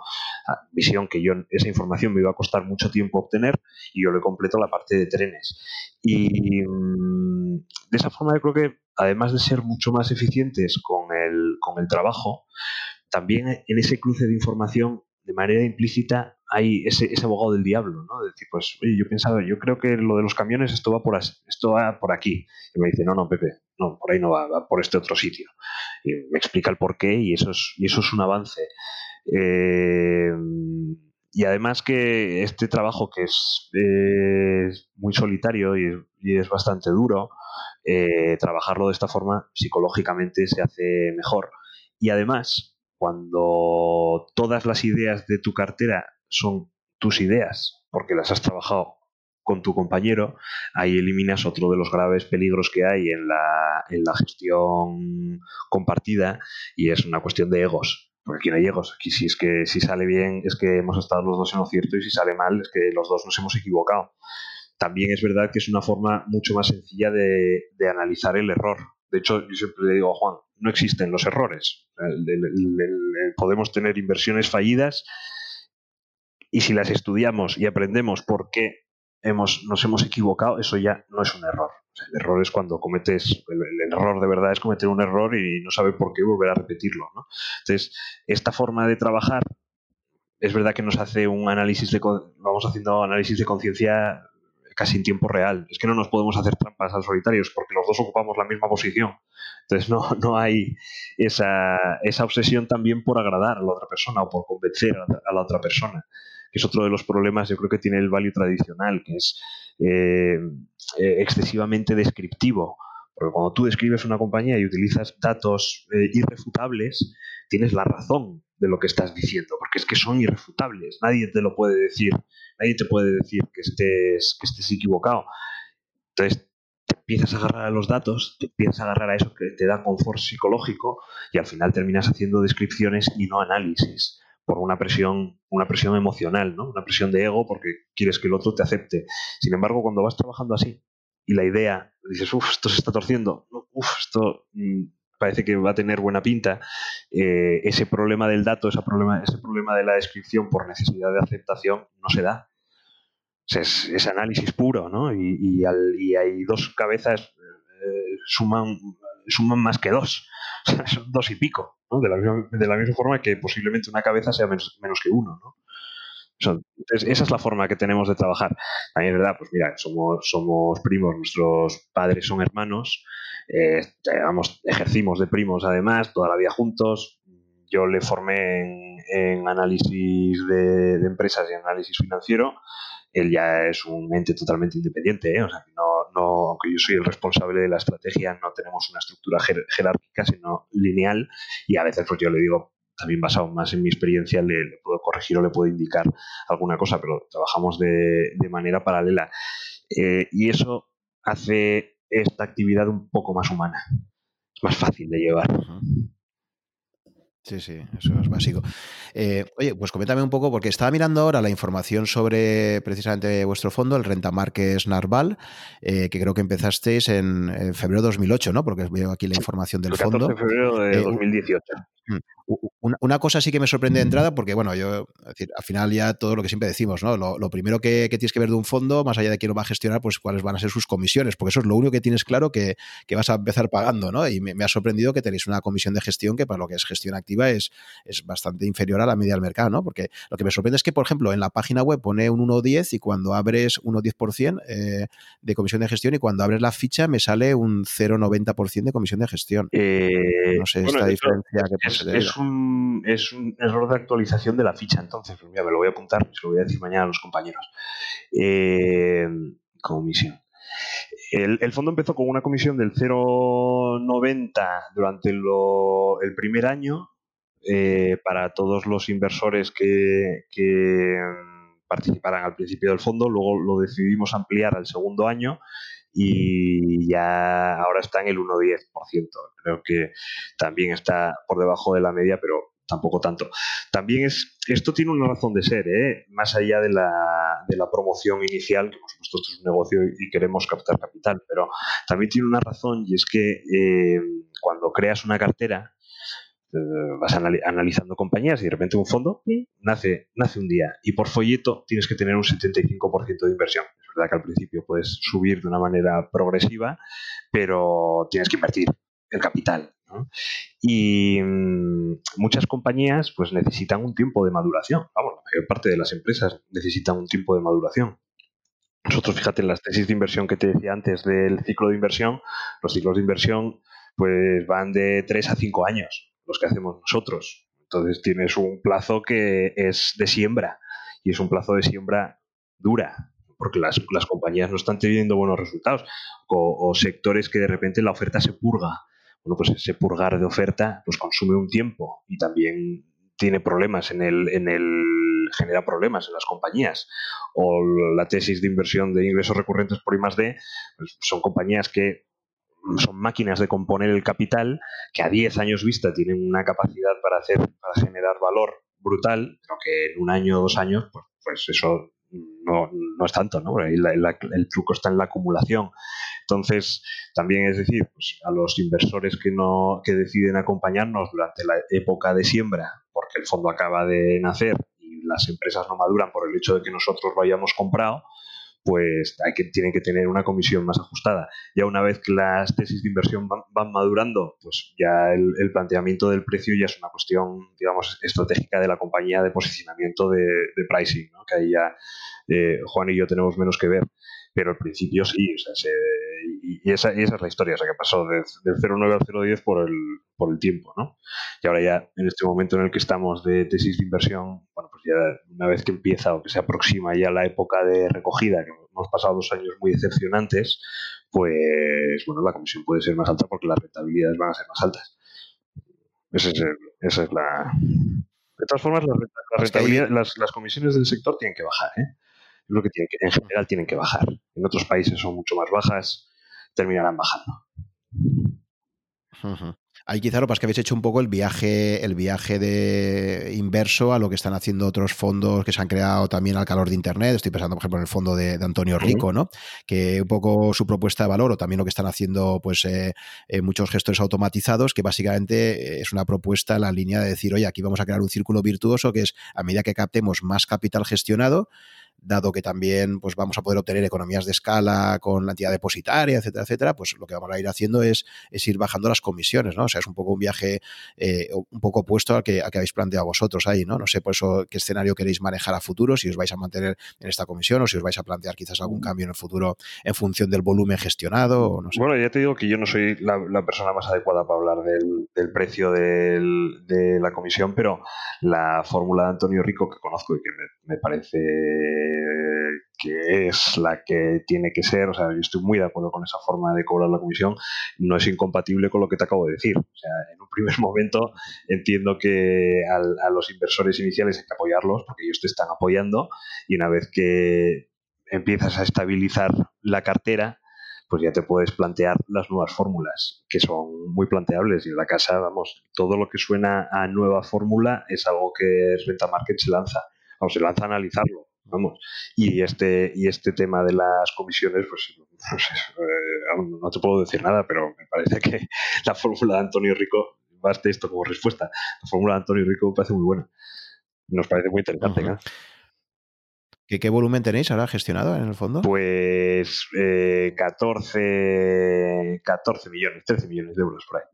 visión que yo esa información me iba a costar mucho tiempo obtener y yo le completo la parte de trenes. Y mm, de esa forma yo creo que además de ser mucho más eficientes con el, con el trabajo, también en ese cruce de información de manera implícita hay ese, abogado del diablo, ¿no? De decir, pues, oye, yo pensaba, yo creo que lo de los camiones esto va por esto va por aquí. Y me dice, no, no, Pepe, no, por ahí no va, va por este otro sitio. Y me explica el por qué y eso es, y eso es un avance. Eh, y además que este trabajo que es muy solitario y, es bastante duro, eh, trabajarlo de esta forma psicológicamente se hace mejor. Y además, cuando todas las ideas de tu cartera son tus ideas, porque las has trabajado con tu compañero, ahí eliminas otro de los graves peligros que hay en la, en la gestión compartida y es una cuestión de egos. Porque aquí no hay egos. Aquí si es que si sale bien es que hemos estado los dos en lo cierto y si sale mal es que los dos nos hemos equivocado. También es verdad que es una forma mucho más sencilla de, analizar el error. De hecho, yo siempre le digo a Juan, no existen los errores. podemos tener inversiones fallidas y si las estudiamos y aprendemos por qué hemos, nos hemos equivocado, eso ya no es un error. el error es cuando cometes, el, error de verdad es cometer un error y no saber por qué volver a repetirlo. Entonces, esta forma de trabajar es verdad que nos hace un análisis de, vamos haciendo análisis de conciencia casi en tiempo real. Es que no nos podemos hacer trampas al solitarios porque los dos ocupamos la misma posición. Entonces no, no hay esa, esa obsesión también por agradar a la otra persona o por convencer a la otra persona que es otro de los problemas, yo creo que tiene el value tradicional, que es eh, eh, excesivamente descriptivo. Porque cuando tú describes una compañía y utilizas datos eh, irrefutables, tienes la razón de lo que estás diciendo, porque es que son irrefutables. Nadie te lo puede decir, nadie te puede decir que estés, que estés equivocado. Entonces, te empiezas a agarrar a los datos, te empiezas a agarrar a eso que te da confort psicológico y al final terminas haciendo descripciones y no análisis por una presión, una presión emocional, ¿no? Una presión de ego porque quieres que el otro te acepte. Sin embargo, cuando vas trabajando así y la idea, dices, uff, esto se está torciendo, uff, esto mm, parece que va a tener buena pinta, eh, ese problema del dato, ese problema, ese problema de la descripción por necesidad de aceptación no se da. es, análisis puro, ¿no? Y, hay dos cabezas, eh, suman, suman más que dos. [LAUGHS] son dos y pico, ¿no? de, la misma, de la misma forma que posiblemente una cabeza sea menos, que uno. ¿no? Esa es la forma que tenemos de trabajar. También es verdad, pues mira, somos, somos primos, nuestros padres son hermanos, eh, ejercimos de primos además, toda la vida juntos. Yo le formé en, análisis de, de, empresas y análisis financiero él ya es un ente totalmente independiente, ¿eh? o sea, no, no, aunque yo soy el responsable de la estrategia, no tenemos una estructura jerárquica, sino lineal, y a veces pues yo le digo, también basado más en mi experiencia, le, puedo corregir o le puedo indicar alguna cosa, pero trabajamos de, manera paralela. Eh, y eso hace esta actividad un poco más humana, más fácil de llevar. Sí, sí, eso es básico. Eh, oye, pues coméntame un poco, porque estaba mirando ahora la información sobre precisamente vuestro fondo, el Rentamarques Narval, eh, que creo que empezasteis en, febrero de 2008, ¿no? Porque veo aquí la información del fondo. de febrero de 2018. Eh, una, cosa sí que me sorprende de entrada, porque bueno, yo, decir, al final ya todo lo que siempre decimos, ¿no? Lo, primero que, tienes que ver de un fondo, más allá de quién lo va a gestionar, pues cuáles van a ser sus comisiones, porque eso es lo único que tienes claro que, vas a empezar pagando, ¿no? Y me, ha sorprendido que tenéis una comisión de gestión que para lo que es gestión activa es, es bastante inferior a la media del mercado, ¿no? Porque lo que me sorprende es que, por ejemplo, en la página web pone un 1,10 y cuando abres 1,10% eh, de comisión de gestión y cuando abres la ficha me sale un 0,90% de comisión de gestión. Eh, no sé, esta diferencia que es, es un es un error de actualización de la ficha. Entonces, pues mira, me lo voy a apuntar, se lo voy a decir mañana a los compañeros. Eh, comisión. El, fondo empezó con una comisión del 0,90 durante el primer año eh, para todos los inversores que, que participaran al principio del fondo. Luego lo decidimos ampliar al segundo año y ya ahora está en el 1,10%. Creo que también está por debajo de la media, pero tampoco tanto. También es, esto tiene una razón de ser, ¿eh? más allá de la, de la promoción inicial, que por supuesto esto es un negocio y queremos captar capital, pero también tiene una razón y es que eh, cuando creas una cartera, vas analizando compañías y de repente un fondo nace, nace un día y por folleto tienes que tener un 75% de inversión. Es verdad que al principio puedes subir de una manera progresiva, pero tienes que invertir el capital. Y mm, muchas compañías pues necesitan un tiempo de maduración. Vamos, la mayor parte de las empresas necesitan un tiempo de maduración. Nosotros, fíjate, en las tesis de inversión que te decía antes del ciclo de inversión, los ciclos de inversión pues van de 3 a 5 años, los que hacemos nosotros. Entonces tienes un plazo que es de siembra y es un plazo de siembra dura, porque las, compañías no están teniendo buenos resultados o, sectores que de repente la oferta se purga. Bueno, pues ese purgar de oferta pues consume un tiempo y también tiene problemas en el, en el genera problemas en las compañías. O la tesis de inversión de ingresos recurrentes por I más D, pues son compañías que son máquinas de componer el capital que a 10 años vista tienen una capacidad para hacer para generar valor brutal, pero que en un año o dos años, pues, pues eso no, no, es tanto, ¿no? el truco está en la acumulación. Entonces, también es decir, pues, a los inversores que, no, que deciden acompañarnos durante la época de siembra, porque el fondo acaba de nacer y las empresas no maduran por el hecho de que nosotros lo hayamos comprado, pues hay que, tienen que tener una comisión más ajustada. Ya una vez que las tesis de inversión van, madurando, pues ya el, planteamiento del precio ya es una cuestión, digamos, estratégica de la compañía de posicionamiento de, pricing, ¿no? que ahí ya eh, Juan y yo tenemos menos que ver. Pero al principio sí, o sea, y, esa, es la historia, o sea, que pasó del 0,9 al 0,10 por el, por el tiempo, ¿no? Y ahora ya, en este momento en el que estamos de tesis de inversión, bueno, pues ya una vez que empieza o que se aproxima ya la época de recogida, que hemos pasado dos años muy decepcionantes, pues, bueno, la comisión puede ser más alta porque las rentabilidades van a ser más altas. Esa es, esa es la... De todas formas, las, las comisiones del sector tienen que bajar, ¿eh? Yo creo que, tienen que en general tienen que bajar. En otros países son mucho más bajas, terminarán bajando. Ahí quizá lo que que habéis hecho un poco el viaje, el viaje de inverso a lo que están haciendo otros fondos que se han creado también al calor de Internet. Estoy pensando, por ejemplo, en el fondo de, Antonio Rico, ¿no? Que un poco su propuesta de valor, o también lo que están haciendo, pues, eh, eh, muchos gestores automatizados, que básicamente es una propuesta en la línea de decir, oye, aquí vamos a crear un círculo virtuoso que es a medida que captemos más capital gestionado, dado que también pues, vamos a poder obtener economías de escala con la entidad depositaria, etcétera, etcétera, pues lo que vamos a ir haciendo es, es ir bajando las comisiones, ¿no? O sea, es un poco un viaje eh, un poco opuesto al que, que habéis planteado vosotros ahí, ¿no? No sé por eso qué escenario queréis manejar a futuro, si os vais a mantener en esta comisión o si os vais a plantear quizás algún mm. cambio en el futuro en función del volumen gestionado o no sé. Bueno, ya te digo que yo no soy la, persona más adecuada para hablar del, precio de la comisión, pero la fórmula de Antonio Rico que conozco y que me parece que es la que tiene que ser, o sea, yo estoy muy de acuerdo con esa forma de cobrar la comisión, no es incompatible con lo que te acabo de decir. O sea, en un primer [LAUGHS] momento entiendo que a los inversores iniciales hay que apoyarlos porque ellos te están apoyando y una vez que empiezas a estabilizar la cartera, pues ya te puedes plantear las nuevas fórmulas, que son muy planteables. Y en la casa, vamos, todo lo que suena a nueva fórmula es algo que Renta Market se lanza, o se lanza a analizarlo vamos. Y este, y este tema de las comisiones, pues, [LAUGHS] pues eh, no te puedo decir nada, pero me parece que [LAUGHS] la fórmula de Antonio Rico, baste esto como respuesta, la fórmula de Antonio Rico me parece muy buena. Nos parece muy interesante. ¿Qué, volumen tenéis ahora gestionado en el fondo? Pues 14, eh, 14 millones, 13 millones de euros por ahí.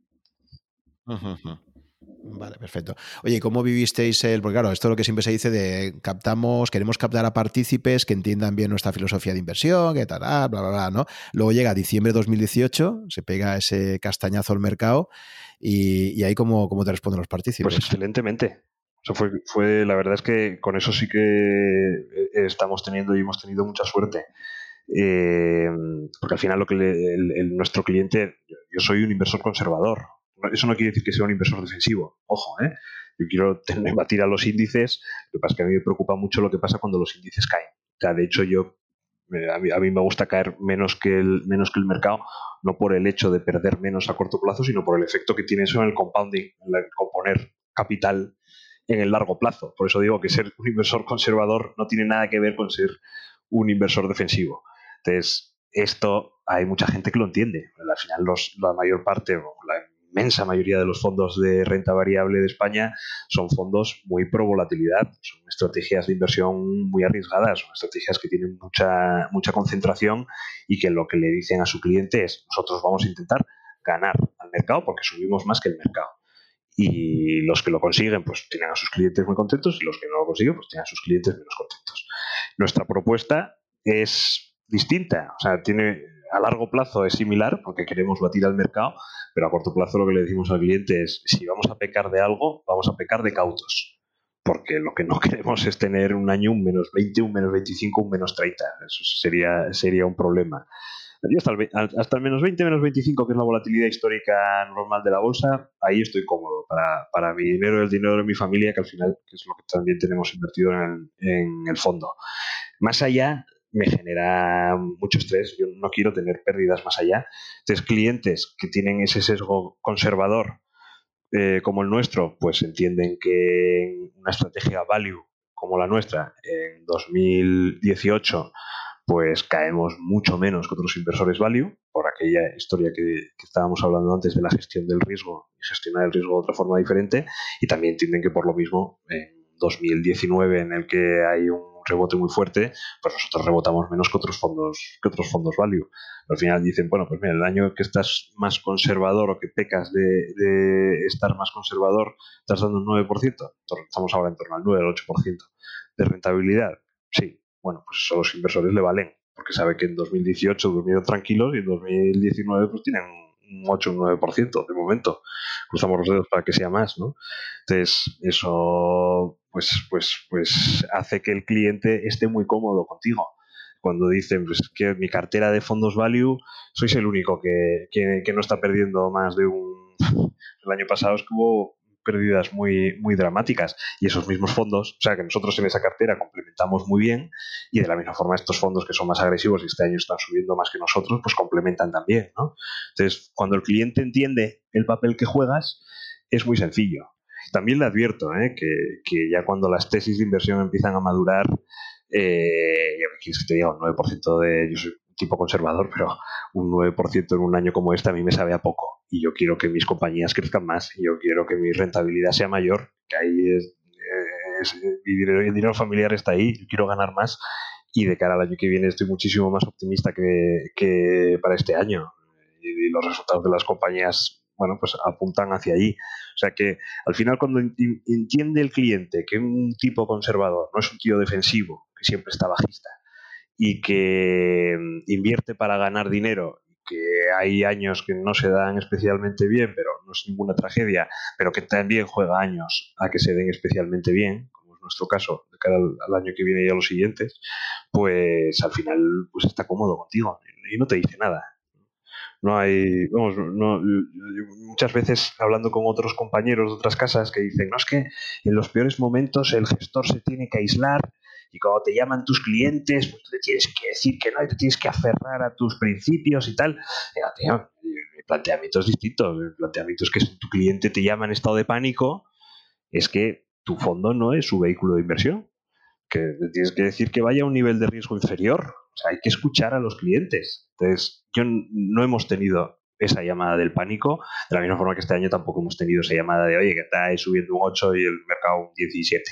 Vale, perfecto. Oye, ¿cómo vivisteis el...? Porque claro, esto es lo que siempre se dice de captamos, queremos captar a partícipes que entiendan bien nuestra filosofía de inversión, que tal, bla, bla, bla, ¿no? Luego llega diciembre de 2018, se pega ese castañazo al mercado y, ahí cómo, cómo te responden los partícipes. Pues excelentemente. fue, fue, la verdad es que con eso sí que eh, estamos teniendo y hemos tenido mucha suerte. Eh, porque al final lo que nuestro cliente, yo soy un inversor conservador, eso no quiere decir que sea un inversor defensivo. Ojo, ¿eh? Yo quiero tener, batir a los índices. Lo que pasa es que a mí me preocupa mucho lo que pasa cuando los índices caen. O sea, de hecho, yo eh, a mí, me gusta caer menos que, el, menos que el mercado, no por el hecho de perder menos a corto plazo, sino por el efecto que tiene eso en el compounding, en el componer capital en el largo plazo. Por eso digo que ser un inversor conservador no tiene nada que ver con ser un inversor defensivo. Entonces, esto hay mucha gente que lo entiende. Al final, los, la mayor parte, la inmensa mayoría de los fondos de renta variable de España son fondos muy pro volatilidad, son estrategias de inversión muy arriesgadas, son estrategias que tienen mucha, mucha concentración y que lo que le dicen a su cliente es nosotros vamos a intentar ganar al mercado porque subimos más que el mercado. Y los que lo consiguen, pues tienen a sus clientes muy contentos y los que no lo consiguen, pues tienen a sus clientes menos contentos. Nuestra propuesta es distinta, o sea, tiene a largo plazo es similar porque queremos batir al mercado, pero a corto plazo lo que le decimos al cliente es, si vamos a pecar de algo, vamos a pecar de cautos. Porque lo que no [LAUGHS] queremos es tener un año un menos 20, un menos 25, un menos 30. Eso sería, sería un problema. hasta el, hasta el menos 20, menos 25, que es la volatilidad histórica normal de la bolsa, ahí estoy cómodo para, para mi dinero el dinero de mi familia, que al final que es lo que también tenemos invertido en en el fondo. Más allá, me genera mucho estrés. Yo no quiero tener pérdidas más allá. Entonces, clientes que tienen ese sesgo conservador eh, como el nuestro, pues entienden que una estrategia value como la nuestra en 2018 pues caemos mucho menos que otros inversores value por aquella historia que, que, estábamos hablando antes de la gestión del riesgo y gestionar el riesgo de otra forma diferente y también entienden que por lo mismo en 2019 en el que hay un rebote muy fuerte, pues nosotros rebotamos menos que otros fondos, que otros fondos value. Al final dicen, bueno, pues mira, el año que estás más conservador o que pecas de, estar más conservador, estás dando un 9%. Estamos ahora en torno al 9, al 8% de rentabilidad. Sí, bueno, pues eso a los inversores le valen, porque sabe que en 2018 durmieron tranquilos y en 2019 pues tienen un 8 o un 9% de momento. Cruzamos los dedos para que sea más, ¿no? Entonces, eso pues, pues, pues hace que el cliente esté muy cómodo contigo. Cuando dicen pues, que mi cartera de fondos value, sois el único que, que, no está perdiendo más de un... El año pasado es como pérdidas muy, muy dramáticas y esos mismos fondos, o sea que nosotros en esa cartera complementamos muy bien y de la misma forma estos fondos que son más agresivos y este año están subiendo más que nosotros, pues complementan también, ¿no? Entonces, cuando el cliente entiende el papel que juegas, es muy sencillo. También le advierto ¿eh? que, ya cuando las tesis de inversión empiezan a madurar, eh, que te diga un 9% de... Yo soy tipo conservador, pero un 9% en un año como este a mí me sabe a poco. Y yo quiero que mis compañías crezcan más, yo quiero que mi rentabilidad sea mayor, que ahí es, el dinero familiar está ahí, yo quiero ganar más y de cara al año que viene estoy muchísimo más optimista que, para este año. Y, los resultados de las compañías, bueno, pues apuntan hacia ahí. O sea que al final cuando entiende el cliente que un tipo conservador no es un tío defensivo, que siempre está bajista, y que mm, invierte para ganar dinero, que hay años que no se dan especialmente bien, pero no es ninguna tragedia, pero que también juega años a que se den especialmente bien, como es nuestro caso, de cara al, año que viene y a los siguientes, pues al final pues está cómodo contigo y no te dice nada. No hay, vamos, no, muchas veces hablando con otros compañeros de otras casas que dicen, no es que en los peores momentos el gestor se tiene que aislar y cuando te llaman tus clientes, pues le tienes que decir que no y te tienes que aferrar a tus principios y tal. el planteamiento es distinto. El planteamiento es que si tu cliente te llama en estado de pánico, es que tu fondo no es su vehículo de inversión. Que tienes que decir que vaya a un nivel de riesgo inferior. O sea, hay que escuchar a los clientes. Entonces, yo no hemos tenido esa llamada del pánico, de la misma forma que este año tampoco hemos tenido esa llamada de, oye, que está subiendo un 8 y el mercado un 17.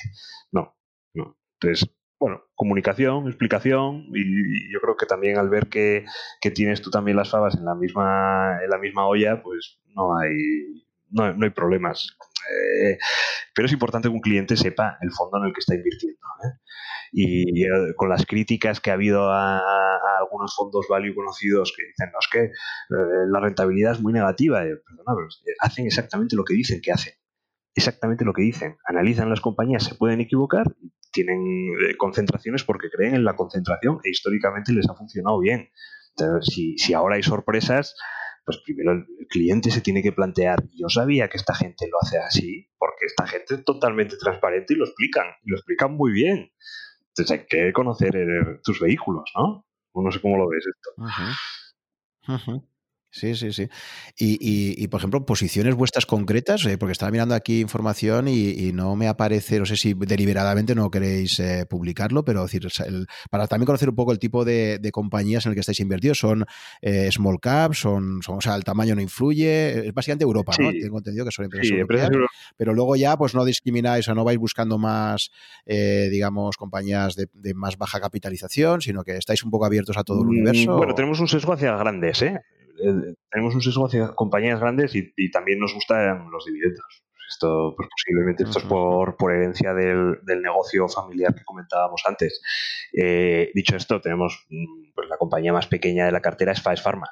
No, no. Entonces, bueno, comunicación, explicación y, yo creo que también al ver que, tienes tú también las fabas en la misma, en la misma olla, pues no hay, no, hay problemas. Eh, pero es importante que un cliente sepa el fondo en el que está invirtiendo. ¿eh? Y, eh, con las críticas que ha habido a, algunos fondos value conocidos que dicen, no, es que la rentabilidad es muy negativa. Perdona, pero hacen exactamente lo que dicen que hacen exactamente lo que dicen. Analizan las compañías, se pueden equivocar, tienen eh, concentraciones porque creen en la concentración e históricamente les ha funcionado bien. Entonces, si, ahora hay sorpresas, pues primero el cliente se tiene que plantear, yo sabía que esta gente lo hace así, porque esta gente es totalmente transparente y lo explican, y lo explican muy bien. Entonces hay que conocer eh, tus vehículos, ¿no? No sé cómo lo ves esto. Sí, sí, sí. Y, y, por ejemplo, posiciones vuestras concretas, eh, porque estaba mirando aquí información y, no me aparece, no sé si deliberadamente no queréis eh, publicarlo, pero decir, para también conocer un poco el tipo de, compañías en el que estáis invertidos, son eh, small caps, son, o sea, el tamaño no influye, es básicamente Europa, ¿no? Tengo entendido que son empresas, europeas, pero luego ya pues no discrimináis o no vais buscando más, digamos, compañías de, de, más baja capitalización, sino que estáis un poco abiertos a todo el mm, universo. Bueno, tenemos un sesgo hacia grandes, ¿eh? Eh, tenemos un sesgo hacia compañías grandes y, también nos gustan los dividendos. Esto, pues posiblemente esto es por, por herencia del, del, negocio familiar que comentábamos antes. Eh, dicho esto, tenemos mm, pues la compañía más pequeña de la cartera es Faes Pharma.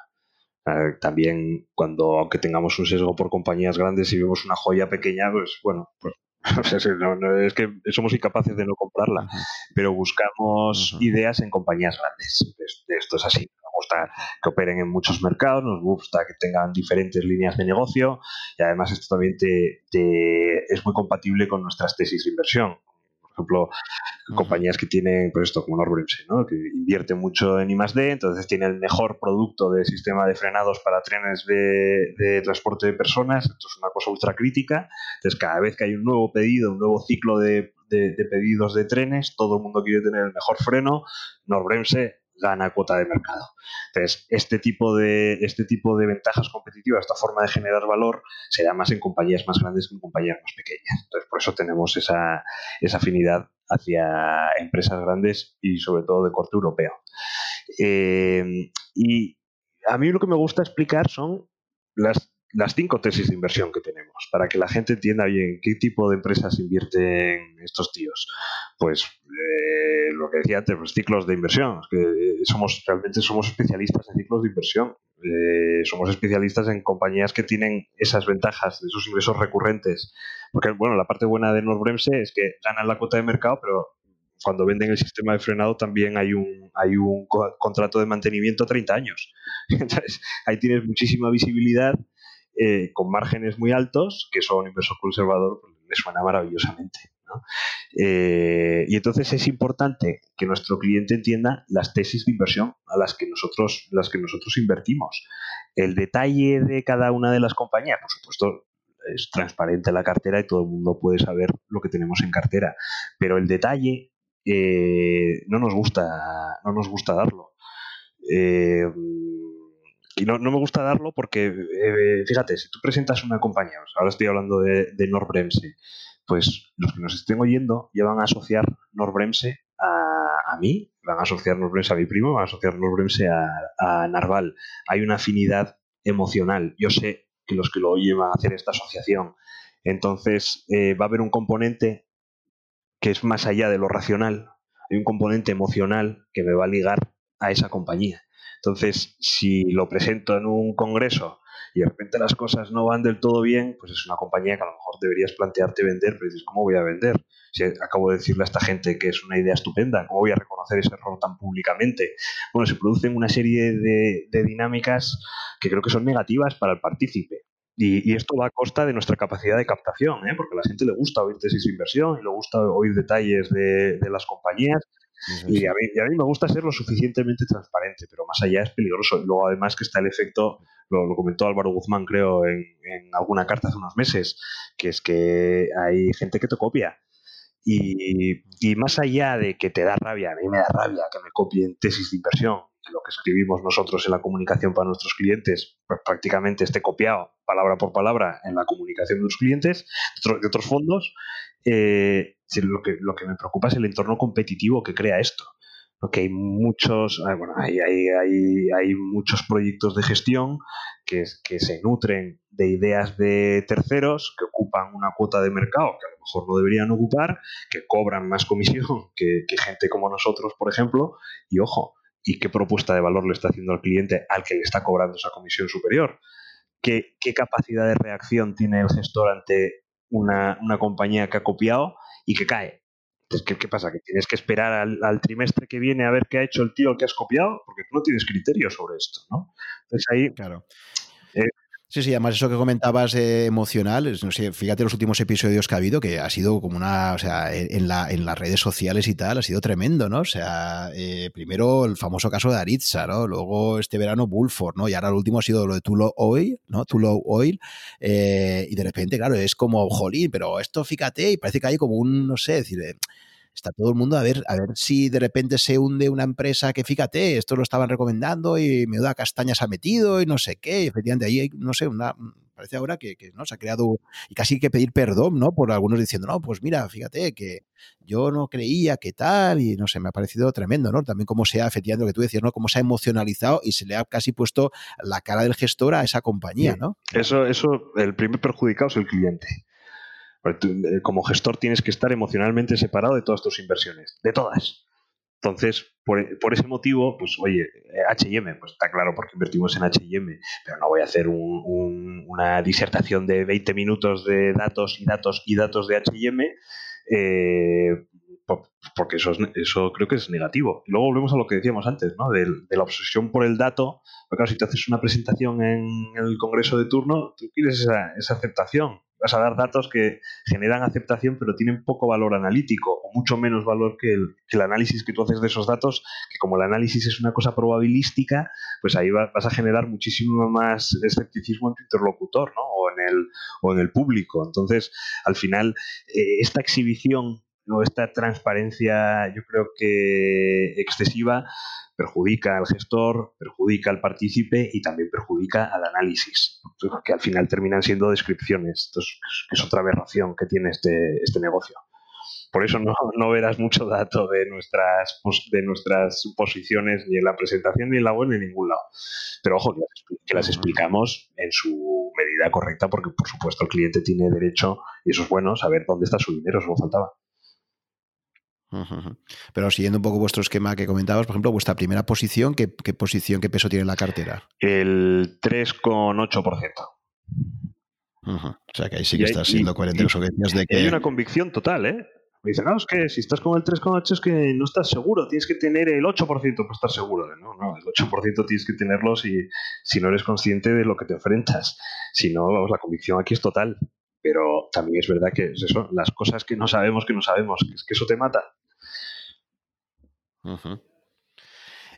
también cuando, aunque tengamos un sesgo por compañías grandes y vemos una joya pequeña, pues bueno, pues [LAUGHS] es que somos incapaces de no comprarla, pero buscamos ideas en compañías grandes. Esto es así gusta que operen en muchos mercados, nos gusta que tengan diferentes líneas de negocio y además esto también te, es muy compatible con nuestras tesis de inversión. Por ejemplo, compañías que tienen, pues esto, como Norbrimse, ¿no? que invierte mucho en I+.D., entonces tiene el mejor producto de sistema de frenados para trenes de, transporte de personas, esto es una cosa ultra crítica, entonces cada vez que hay un nuevo pedido, un nuevo ciclo de, de pedidos de trenes, todo el mundo quiere tener el mejor freno, Norbremse gana cuota de mercado. Entonces, este tipo de, este tipo de ventajas competitivas, esta forma de generar valor, se da más en compañías más grandes que en compañías más pequeñas. Entonces, por eso tenemos esa, esa afinidad hacia empresas grandes y sobre todo de corte europeo. Eh, y a mí lo que me gusta explicar son las, las cinco tesis de inversión que tenemos, para que la gente entienda bien qué tipo de empresas invierten estos tíos. Pues eh, lo que decía antes, los ciclos de inversión, que somos realmente somos especialistas en ciclos de inversión. Eh, somos especialistas en compañías que tienen esas ventajas esos ingresos recurrentes. Porque, bueno, la parte buena de Norbremse es que ganan la cuota de mercado, pero cuando venden el sistema de frenado también hay un, hay un contrato de mantenimiento a 30 años. [LAUGHS] Entonces, ahí tienes muchísima visibilidad eh, con márgenes muy altos, que son un inversor conservador, pues, les suena maravillosamente. Eh, y entonces es importante que nuestro cliente entienda las tesis de inversión a las que nosotros, las que nosotros invertimos. El detalle de cada una de las compañías, por supuesto, es transparente la cartera y todo el mundo puede saber lo que tenemos en cartera. Pero el detalle eh, no nos gusta, no nos gusta darlo. Y no, me gusta darlo porque, fíjate, si tú presentas una compañía, ahora estoy hablando de, de Norbremse, pues los que nos estén oyendo ya van a asociar Norbremse a, a mí, van a asociar Norbremse a mi primo, van a asociar Norbremse a, a Narval. Hay una afinidad emocional. Yo sé que los que lo oyen van a hacer esta asociación. Entonces, eh, va a haber un componente que es más allá de lo racional. Hay un componente emocional que me va a ligar a esa compañía. Entonces, si lo presento en un congreso y de repente las cosas no van del todo bien, pues es una compañía que a lo mejor deberías plantearte vender, pero dices, ¿cómo voy a vender? Acabo de decirle a esta gente que es una idea estupenda, ¿cómo voy a reconocer ese error tan públicamente? Bueno, se producen una serie de, dinámicas que creo que son negativas para el partícipe. Y, esto va a costa de nuestra capacidad de captación, ¿eh? porque a la gente le gusta oír tesis de inversión y le gusta oír detalles de, de las compañías y a, mí, me gusta ser lo suficientemente transparente, pero más allá es peligroso. Y luego además que está el efecto, lo, comentó Álvaro Guzmán creo en, alguna carta hace unos meses, que es que hay gente que te copia. Y, y, más allá de que te da rabia, a mí me da rabia que me copien tesis de inversión, lo que escribimos nosotros en la comunicación para nuestros clientes, pues prácticamente esté copiado palabra por palabra en la comunicación de los clientes de otros fondos, eh, lo, que, lo que me preocupa es el entorno competitivo que crea esto. Porque hay muchos, ah, bueno, hay, hay, hay, hay muchos proyectos de gestión que, que se nutren de ideas de terceros que ocupan una cuota de mercado que a lo mejor no deberían ocupar, que cobran más comisión [LAUGHS] que, que gente como nosotros, por ejemplo, y ojo, ¿y qué propuesta de valor le está haciendo al cliente al que le está cobrando esa comisión superior? ¿Qué, qué capacidad de reacción tiene el gestor ante una, compañía que ha copiado y que cae. Entonces, ¿qué, pasa? Que tienes que esperar al, trimestre que viene a ver qué ha hecho el tío que has copiado, porque tú no tienes criterio sobre esto, ¿no? Entonces ahí claro. Sí, sí, además eso que comentabas emocional, no sé, fíjate los últimos episodios que ha habido, que ha sido como una, o sea, en, la, en las redes sociales y tal, ha sido tremendo, ¿no? O sea, eh, primero el famoso caso de Aritza, ¿no? Luego este verano Bullford, ¿no? Y ahora el último ha sido lo de Tulo Oil, ¿no? Tulo Oil, eh, y de repente, claro, es como, jolín, pero esto fíjate, y parece que hay como un, no sé, decir, está todo el mundo a ver, a ver si de repente se hunde una empresa que fíjate, esto lo estaban recomendando y me da castañas ha metido y no sé qué. Y efectivamente, ahí hay, no sé, una, parece ahora que, ¿no? se ha creado y casi hay que pedir perdón, ¿no? Por algunos diciendo, no, pues mira, fíjate que yo no creía que tal y no sé, me ha parecido tremendo, ¿no? También cómo se ha, efectivamente, lo que tú decías, ¿no? Cómo se ha emocionalizado y se le ha casi puesto la cara del gestor a esa compañía, ¿no? Eso, eso, el primer perjudicado es el cliente. Eh, como gestor tienes que estar emocionalmente separado de todas tus inversiones, de todas. Entonces, por, ese motivo, pues oye, HM, pues está claro porque invertimos en HM, pero no voy a hacer una disertación de 20 minutos de datos y datos y datos de HM, eh, porque eso, eso creo que es negativo. Y luego volvemos a lo que decíamos antes, ¿no? De, la obsesión por el dato. Porque claro, si te haces una presentación en el congreso de turno, tú quieres esa, esa aceptación vas a dar datos que generan aceptación pero tienen poco valor analítico o mucho menos valor que el, análisis que tú haces de esos datos, que como el análisis es una cosa probabilística, pues ahí vas a generar muchísimo más escepticismo en tu interlocutor ¿no? o, en el, o en el público. Entonces, al final, eh, esta exhibición o esta transparencia yo creo que excesiva perjudica al gestor, perjudica al partícipe y también perjudica al análisis, que al final terminan siendo descripciones. Entonces, es otra aberración que tiene este, este negocio. Por eso no, no verás mucho dato de nuestras, de nuestras posiciones ni en la presentación, ni en la web, ni en ningún lado. Pero ojo, que las explicamos en su medida correcta, porque por supuesto el cliente tiene derecho, y eso es bueno, saber dónde está su dinero, eso no faltaba. Pero siguiendo un poco vuestro esquema que comentabas, por ejemplo, vuestra primera posición, ¿qué, posición, qué peso tiene la cartera? El 3,8%. O sea que ahí sí que estás siendo coherente de que... Hay una convicción total, ¿eh? Me dicen, no, es que si estás con el 3,8 es que no estás seguro, tienes que tener el 8% para estar seguro. No, no, el 8% tienes que tenerlo si, si no eres consciente de lo que te enfrentas. Si no, vamos, la convicción aquí es total. Pero también es verdad que es eso, las cosas que no sabemos que no sabemos, es que eso te mata.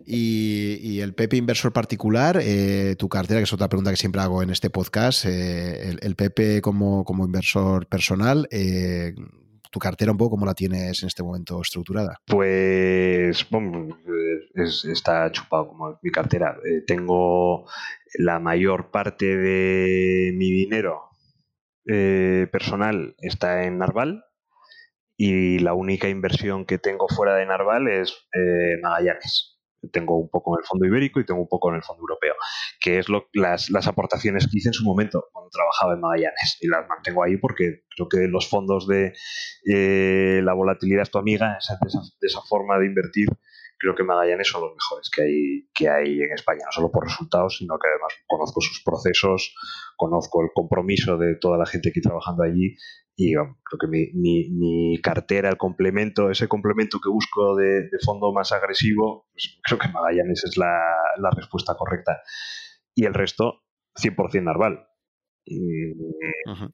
Y, el Pepe inversor particular, eh, tu cartera, que es otra pregunta que siempre hago en este podcast, eh, el, Pepe como, como inversor personal, eh, tu cartera un poco cómo la tienes en este momento estructurada. Pues está chupado como mi cartera. tengo la mayor parte de mi dinero personal está en Narval y la única inversión que tengo fuera de Narval es eh, Magallanes. Tengo un poco en el fondo ibérico y tengo un poco en el fondo europeo, que es lo, las, aportaciones que hice en su momento cuando trabajaba en Magallanes. Y las mantengo ahí porque creo que los fondos de eh, la volatilidad es tu amiga, esa, de esa forma de invertir creo que Magallanes son los mejores que hay, que hay en España, no solo por resultados, sino que además conozco sus procesos, conozco el compromiso de toda la gente que trabajando allí y creo que mi, mi, cartera, el complemento, ese complemento que busco de, fondo más agresivo, pues creo que Magallanes es la, la respuesta correcta. Y el resto, 100% Narval.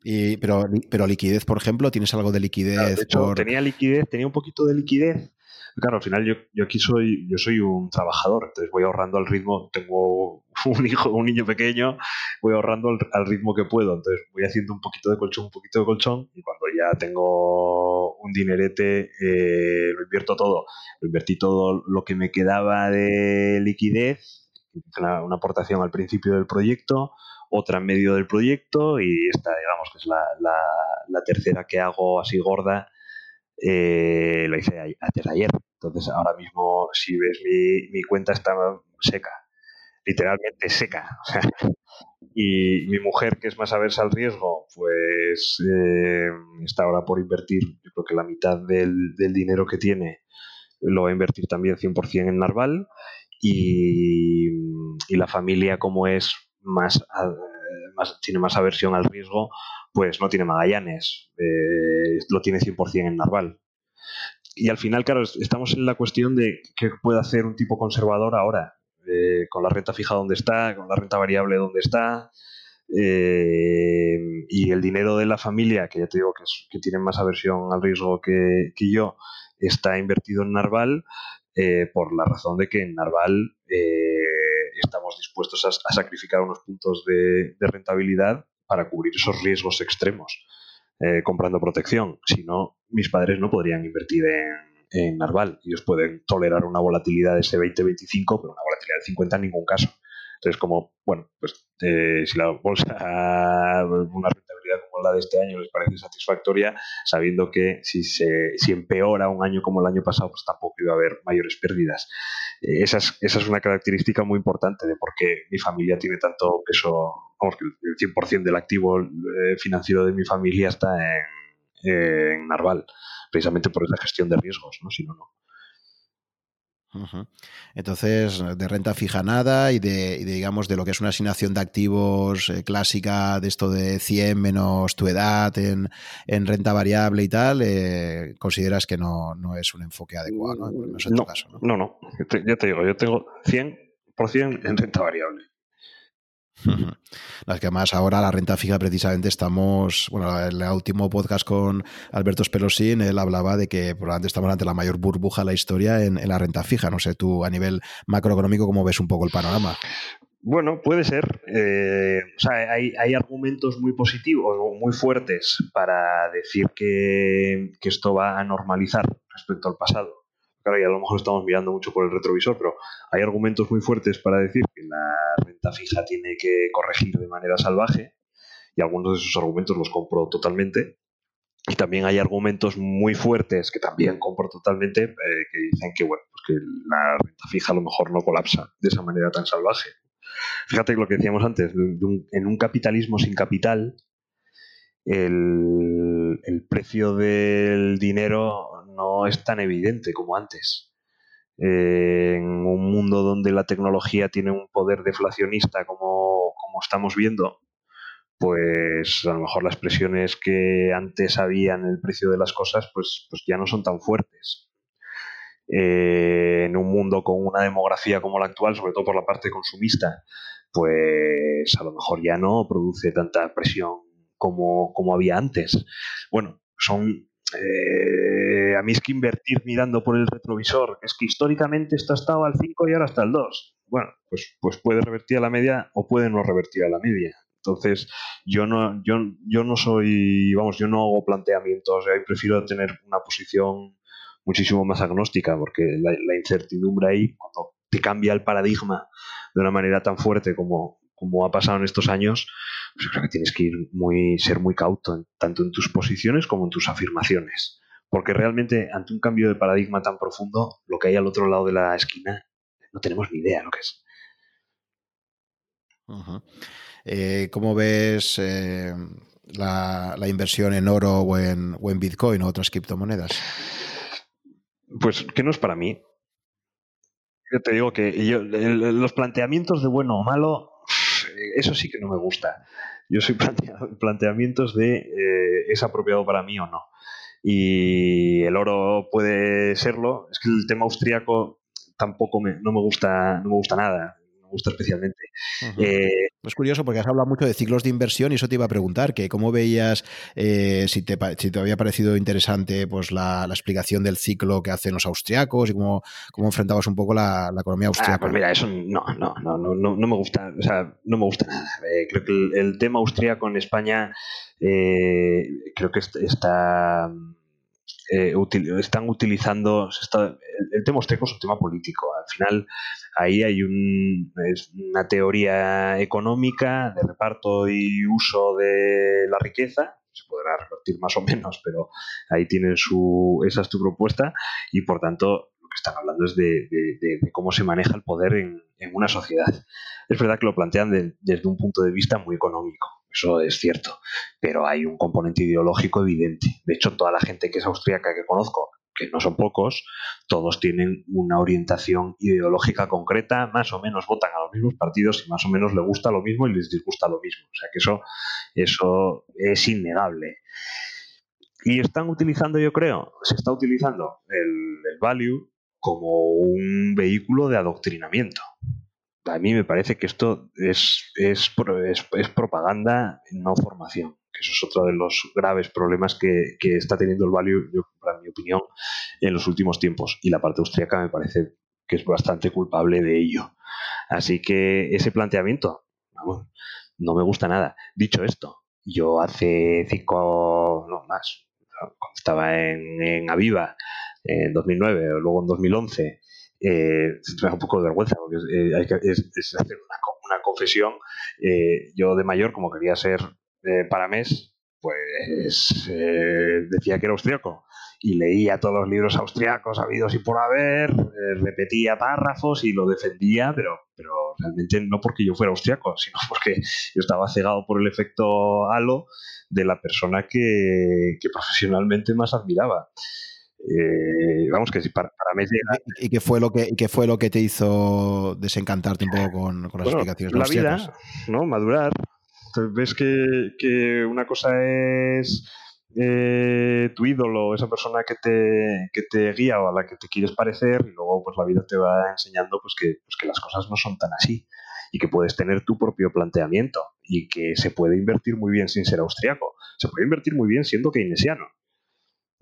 Y, pero, pero liquidez, por ejemplo, ¿tienes algo de liquidez? de hecho, tenía liquidez, tenía un poquito de liquidez, Claro, al final yo, yo aquí soy, yo soy un trabajador, entonces voy ahorrando al ritmo, tengo [LAUGHS] un hijo, un niño pequeño, voy ahorrando al, ritmo que puedo, entonces voy haciendo un poquito de colchón, un poquito de colchón, y cuando ya tengo un dinerete, eh, lo invierto todo. Lo invertí todo lo que me quedaba de liquidez, una, una aportación al principio del proyecto, otra en medio del proyecto y esta, digamos, que es la, la, la tercera que hago así gorda eh, lo hice antes de ayer. Entonces, ahora mismo, si ves mi, cuenta, está seca, literalmente seca. [LAUGHS] y mi mujer, que es más aversa al riesgo, pues eh, está ahora por invertir, yo creo que la mitad del, dinero que tiene lo va a invertir también 100% en Narval. Y, y, la familia, como es más, más, tiene más aversión al riesgo, pues no tiene Magallanes, eh, lo tiene 100% en Narval. Y al final, claro, estamos en la cuestión de qué puede hacer un tipo conservador ahora, eh, con la renta fija donde está, con la renta variable donde está, eh, y el dinero de la familia, que ya te digo que, que tienen más aversión al riesgo que, yo, está invertido en Narval por la razón de que en Narval estamos dispuestos a, sacrificar unos puntos de rentabilidad para cubrir esos riesgos extremos eh, comprando protección. Si no, mis padres no podrían invertir en, Narval. Ellos pueden tolerar una volatilidad de ese 20-25, pero una volatilidad de 50 en ningún caso. Entonces, como, bueno, pues eh, si la bolsa, [LAUGHS] una rentabilidad como la de este año les parece satisfactoria, sabiendo que si, se, si empeora un año como el año pasado, pues tampoco iba a haber mayores pérdidas. Eh, esa, es, esa es una característica muy importante de por qué mi familia tiene tanto peso vamos, que el 100% del activo eh, financiero de mi familia está en, Narval, precisamente por esa gestión de riesgos, ¿no? Si no, no. Entonces, de renta fija nada y de, digamos, de lo que es una asignación de activos eh, clásica de esto de 100 menos tu edad en, renta variable y tal, eh, consideras que no, es un enfoque adecuado, ¿no? no, caso, ¿no? no, no. Ya te digo, yo tengo 100% en renta variable. [LAUGHS] Las que más ahora la renta fija precisamente estamos, bueno, en el último podcast con Alberto Spelosín, él hablaba de que probablemente estamos ante la mayor burbuja de la historia en, la renta fija. No sé, tú a nivel macroeconómico, ¿cómo ves un poco el panorama? Bueno, puede ser. Eh, o sea, hay, hay, argumentos muy positivos o muy fuertes para decir que, que esto va a normalizar respecto al pasado claro, y a lo mejor estamos mirando mucho por el retrovisor, pero hay argumentos muy fuertes para decir que la renta fija tiene que corregir de manera salvaje, y algunos de esos argumentos los compro totalmente. y también hay argumentos muy fuertes que también compro totalmente eh, que dicen que bueno pues que la renta fija a lo mejor no colapsa de esa manera tan salvaje fíjate lo que decíamos antes en un capitalismo sin capital el, el, precio del dinero no es tan evidente como antes eh, en un mundo donde la tecnología tiene un poder deflacionista como, como estamos viendo pues a lo mejor las presiones que antes había en el precio de las cosas, pues, pues ya no son tan fuertes. Eh, en un mundo con una demografía como la actual, sobre todo por la parte consumista, pues a lo mejor ya no produce tanta presión como, como había antes. Bueno, son eh, a mí es que invertir mirando por el retrovisor, es que históricamente esto ha estado al 5 y ahora está al 2. Bueno, pues, pues puede revertir a la media o puede no revertir a la media. Entonces, yo no, yo, yo no soy, vamos, yo no hago planteamientos, yo prefiero tener una posición muchísimo más agnóstica, porque la, incertidumbre ahí, cuando te cambia el paradigma de una manera tan fuerte como, como ha pasado en estos años, pues creo que tienes que ir muy, ser muy cauto, tanto en tus posiciones como en tus afirmaciones. Porque realmente, ante un cambio de paradigma tan profundo, lo que hay al otro lado de la esquina, no tenemos ni idea lo que es. Eh, ¿Cómo ves eh, la, inversión en oro o en, o en Bitcoin o otras criptomonedas? Pues que no es para mí. Yo te digo que los planteamientos de bueno o malo, eso sí que no me gusta. Yo soy [LAUGHS] planteamientos de eh, ¿es apropiado para mí o no? Y el oro puede serlo. Es que el tema austríaco tampoco no me gusta, no me gusta nada gusta especialmente. Eh, es curioso porque has hablado mucho de ciclos de inversión y eso te iba a preguntar, que cómo veías, eh, si, te, si te había parecido interesante pues la, explicación del ciclo que hacen los austriacos y cómo, cómo enfrentabas un poco la, economía austriaca. Ah, pues mira, eso no, no, no, no, no, me gusta, o sea, no me gusta nada. Eh, creo que el, tema austriaco en España creo que está... están utilizando el, tema austriaco es un tema político al final ahí hay una teoría económica de reparto y uso de la riqueza, se podrá repartir más o menos, pero ahí tienen su, esa es tu propuesta y por tanto lo que están hablando es de, cómo se maneja el poder en, una sociedad. Es verdad que lo plantean desde un punto de vista muy económico, eso es cierto, pero hay un componente ideológico evidente. De hecho, toda la gente que es austríaca que conozco que no son pocos, todos tienen una orientación ideológica concreta, más o menos votan a los mismos partidos y más o menos les gusta lo mismo y les disgusta lo mismo. O sea que eso, eso es innegable. Y están utilizando, yo creo, se está utilizando el, el value como un vehículo de adoctrinamiento. A mí me parece que esto es, es, propaganda, no formación que eso es otro de los graves problemas que, está teniendo el value, yo, para mi opinión, en los últimos tiempos. Y la parte austríaca me parece que es bastante culpable de ello. Así que ese planteamiento, vamos, no me gusta nada. Dicho esto, yo hace cinco, no más, cuando estaba en, Aviva, en 2009 o luego en 2011, eh, me da un poco de vergüenza porque eh, hay que, es, hacer una, confesión. Eh, yo de mayor, como quería ser para mes, pues eh, decía que era austriaco y leía todos los libros austriacos habidos y por haber, eh, repetía párrafos y lo defendía, pero, pero realmente no porque yo fuera austriaco, sino [LAUGHS] porque yo estaba cegado por el efecto halo de la persona que, profesionalmente más admiraba. Eh, vamos que para, para mí ¿Y, qué fue lo que qué fue lo que te hizo desencantarte un poco con, las explicaciones la vida no madurar ves que, una cosa es eh, tu ídolo, esa persona que te, que te guía o a la que te quieres parecer, y luego pues la vida te va enseñando pues que, pues que las cosas no son tan así y que puedes tener tu propio planteamiento y que se puede invertir muy bien sin ser austriaco. Se puede invertir muy bien siendo keynesiano.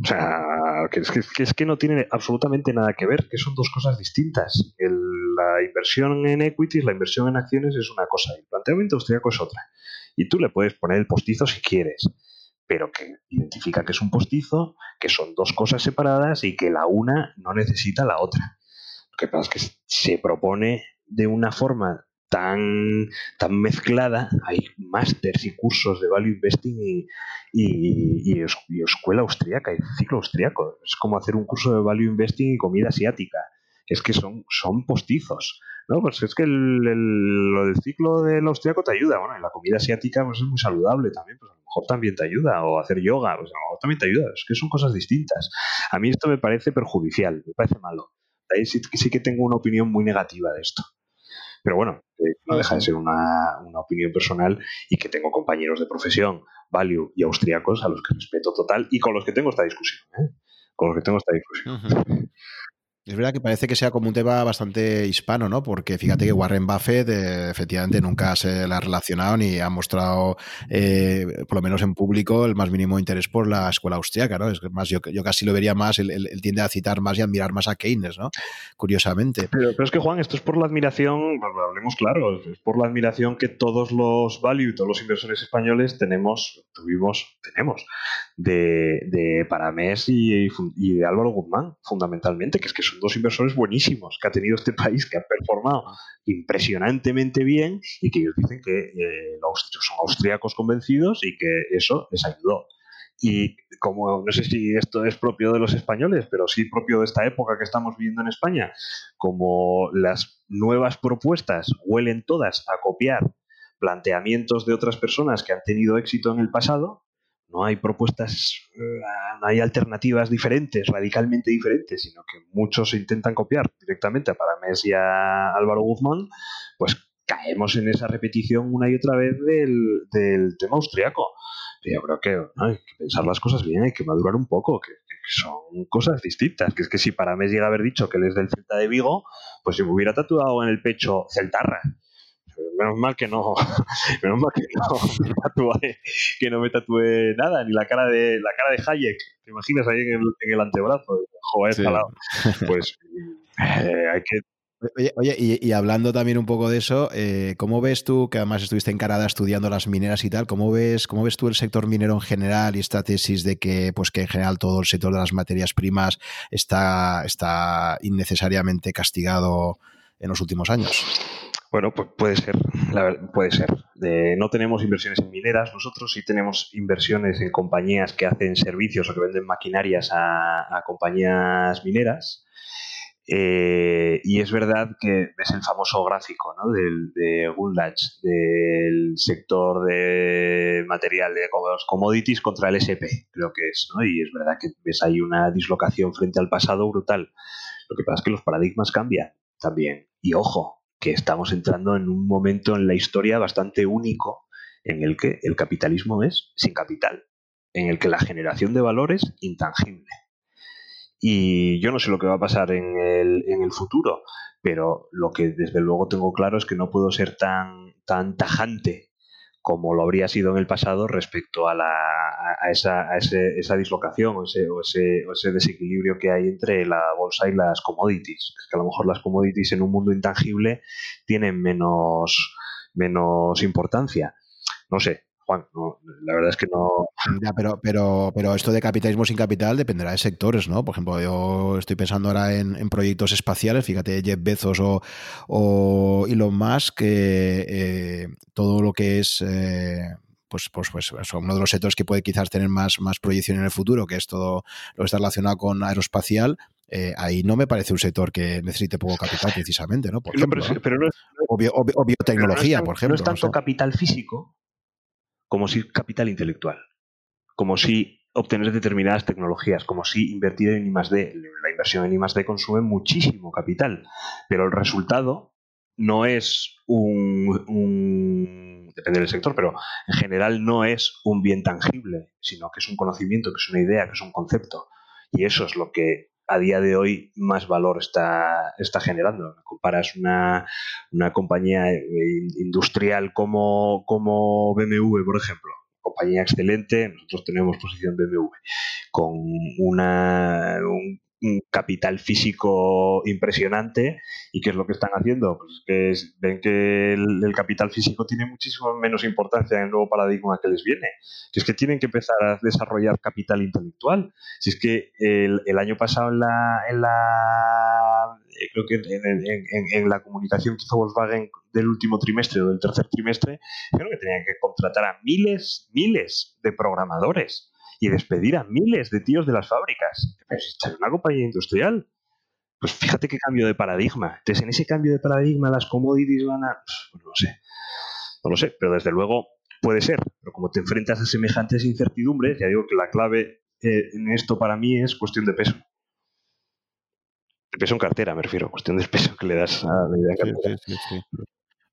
O sea, que es que, es que no tiene absolutamente nada que ver, que son dos cosas distintas. la inversión en equities, la inversión en acciones es una cosa, y el planteamiento austriaco es otra. Y tú le puedes poner el postizo si quieres, pero que identifica que es un postizo, que son dos cosas separadas y que la una no necesita la otra. Lo que pasa es que se propone de una forma tan, tan mezclada, hay másters y cursos de value investing y, y, escuela austríaca, y ciclo austriaco. Es como hacer un curso de value investing y comida asiática. Es que son, son postizos. No, pues es que lo del ciclo del austriaco te ayuda. Bueno, y la comida asiática pues es muy saludable también, pues a lo mejor también te ayuda. O hacer yoga, pues a lo mejor también te ayuda. Es que son cosas distintas. A mí esto me parece perjudicial, me parece malo. Ahí sí que tengo una opinión muy negativa de esto. Pero bueno, eh, no deja de ser una, opinión personal y que tengo compañeros de profesión, value y austriacos a los que respeto total y con los que tengo esta discusión. ¿eh? Con los que tengo esta discusión. Es verdad que parece que sea como un tema bastante hispano, ¿no? Porque fíjate que Warren Buffett eh, efectivamente nunca se la ha relacionado ni ha mostrado, eh, por lo menos en público, el más mínimo interés por la escuela austriaca, ¿no? Es más, yo, yo casi lo vería más, él, tiende a citar más y admirar más a Keynes, ¿no? Curiosamente. Pero, pero, es que, Juan, esto es por la admiración, hablemos claro, es por la admiración que todos los value, todos los inversores españoles tenemos, tuvimos, tenemos, de, de Paramés y, y de Álvaro Guzmán, fundamentalmente, que es que son dos inversores buenísimos que ha tenido este país, que han performado impresionantemente bien y que ellos dicen que eh, son austríacos convencidos y que eso les ayudó. Y como no sé si esto es propio de los españoles, pero sí propio de esta época que estamos viviendo en España, como las nuevas propuestas huelen todas a copiar planteamientos de otras personas que han tenido éxito en el pasado, no hay propuestas, eh, no hay alternativas diferentes, radicalmente diferentes, sino que muchos intentan copiar directamente a Paramés y a Álvaro Guzmán, pues caemos en esa repetición una y otra vez del, tema austriaco. yo creo que hay que pensar las cosas bien, hay que madurar un poco, que, son cosas distintas. Que es que si Paramés llega a haber dicho que él es del Celta de Vigo, pues si me hubiera tatuado en el pecho Celtarra menos mal que no, [LAUGHS] menos mal que no, me tatué, que no me tatué nada, ni la cara de la cara de Hayek. ¿Te imaginas ahí en el, en el antebrazo? Joder, sí. [LAUGHS] Pues eh, hay que Oye, oye y, hablando también un poco de eso, eh, ¿cómo ves tú, que además estuviste en Canadá estudiando las mineras y tal, ¿cómo ves, cómo ves tú el sector minero en general y esta tesis de que, pues que en general todo el sector de las materias primas está, está innecesariamente castigado en los últimos años? Bueno, pues puede ser, puede ser. no tenemos inversiones en mineras, nosotros sí tenemos inversiones en compañías que hacen servicios o que venden maquinarias a, compañías mineras. Eh, y es verdad que ves el famoso gráfico ¿no? del, de Gundach, del sector de material de commodities contra el SP, creo que es. ¿no? Y es verdad que ves ahí una dislocación frente al pasado brutal. Lo que pasa es que los paradigmas cambian también. Y ojo, que estamos entrando en un momento en la historia bastante único en el que el capitalismo es sin capital, en el que la generación de valor es intangible. Y yo no sé lo que va a pasar en el, en el futuro, pero lo que desde luego tengo claro es que no puedo ser tan, tan tajante como lo habría sido en el pasado respecto a, la, a, esa, a ese, esa dislocación o ese, o ese, ese, desequilibrio que hay entre la bolsa y las commodities. Es que a lo mejor las commodities en un mundo intangible tienen menos, menos importancia. No sé, Juan, la verdad es que no. pero, pero, pero esto de capitalismo sin capital dependerá de sectores, ¿no? Por ejemplo, yo estoy pensando ahora en, proyectos espaciales, fíjate, Jeff Bezos o, o Elon Musk, que eh, todo lo que es. Eh, pues, pues, pues uno de los sectores que puede quizás tener más, más proyección en el futuro, que es todo lo que está relacionado con aeroespacial, eh, ahí no me parece un sector que necesite poco capital precisamente, ¿no? Por ejemplo, pero, o, biotecnología, por ejemplo. No es tanto capital físico, como si capital intelectual, como si obtener determinadas tecnologías, como si invertir en I+D. La inversión en I+D consume muchísimo capital, pero el resultado no es un, depende del sector, pero en general no es un bien tangible, sino que es un conocimiento, que es una idea, que es un concepto. Y eso es lo que a día de hoy más valor está, está generando. Comparas una, una compañía eh, industrial como, como BMW, por ejemplo, compañía excelente, nosotros tenemos posición BMW, con una, un un capital físico impresionante. ¿Y qué es lo que están haciendo? Pues que ven que el, capital físico tiene muchísimo menos importancia en el nuevo paradigma que les viene. Si es que tienen que empezar a desarrollar capital intelectual. Si es que el, año pasado en la, en la eh, creo que en, la comunicación que hizo Volkswagen del último trimestre o del tercer trimestre, creo que tenían que contratar a miles, miles de programadores y despedir a miles de tíos de las fábricas. Pero si es una compañía industrial, pues fíjate qué cambio de paradigma. Entonces, en ese cambio de paradigma, las commodities van a. Pues no lo sé. No lo sé, pero desde luego puede ser. Pero como te enfrentas a semejantes incertidumbres, ya digo que la clave eh, en esto para mí es cuestión de peso. De peso en cartera, me refiero. Cuestión de peso que le das a la idea de cartera. Sí, sí,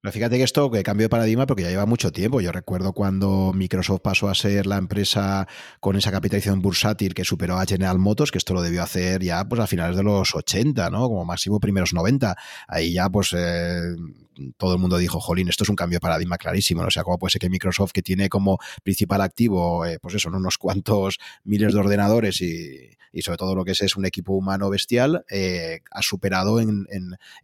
pero fíjate que esto que cambio de paradigma porque ya lleva mucho tiempo. Yo recuerdo cuando Microsoft pasó a ser la empresa con esa capitalización bursátil que superó a General Motors, que esto lo debió hacer ya pues a finales de los 80, ¿no? Como máximo primeros 90. Ahí ya pues eh, todo el mundo dijo, jolín, esto es un cambio de paradigma clarísimo. ¿no? O sea, ¿cómo puede ser que Microsoft, que tiene como principal activo, eh, pues eso, unos cuantos miles de ordenadores y, sobre todo lo que es, es un equipo humano bestial, eh, ha superado en,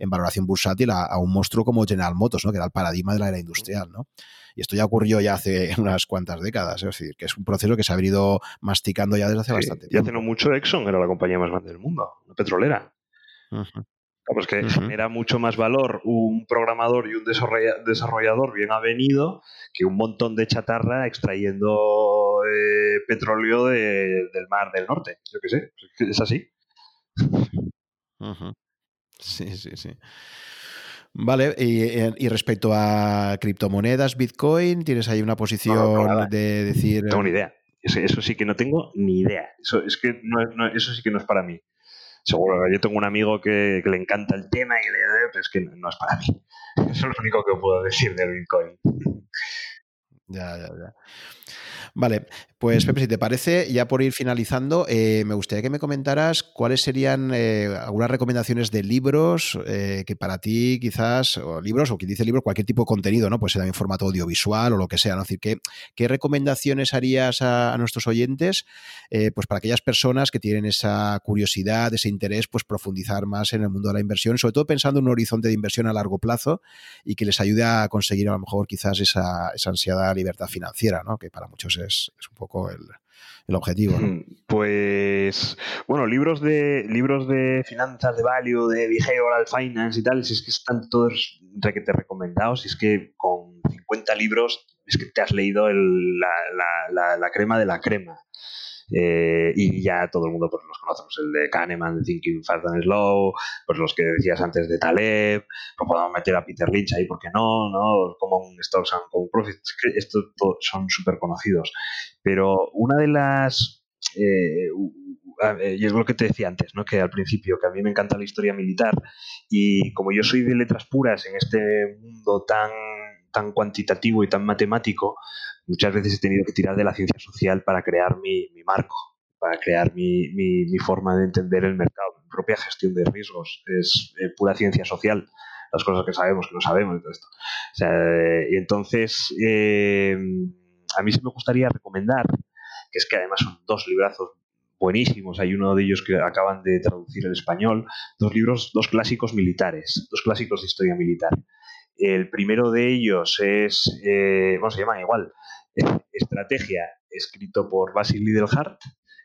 valoración bursátil a, un monstruo como General Motors, ¿no? que era el paradigma de la era industrial. ¿no? Y esto ya ocurrió ya hace [LAUGHS] unas cuantas décadas, es decir, que es un proceso que se ha venido masticando ya desde hace bastante tiempo. Y hace no mucho Exxon era la compañía más grande del mundo, la petrolera. Pues que genera mucho más valor un programador y un desarrollador bien avenido que un montón de chatarra extrayendo eh, petróleo del mar del norte. Yo qué sé, es así. Sí, sí, sí. Vale, y, respecto a criptomonedas, Bitcoin, ¿tienes ahí una posición de decir... No tengo ni idea. Eso, sí que no tengo ni idea. Eso, es que eso sí que no es para mí seguro yo tengo un amigo que, le encanta el tema y le pero es que no, es para mí. [LAUGHS] Eso es lo único que puedo decir del Bitcoin. Ya, ya, ya. Vale, pues Pepe, si te parece, ya por ir finalizando, eh, me gustaría que me comentaras cuáles serían eh, algunas recomendaciones de libros eh, que para ti quizás, o libros, o quien dice libros, cualquier tipo de contenido, ¿no? Pues sea en formato audiovisual o lo que sea, ¿no? Es decir, ¿qué, qué recomendaciones harías a, nuestros oyentes, pues para aquellas personas que tienen esa curiosidad, ese interés, pues profundizar más en el mundo de la inversión, sobre todo pensando en un horizonte de inversión a largo plazo y que les ayude a conseguir a lo mejor quizás esa, esa ansiada libertad financiera, ¿no? Que para muchos es, un poco el, objetivo. Pues bueno, libros de libros de finanzas, de value, de behavioral finance y tal, si es que están todos te recomendados, y es que con 50 libros es que te has leído la, la, crema de la crema. Eh, y ya todo el mundo pues los conocemos, el de Kahneman, Thinking Fast and Slow, pues los que decías antes de Taleb, pues podemos meter a Peter Lynch ahí, porque no? ¿no? Common Stocks and Common Profits, que estos son súper conocidos. Pero una de las... Eh, y es lo que te decía antes, ¿no? que al principio, que a mí me encanta la historia militar y como yo soy de letras puras en este mundo tan, tan cuantitativo y tan matemático, muchas veces he tenido que tirar de la ciencia social para crear mi, marco, para crear mi, forma de entender el mercado. Mi propia gestión de riesgos es eh, pura ciencia social, las cosas que sabemos, que no sabemos y todo esto. y entonces, eh, a mí sí me gustaría recomendar, que es que además son dos librazos buenísimos, hay uno de ellos que acaban de traducir el español, dos libros, dos clásicos militares, dos clásicos de historia militar. El primero de ellos es, eh, bueno, se llama igual, [LAUGHS] Estrategia, escrito por Basil Lidelhart,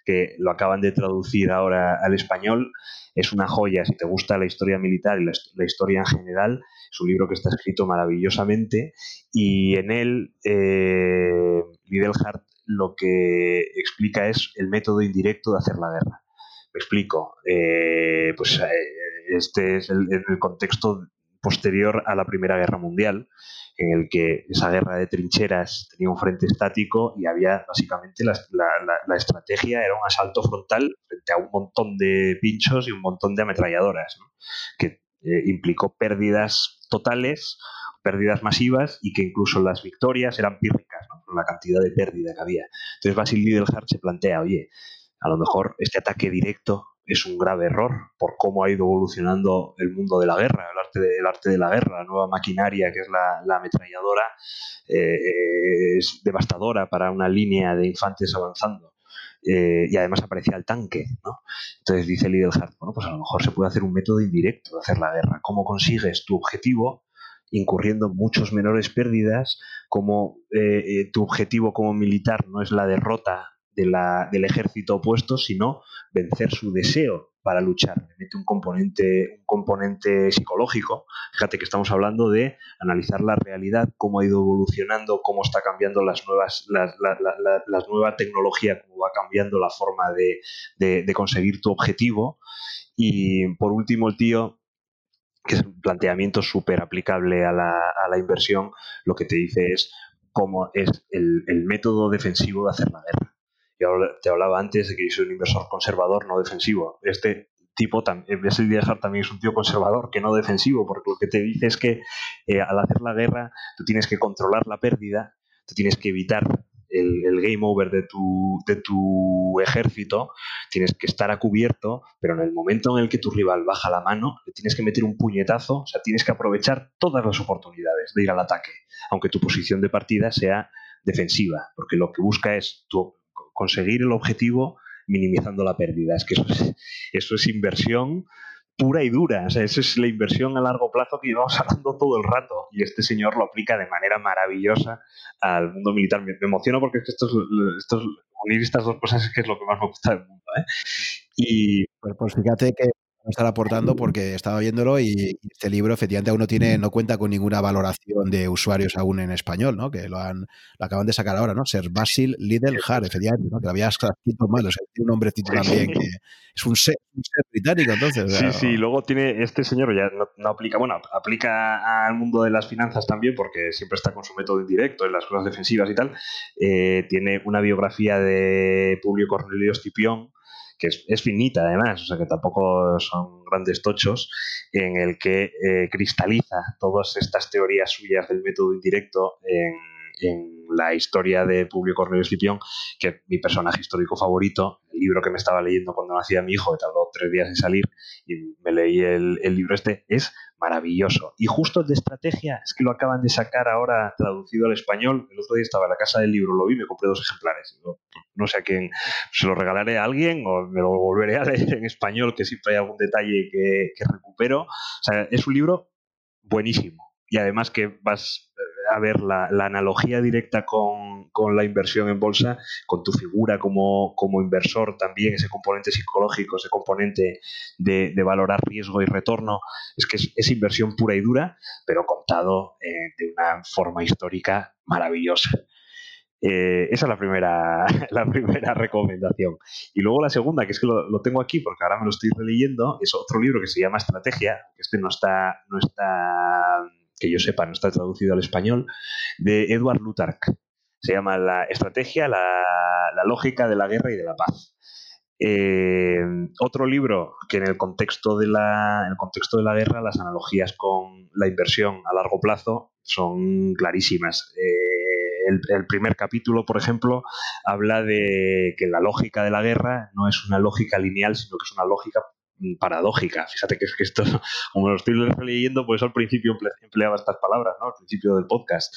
que lo acaban de traducir ahora al español. Es una joya si te gusta la historia militar y la, historia en general. Es un libro que está escrito maravillosamente y en él eh, lo que explica es el método indirecto de hacer la guerra. Me explico. Eh, pues eh, este es el contexto posterior a la Primera Guerra Mundial en el que esa guerra de trincheras tenía un frente estático y había básicamente la, estrategia era un asalto frontal frente a un montón de pinchos y un montón de ametralladoras, que eh, implicó pérdidas totales, pérdidas masivas y que incluso las victorias eran pírricas, ¿no? la cantidad de pérdida que había. Entonces Basil Lidelhart se plantea, oye, a lo mejor este ataque directo es un grave error por cómo ha ido evolucionando el mundo de la guerra, el arte de, arte de la guerra, la nueva maquinaria que es la, ametralladora, eh, es devastadora para una línea de infantes avanzando. Eh, y además aparecía el tanque, ¿no? Entonces dice Lidelhart, bueno, pues a lo mejor se puede hacer un método indirecto de hacer la guerra. ¿Cómo consigues tu objetivo incurriendo en muchos menores pérdidas? Como eh, tu objetivo como militar no es la derrota del ejército opuesto, sino vencer su deseo para luchar, le mete un componente, un componente psicológico. Fíjate que estamos hablando de analizar la realidad, cómo ha ido evolucionando, cómo está cambiando las nuevas, la, nueva tecnología, cómo va cambiando la forma de, conseguir tu objetivo. Y por último, el tío que es un planteamiento súper aplicable a la, a la, inversión, lo que te dice es cómo es el método defensivo de hacer la guerra yo te hablaba antes de que yo soy un inversor conservador, no defensivo. Este tipo, ese Hart también es un tío conservador, que no defensivo, porque lo que te dice es que eh, al hacer la guerra tú tienes que controlar la pérdida, tú tienes que evitar el, game over de tu, de tu ejército, tienes que estar a cubierto, pero en el momento en el que tu rival baja la mano, le tienes que meter un puñetazo, o sea, tienes que aprovechar todas las oportunidades de ir al ataque, aunque tu posición de partida sea defensiva, porque lo que busca es tu, conseguir el objetivo minimizando la pérdida. Es que [LAUGHS] eso es, inversión pura y dura. O sea, eso es la inversión a largo plazo que llevamos [LAUGHS] hablando todo el rato. Y este señor lo aplica de manera maravillosa al mundo militar. Me, emociono porque estos, estos, unir estas dos cosas es que es lo que más me gusta del mundo. ¿eh? Y pues, pues fíjate que estar aportando porque estaba viéndolo y este libro efectivamente aún no tiene, no cuenta con ninguna valoración de usuarios aún en español, ¿no? Que lo han, lo acaban de sacar ahora, ¿no? Ser Basil Lidl Hart, efectivamente, ¿no? Que lo había escrito mal, o sea, tiene un nombrecito también que [LAUGHS] es un ser, un ser británico, entonces. Sí, sí, luego tiene, este señor ya no, aplica, bueno, aplica al mundo de las finanzas también porque siempre está con su método indirecto en las cosas defensivas y tal. Eh, tiene una biografía de Publio Cornelio Escipión, que es, finita además, o sea que tampoco son grandes tochos, en el que eh, cristaliza todas estas teorías suyas del método indirecto en, la historia de Publio Cornelio Escipión, que es mi personaje histórico favorito, el libro que me estaba leyendo cuando nacía mi hijo, que tardó tres días en salir, y me leí el, el libro este, es maravilloso. Y justo de estrategia, es que lo acaban de sacar ahora traducido al español. El otro día estaba en la casa del libro, lo vi, me compré dos ejemplares. No, sé a quién, se lo regalaré a alguien o me lo volveré a leer en español, que siempre hay algún detalle que, que recupero. O sea, es un libro buenísimo. Y además que vas a ver la, analogía directa con, la inversión en bolsa, con tu figura como, inversor también, ese componente psicológico, ese componente de, valorar riesgo y retorno, es que es, inversión pura y dura, pero contado eh, de una forma histórica maravillosa. Eh, esa es la primera, [LAUGHS] la primera recomendación. Y luego la segunda, que es que lo, tengo aquí porque ahora me lo estoy releyendo, es otro libro que se llama Estrategia, que este no está, no está que yo sepa no está traducido al español, de Edward Lutark. Se llama La estrategia, la, lógica de la guerra y de la paz. Eh, otro libro que en el contexto de la en el contexto de la guerra las analogías con la inversión a largo plazo son clarísimas. Eh, el, primer capítulo, por ejemplo, habla de que la lógica de la guerra no es una lógica lineal, sino que es una lógica paradójica. Fíjate que es que esto, [LAUGHS] como lo estoy leyendo, pues al principio empleaba estas palabras, ¿no? Al principio del podcast.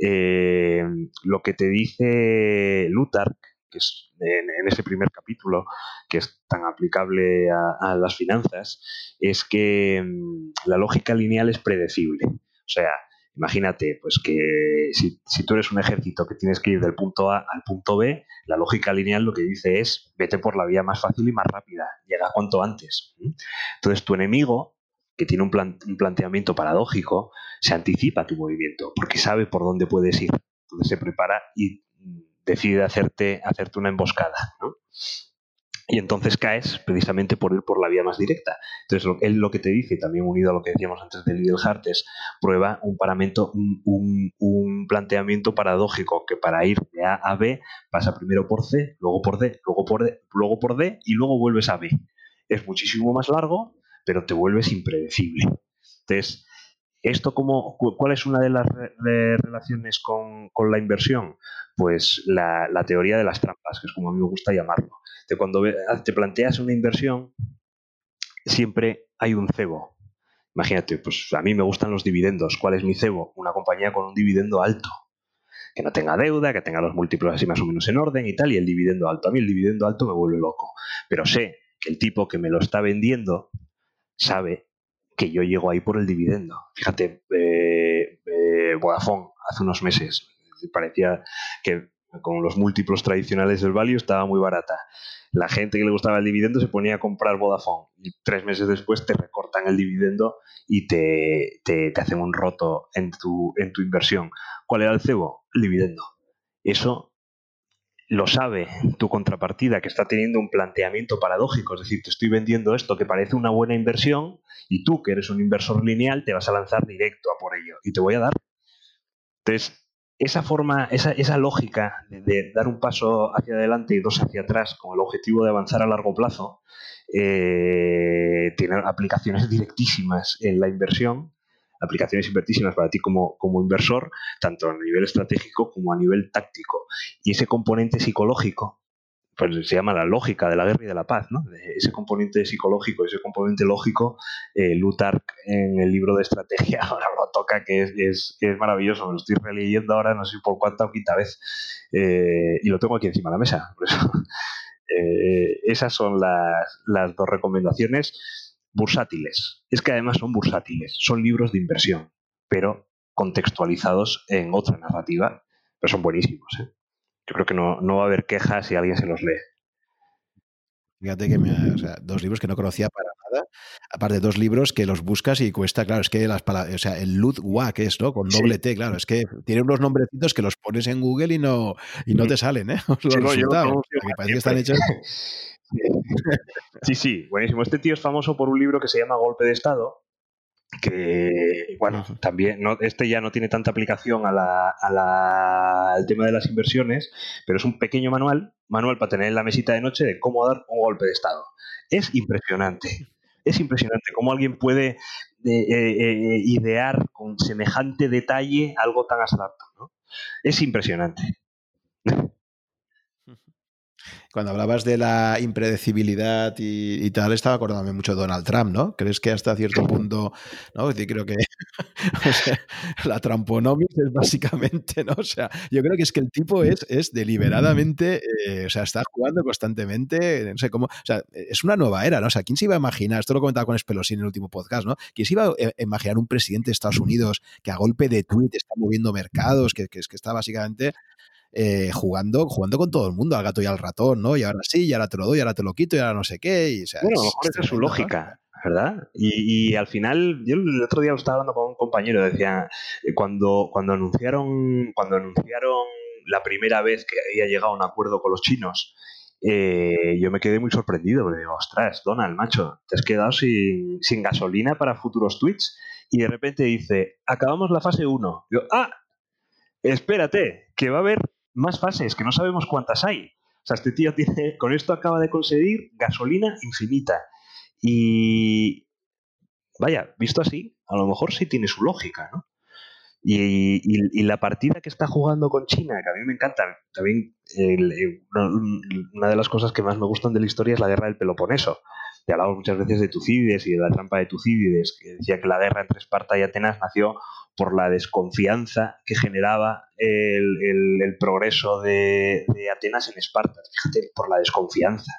Eh, lo que te dice Lutark, que es en, ese primer capítulo, que es tan aplicable a, las finanzas, es que mm, la lógica lineal es predecible. O sea, Imagínate, pues que si, tú eres un ejército que tienes que ir del punto A al punto B, la lógica lineal lo que dice es vete por la vía más fácil y más rápida, llega cuanto antes. Entonces tu enemigo, que tiene un, planteamiento paradójico, se anticipa a tu movimiento porque sabe por dónde puedes ir. Entonces se prepara y decide hacerte, hacerte una emboscada. ¿no? Y entonces caes precisamente por ir por la vía más directa. Entonces, lo, él lo que te dice, también unido a lo que decíamos antes de Lidl Hart, es prueba un paramento, un, planteamiento paradójico que para ir de A a B pasa primero por C, luego por D, luego por D, luego por D y luego vuelves a B. Es muchísimo más largo, pero te vuelves impredecible. Entonces, ¿Esto cómo, cuál es una de las relaciones con, con, la inversión? Pues la, la, teoría de las trampas, que es como a mí me gusta llamarlo de cuando te planteas una inversión, siempre hay un cebo. Imagínate, pues a mí me gustan los dividendos. ¿Cuál es mi cebo? Una compañía con un dividendo alto. Que no tenga deuda, que tenga los múltiplos así más o menos en orden y tal, y el dividendo alto. A mí el dividendo alto me vuelve loco. Pero sé que el tipo que me lo está vendiendo sabe que yo llego ahí por el dividendo. Fíjate, eh, eh, Vodafone hace unos meses parecía que con los múltiplos tradicionales del value, estaba muy barata. La gente que le gustaba el dividendo se ponía a comprar Vodafone y tres meses después te recortan el dividendo y te, te, hacen un roto en tu, en tu inversión. ¿Cuál era el cebo? El dividendo. Eso lo sabe tu contrapartida que está teniendo un planteamiento paradójico, es decir, te estoy vendiendo esto que parece una buena inversión y tú que eres un inversor lineal te vas a lanzar directo a por ello. Y te voy a dar. Entonces, esa forma, esa, esa lógica de, dar un paso hacia adelante y dos hacia atrás con el objetivo de avanzar a largo plazo, eh, tiene aplicaciones directísimas en la inversión, aplicaciones invertísimas para ti como, como inversor, tanto a nivel estratégico como a nivel táctico. Y ese componente psicológico pues se llama la lógica de la guerra y de la paz, ¿no? ese componente psicológico, ese componente lógico, eh, Lutark en el libro de estrategia [LAUGHS] ahora lo toca, que es, es, maravilloso, me lo estoy releyendo ahora, no sé por cuánta o quinta vez, eh, y lo tengo aquí encima de la mesa, por eso. [LAUGHS] Eh, esas son las, las dos recomendaciones bursátiles. Es que además son bursátiles, son libros de inversión, pero contextualizados en otra narrativa, pero son buenísimos. ¿eh? yo creo que no, no va a haber quejas si alguien se los lee. Fíjate que me, o sea, dos libros que no conocía para nada, aparte dos libros que los buscas y cuesta, claro, es que las palabras, o sea, el Ludwig es, ¿no? Con doble T, claro, es que tiene unos nombrecitos que los pones en Google y no, y no te salen, ¿eh? [LAUGHS] Los sí, resultados, parece que están hechos. [LAUGHS] [LAUGHS] Sí, sí, buenísimo. Este tío es famoso por un libro que se llama Golpe de Estado, que bueno, también no, este ya no tiene tanta aplicación a la, a la, al tema de las inversiones, pero es un pequeño manual, manual para tener en la mesita de noche de cómo dar un golpe de estado. Es impresionante. Es impresionante cómo alguien puede eh, eh, eh, idear con semejante detalle algo tan abstracto. ¿no? Es impresionante. [LAUGHS] Cuando hablabas de la impredecibilidad y, tal, estaba acordándome mucho de Donald Trump, ¿no? ¿Crees que hasta cierto punto, ¿no? Es decir, creo que [LAUGHS] la tramponomia es básicamente, ¿no? O sea, yo creo que es que el tipo es, es deliberadamente, eh, o sea, está jugando constantemente, no sé cómo, o sea, es una nueva era, ¿no? O sea, ¿quién se iba a imaginar? Esto lo comentaba con Spelosín en el último podcast, ¿no? ¿Quién se iba a eh, imaginar un presidente de Estados Unidos que a golpe de tweet está moviendo mercados, que, que, que está básicamente eh, jugando, jugando con todo el mundo, al gato y al ratón, ¿no? Y ahora sí, y ahora te lo doy, y ahora te lo quito, y ahora no sé qué. Y, bueno, a lo mejor esa es su lógica. ¿verdad? Y, al final, yo el otro día lo estaba hablando con un compañero, decía, eh, cuando, cuando anunciaron, cuando anunciaron la primera vez que había llegado a un acuerdo con los chinos, eh, yo me quedé muy sorprendido, porque digo, ostras, Donald, macho, te has quedado sin, sin gasolina para futuros tweets. Y de repente dice, acabamos la fase 1. Yo, ah, espérate, que va a haber más fases, que no sabemos cuántas hay. O sea, este tío tiene, con esto acaba de conseguir gasolina infinita. Y vaya, visto así, a lo mejor sí tiene su lógica, ¿no? Y, la partida que está jugando con China, que a mí me encanta, también una de las cosas que más me gustan de la historia es la guerra del Peloponeso. Te hablamos muchas veces de Tucídides y de la trampa de Tucídides, que decía que la guerra entre Esparta y Atenas nació por la desconfianza que generaba el, progreso de, Atenas en Esparta. Fíjate, por la desconfianza.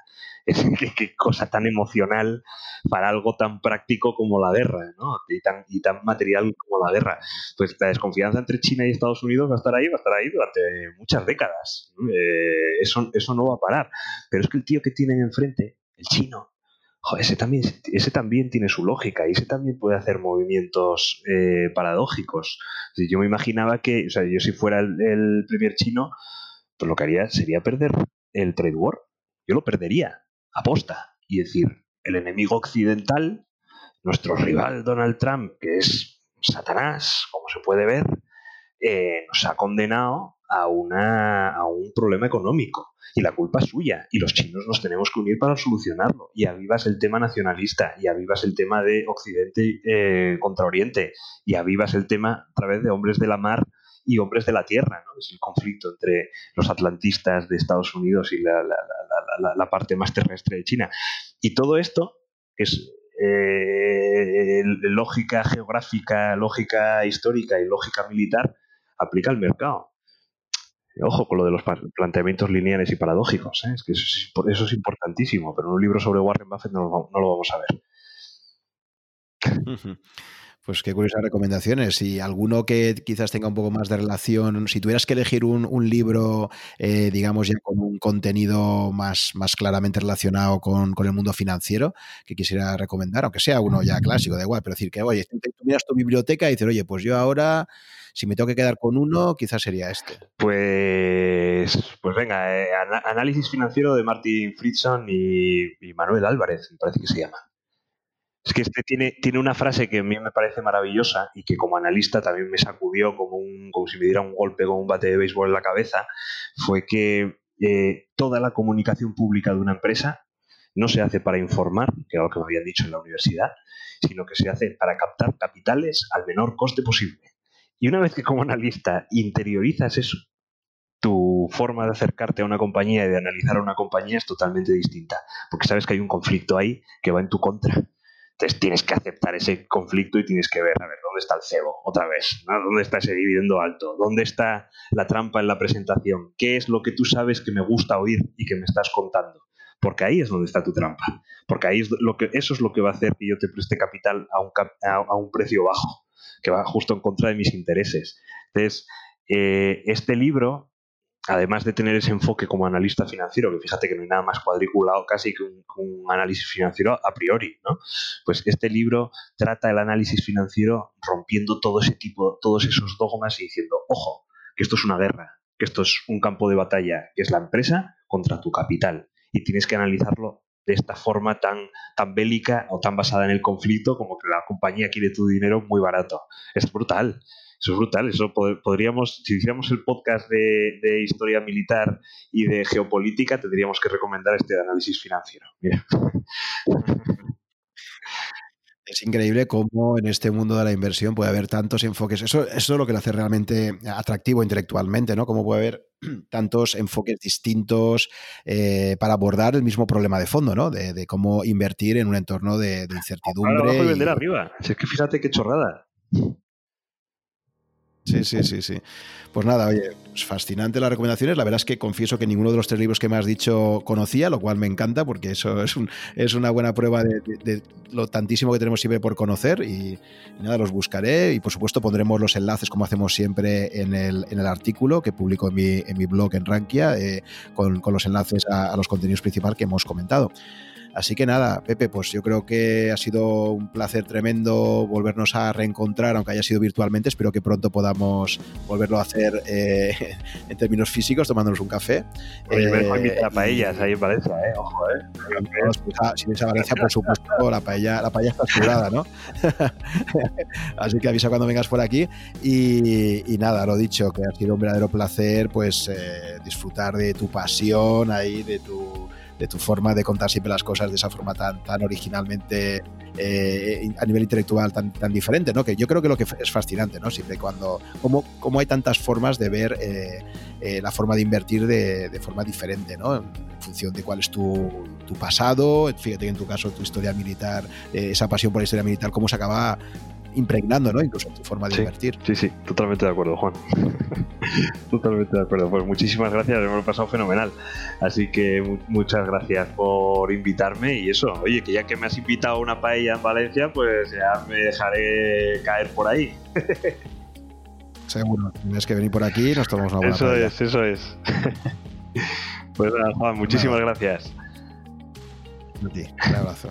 [LAUGHS] qué, cosa tan emocional para algo tan práctico como la guerra, ¿no? Y tan, y tan material como la guerra. Pues la desconfianza entre China y Estados Unidos va a estar ahí, va a estar ahí durante muchas décadas. Eh, eso, eso no va a parar. Pero es que el tío que tienen enfrente, el chino, ese también, ese también tiene su lógica y ese también puede hacer movimientos eh, paradójicos. yo me imaginaba que, o sea, yo si fuera el, primer chino, pues lo que haría sería perder el trade war. Yo lo perdería, aposta. Y decir, el enemigo occidental, nuestro rival Donald Trump, que es Satanás, como se puede ver, eh, nos ha condenado a, una, a un problema económico y la culpa es suya y los chinos nos tenemos que unir para solucionarlo y avivas el tema nacionalista y avivas el tema de Occidente eh, contra Oriente y avivas el tema a través de hombres de la mar y hombres de la tierra, ¿no? Es el conflicto entre los atlantistas de Estados Unidos y la, la, parte más terrestre de China. Y todo esto, es eh, lógica geográfica, lógica histórica y lógica militar, aplica al mercado. Ojo con lo de los planteamientos lineales y paradójicos, ¿eh? es que eso es, importantísimo, pero en un libro sobre Warren Buffett no lo, vamos a ver. Pues qué curiosas recomendaciones. Y alguno que quizás tenga un poco más de relación, si tuvieras que elegir un, libro, eh, digamos, ya con un contenido más, más claramente relacionado con, el mundo financiero, que quisiera recomendar, aunque sea uno ya clásico, da igual, pero decir que, oye, tú miras tu biblioteca y dices, oye, pues yo ahora, si me tengo que quedar con uno, quizás sería este. Pues, pues venga, eh, análisis financiero de Martin Friedson y Manuel Álvarez, me parece que se llama. Es que este tiene, una frase que a mí me parece maravillosa y que como analista también me sacudió como, un, como si me diera un golpe con un bate de béisbol en la cabeza, fue que eh, toda la comunicación pública de una empresa no se hace para informar, que es lo que me habían dicho en la universidad, sino que se hace para captar capitales al menor coste posible. Y una vez que como analista interiorizas eso, tu forma de acercarte a una compañía y de analizar a una compañía es totalmente distinta, porque sabes que hay un conflicto ahí que va en tu contra entonces tienes que aceptar ese conflicto y tienes que ver, a ver, ¿dónde está el cebo? Otra vez, ¿dónde está ese dividendo alto? ¿Dónde está la trampa en la presentación? ¿Qué es lo que tú sabes que me gusta oír y que me estás contando? Porque ahí es donde está tu trampa. Porque ahí es lo que, eso es lo que va a hacer que yo te preste capital a un, a, un precio bajo, que va justo en contra de mis intereses. Entonces, eh, este libro además de tener ese enfoque como analista financiero, que fíjate que no hay nada más cuadriculado casi que un, análisis financiero a priori, ¿no? Pues este libro trata el análisis financiero rompiendo todo ese tipo, todos esos dogmas y diciendo, ojo, que esto es una guerra, que esto es un campo de batalla, que es la empresa contra tu capital. Y tienes que analizarlo de esta forma tan, tan bélica o tan basada en el conflicto como que la compañía quiere tu dinero muy barato. Es brutal. Eso es brutal. Eso podríamos, si hiciéramos el podcast de, historia militar y de geopolítica, tendríamos que recomendar este análisis financiero. [LAUGHS] Es increíble cómo en este mundo de la inversión puede haber tantos enfoques. Eso, eso es lo que lo hace realmente atractivo intelectualmente, ¿no? Cómo puede haber [CLEARS THROAT] tantos enfoques distintos eh, para abordar el mismo problema de fondo, ¿no? De, cómo invertir en un entorno de, incertidumbre. Ahora vender arriba. es que fíjate qué chorrada. Sí, sí, sí, sí. Pues nada, oye, es fascinante las recomendaciones. La verdad es que confieso que ninguno de los tres libros que me has dicho conocía, lo cual me encanta porque eso [LAUGHS] es, un, es una buena prueba de, lo tantísimo que tenemos siempre por conocer. Y, nada, los buscaré y por supuesto pondremos los enlaces, como hacemos siempre, en el, en el artículo que publico en mi, en mi blog en Rankia, eh, con, con, los enlaces a, a los contenidos principales que hemos comentado. Así que nada, Pepe, pues yo creo que ha sido un placer tremendo volvernos a reencontrar, aunque haya sido virtualmente. Espero que pronto podamos volverlo a hacer eh, [LAUGHS] en términos físicos, tomándonos un café. Oye, eh, a paellas ahí en Valencia, ¿eh? Ojo, ¿eh? si vienes a Valencia, por supuesto, la paella, la paella está asegurada, ¿no? [LAUGHS] Así que avisa cuando vengas por aquí. Y, nada, lo dicho, que ha sido un verdadero placer, pues eh, disfrutar de tu pasión ahí, de tu de tu forma de contar siempre las cosas de esa forma tan, tan originalmente eh, a nivel intelectual tan, tan diferente, ¿no? Que yo creo que lo que es fascinante, ¿no? Siempre cuando, como, como hay tantas formas de ver eh, eh, la forma de invertir de, de, forma diferente, ¿no? En función de cuál es tu, tu pasado, fíjate que en tu caso tu historia militar, esa pasión por la historia militar, cómo se acaba impregnando, ¿no? Incluso tu forma de invertir. Sí, sí, totalmente de acuerdo, Juan. [LAUGHS] totalmente de acuerdo. Pues muchísimas gracias, hemos pasado fenomenal. Así que muchas gracias por invitarme y eso, oye, que ya que me has invitado a una paella en Valencia, pues ya me dejaré caer por ahí. [LAUGHS] Seguro, tienes que venir por aquí y nos tomamos una buena Eso es, eso es. [LAUGHS] pues nada, Juan, muchísimas gracias. A ti, un abrazo.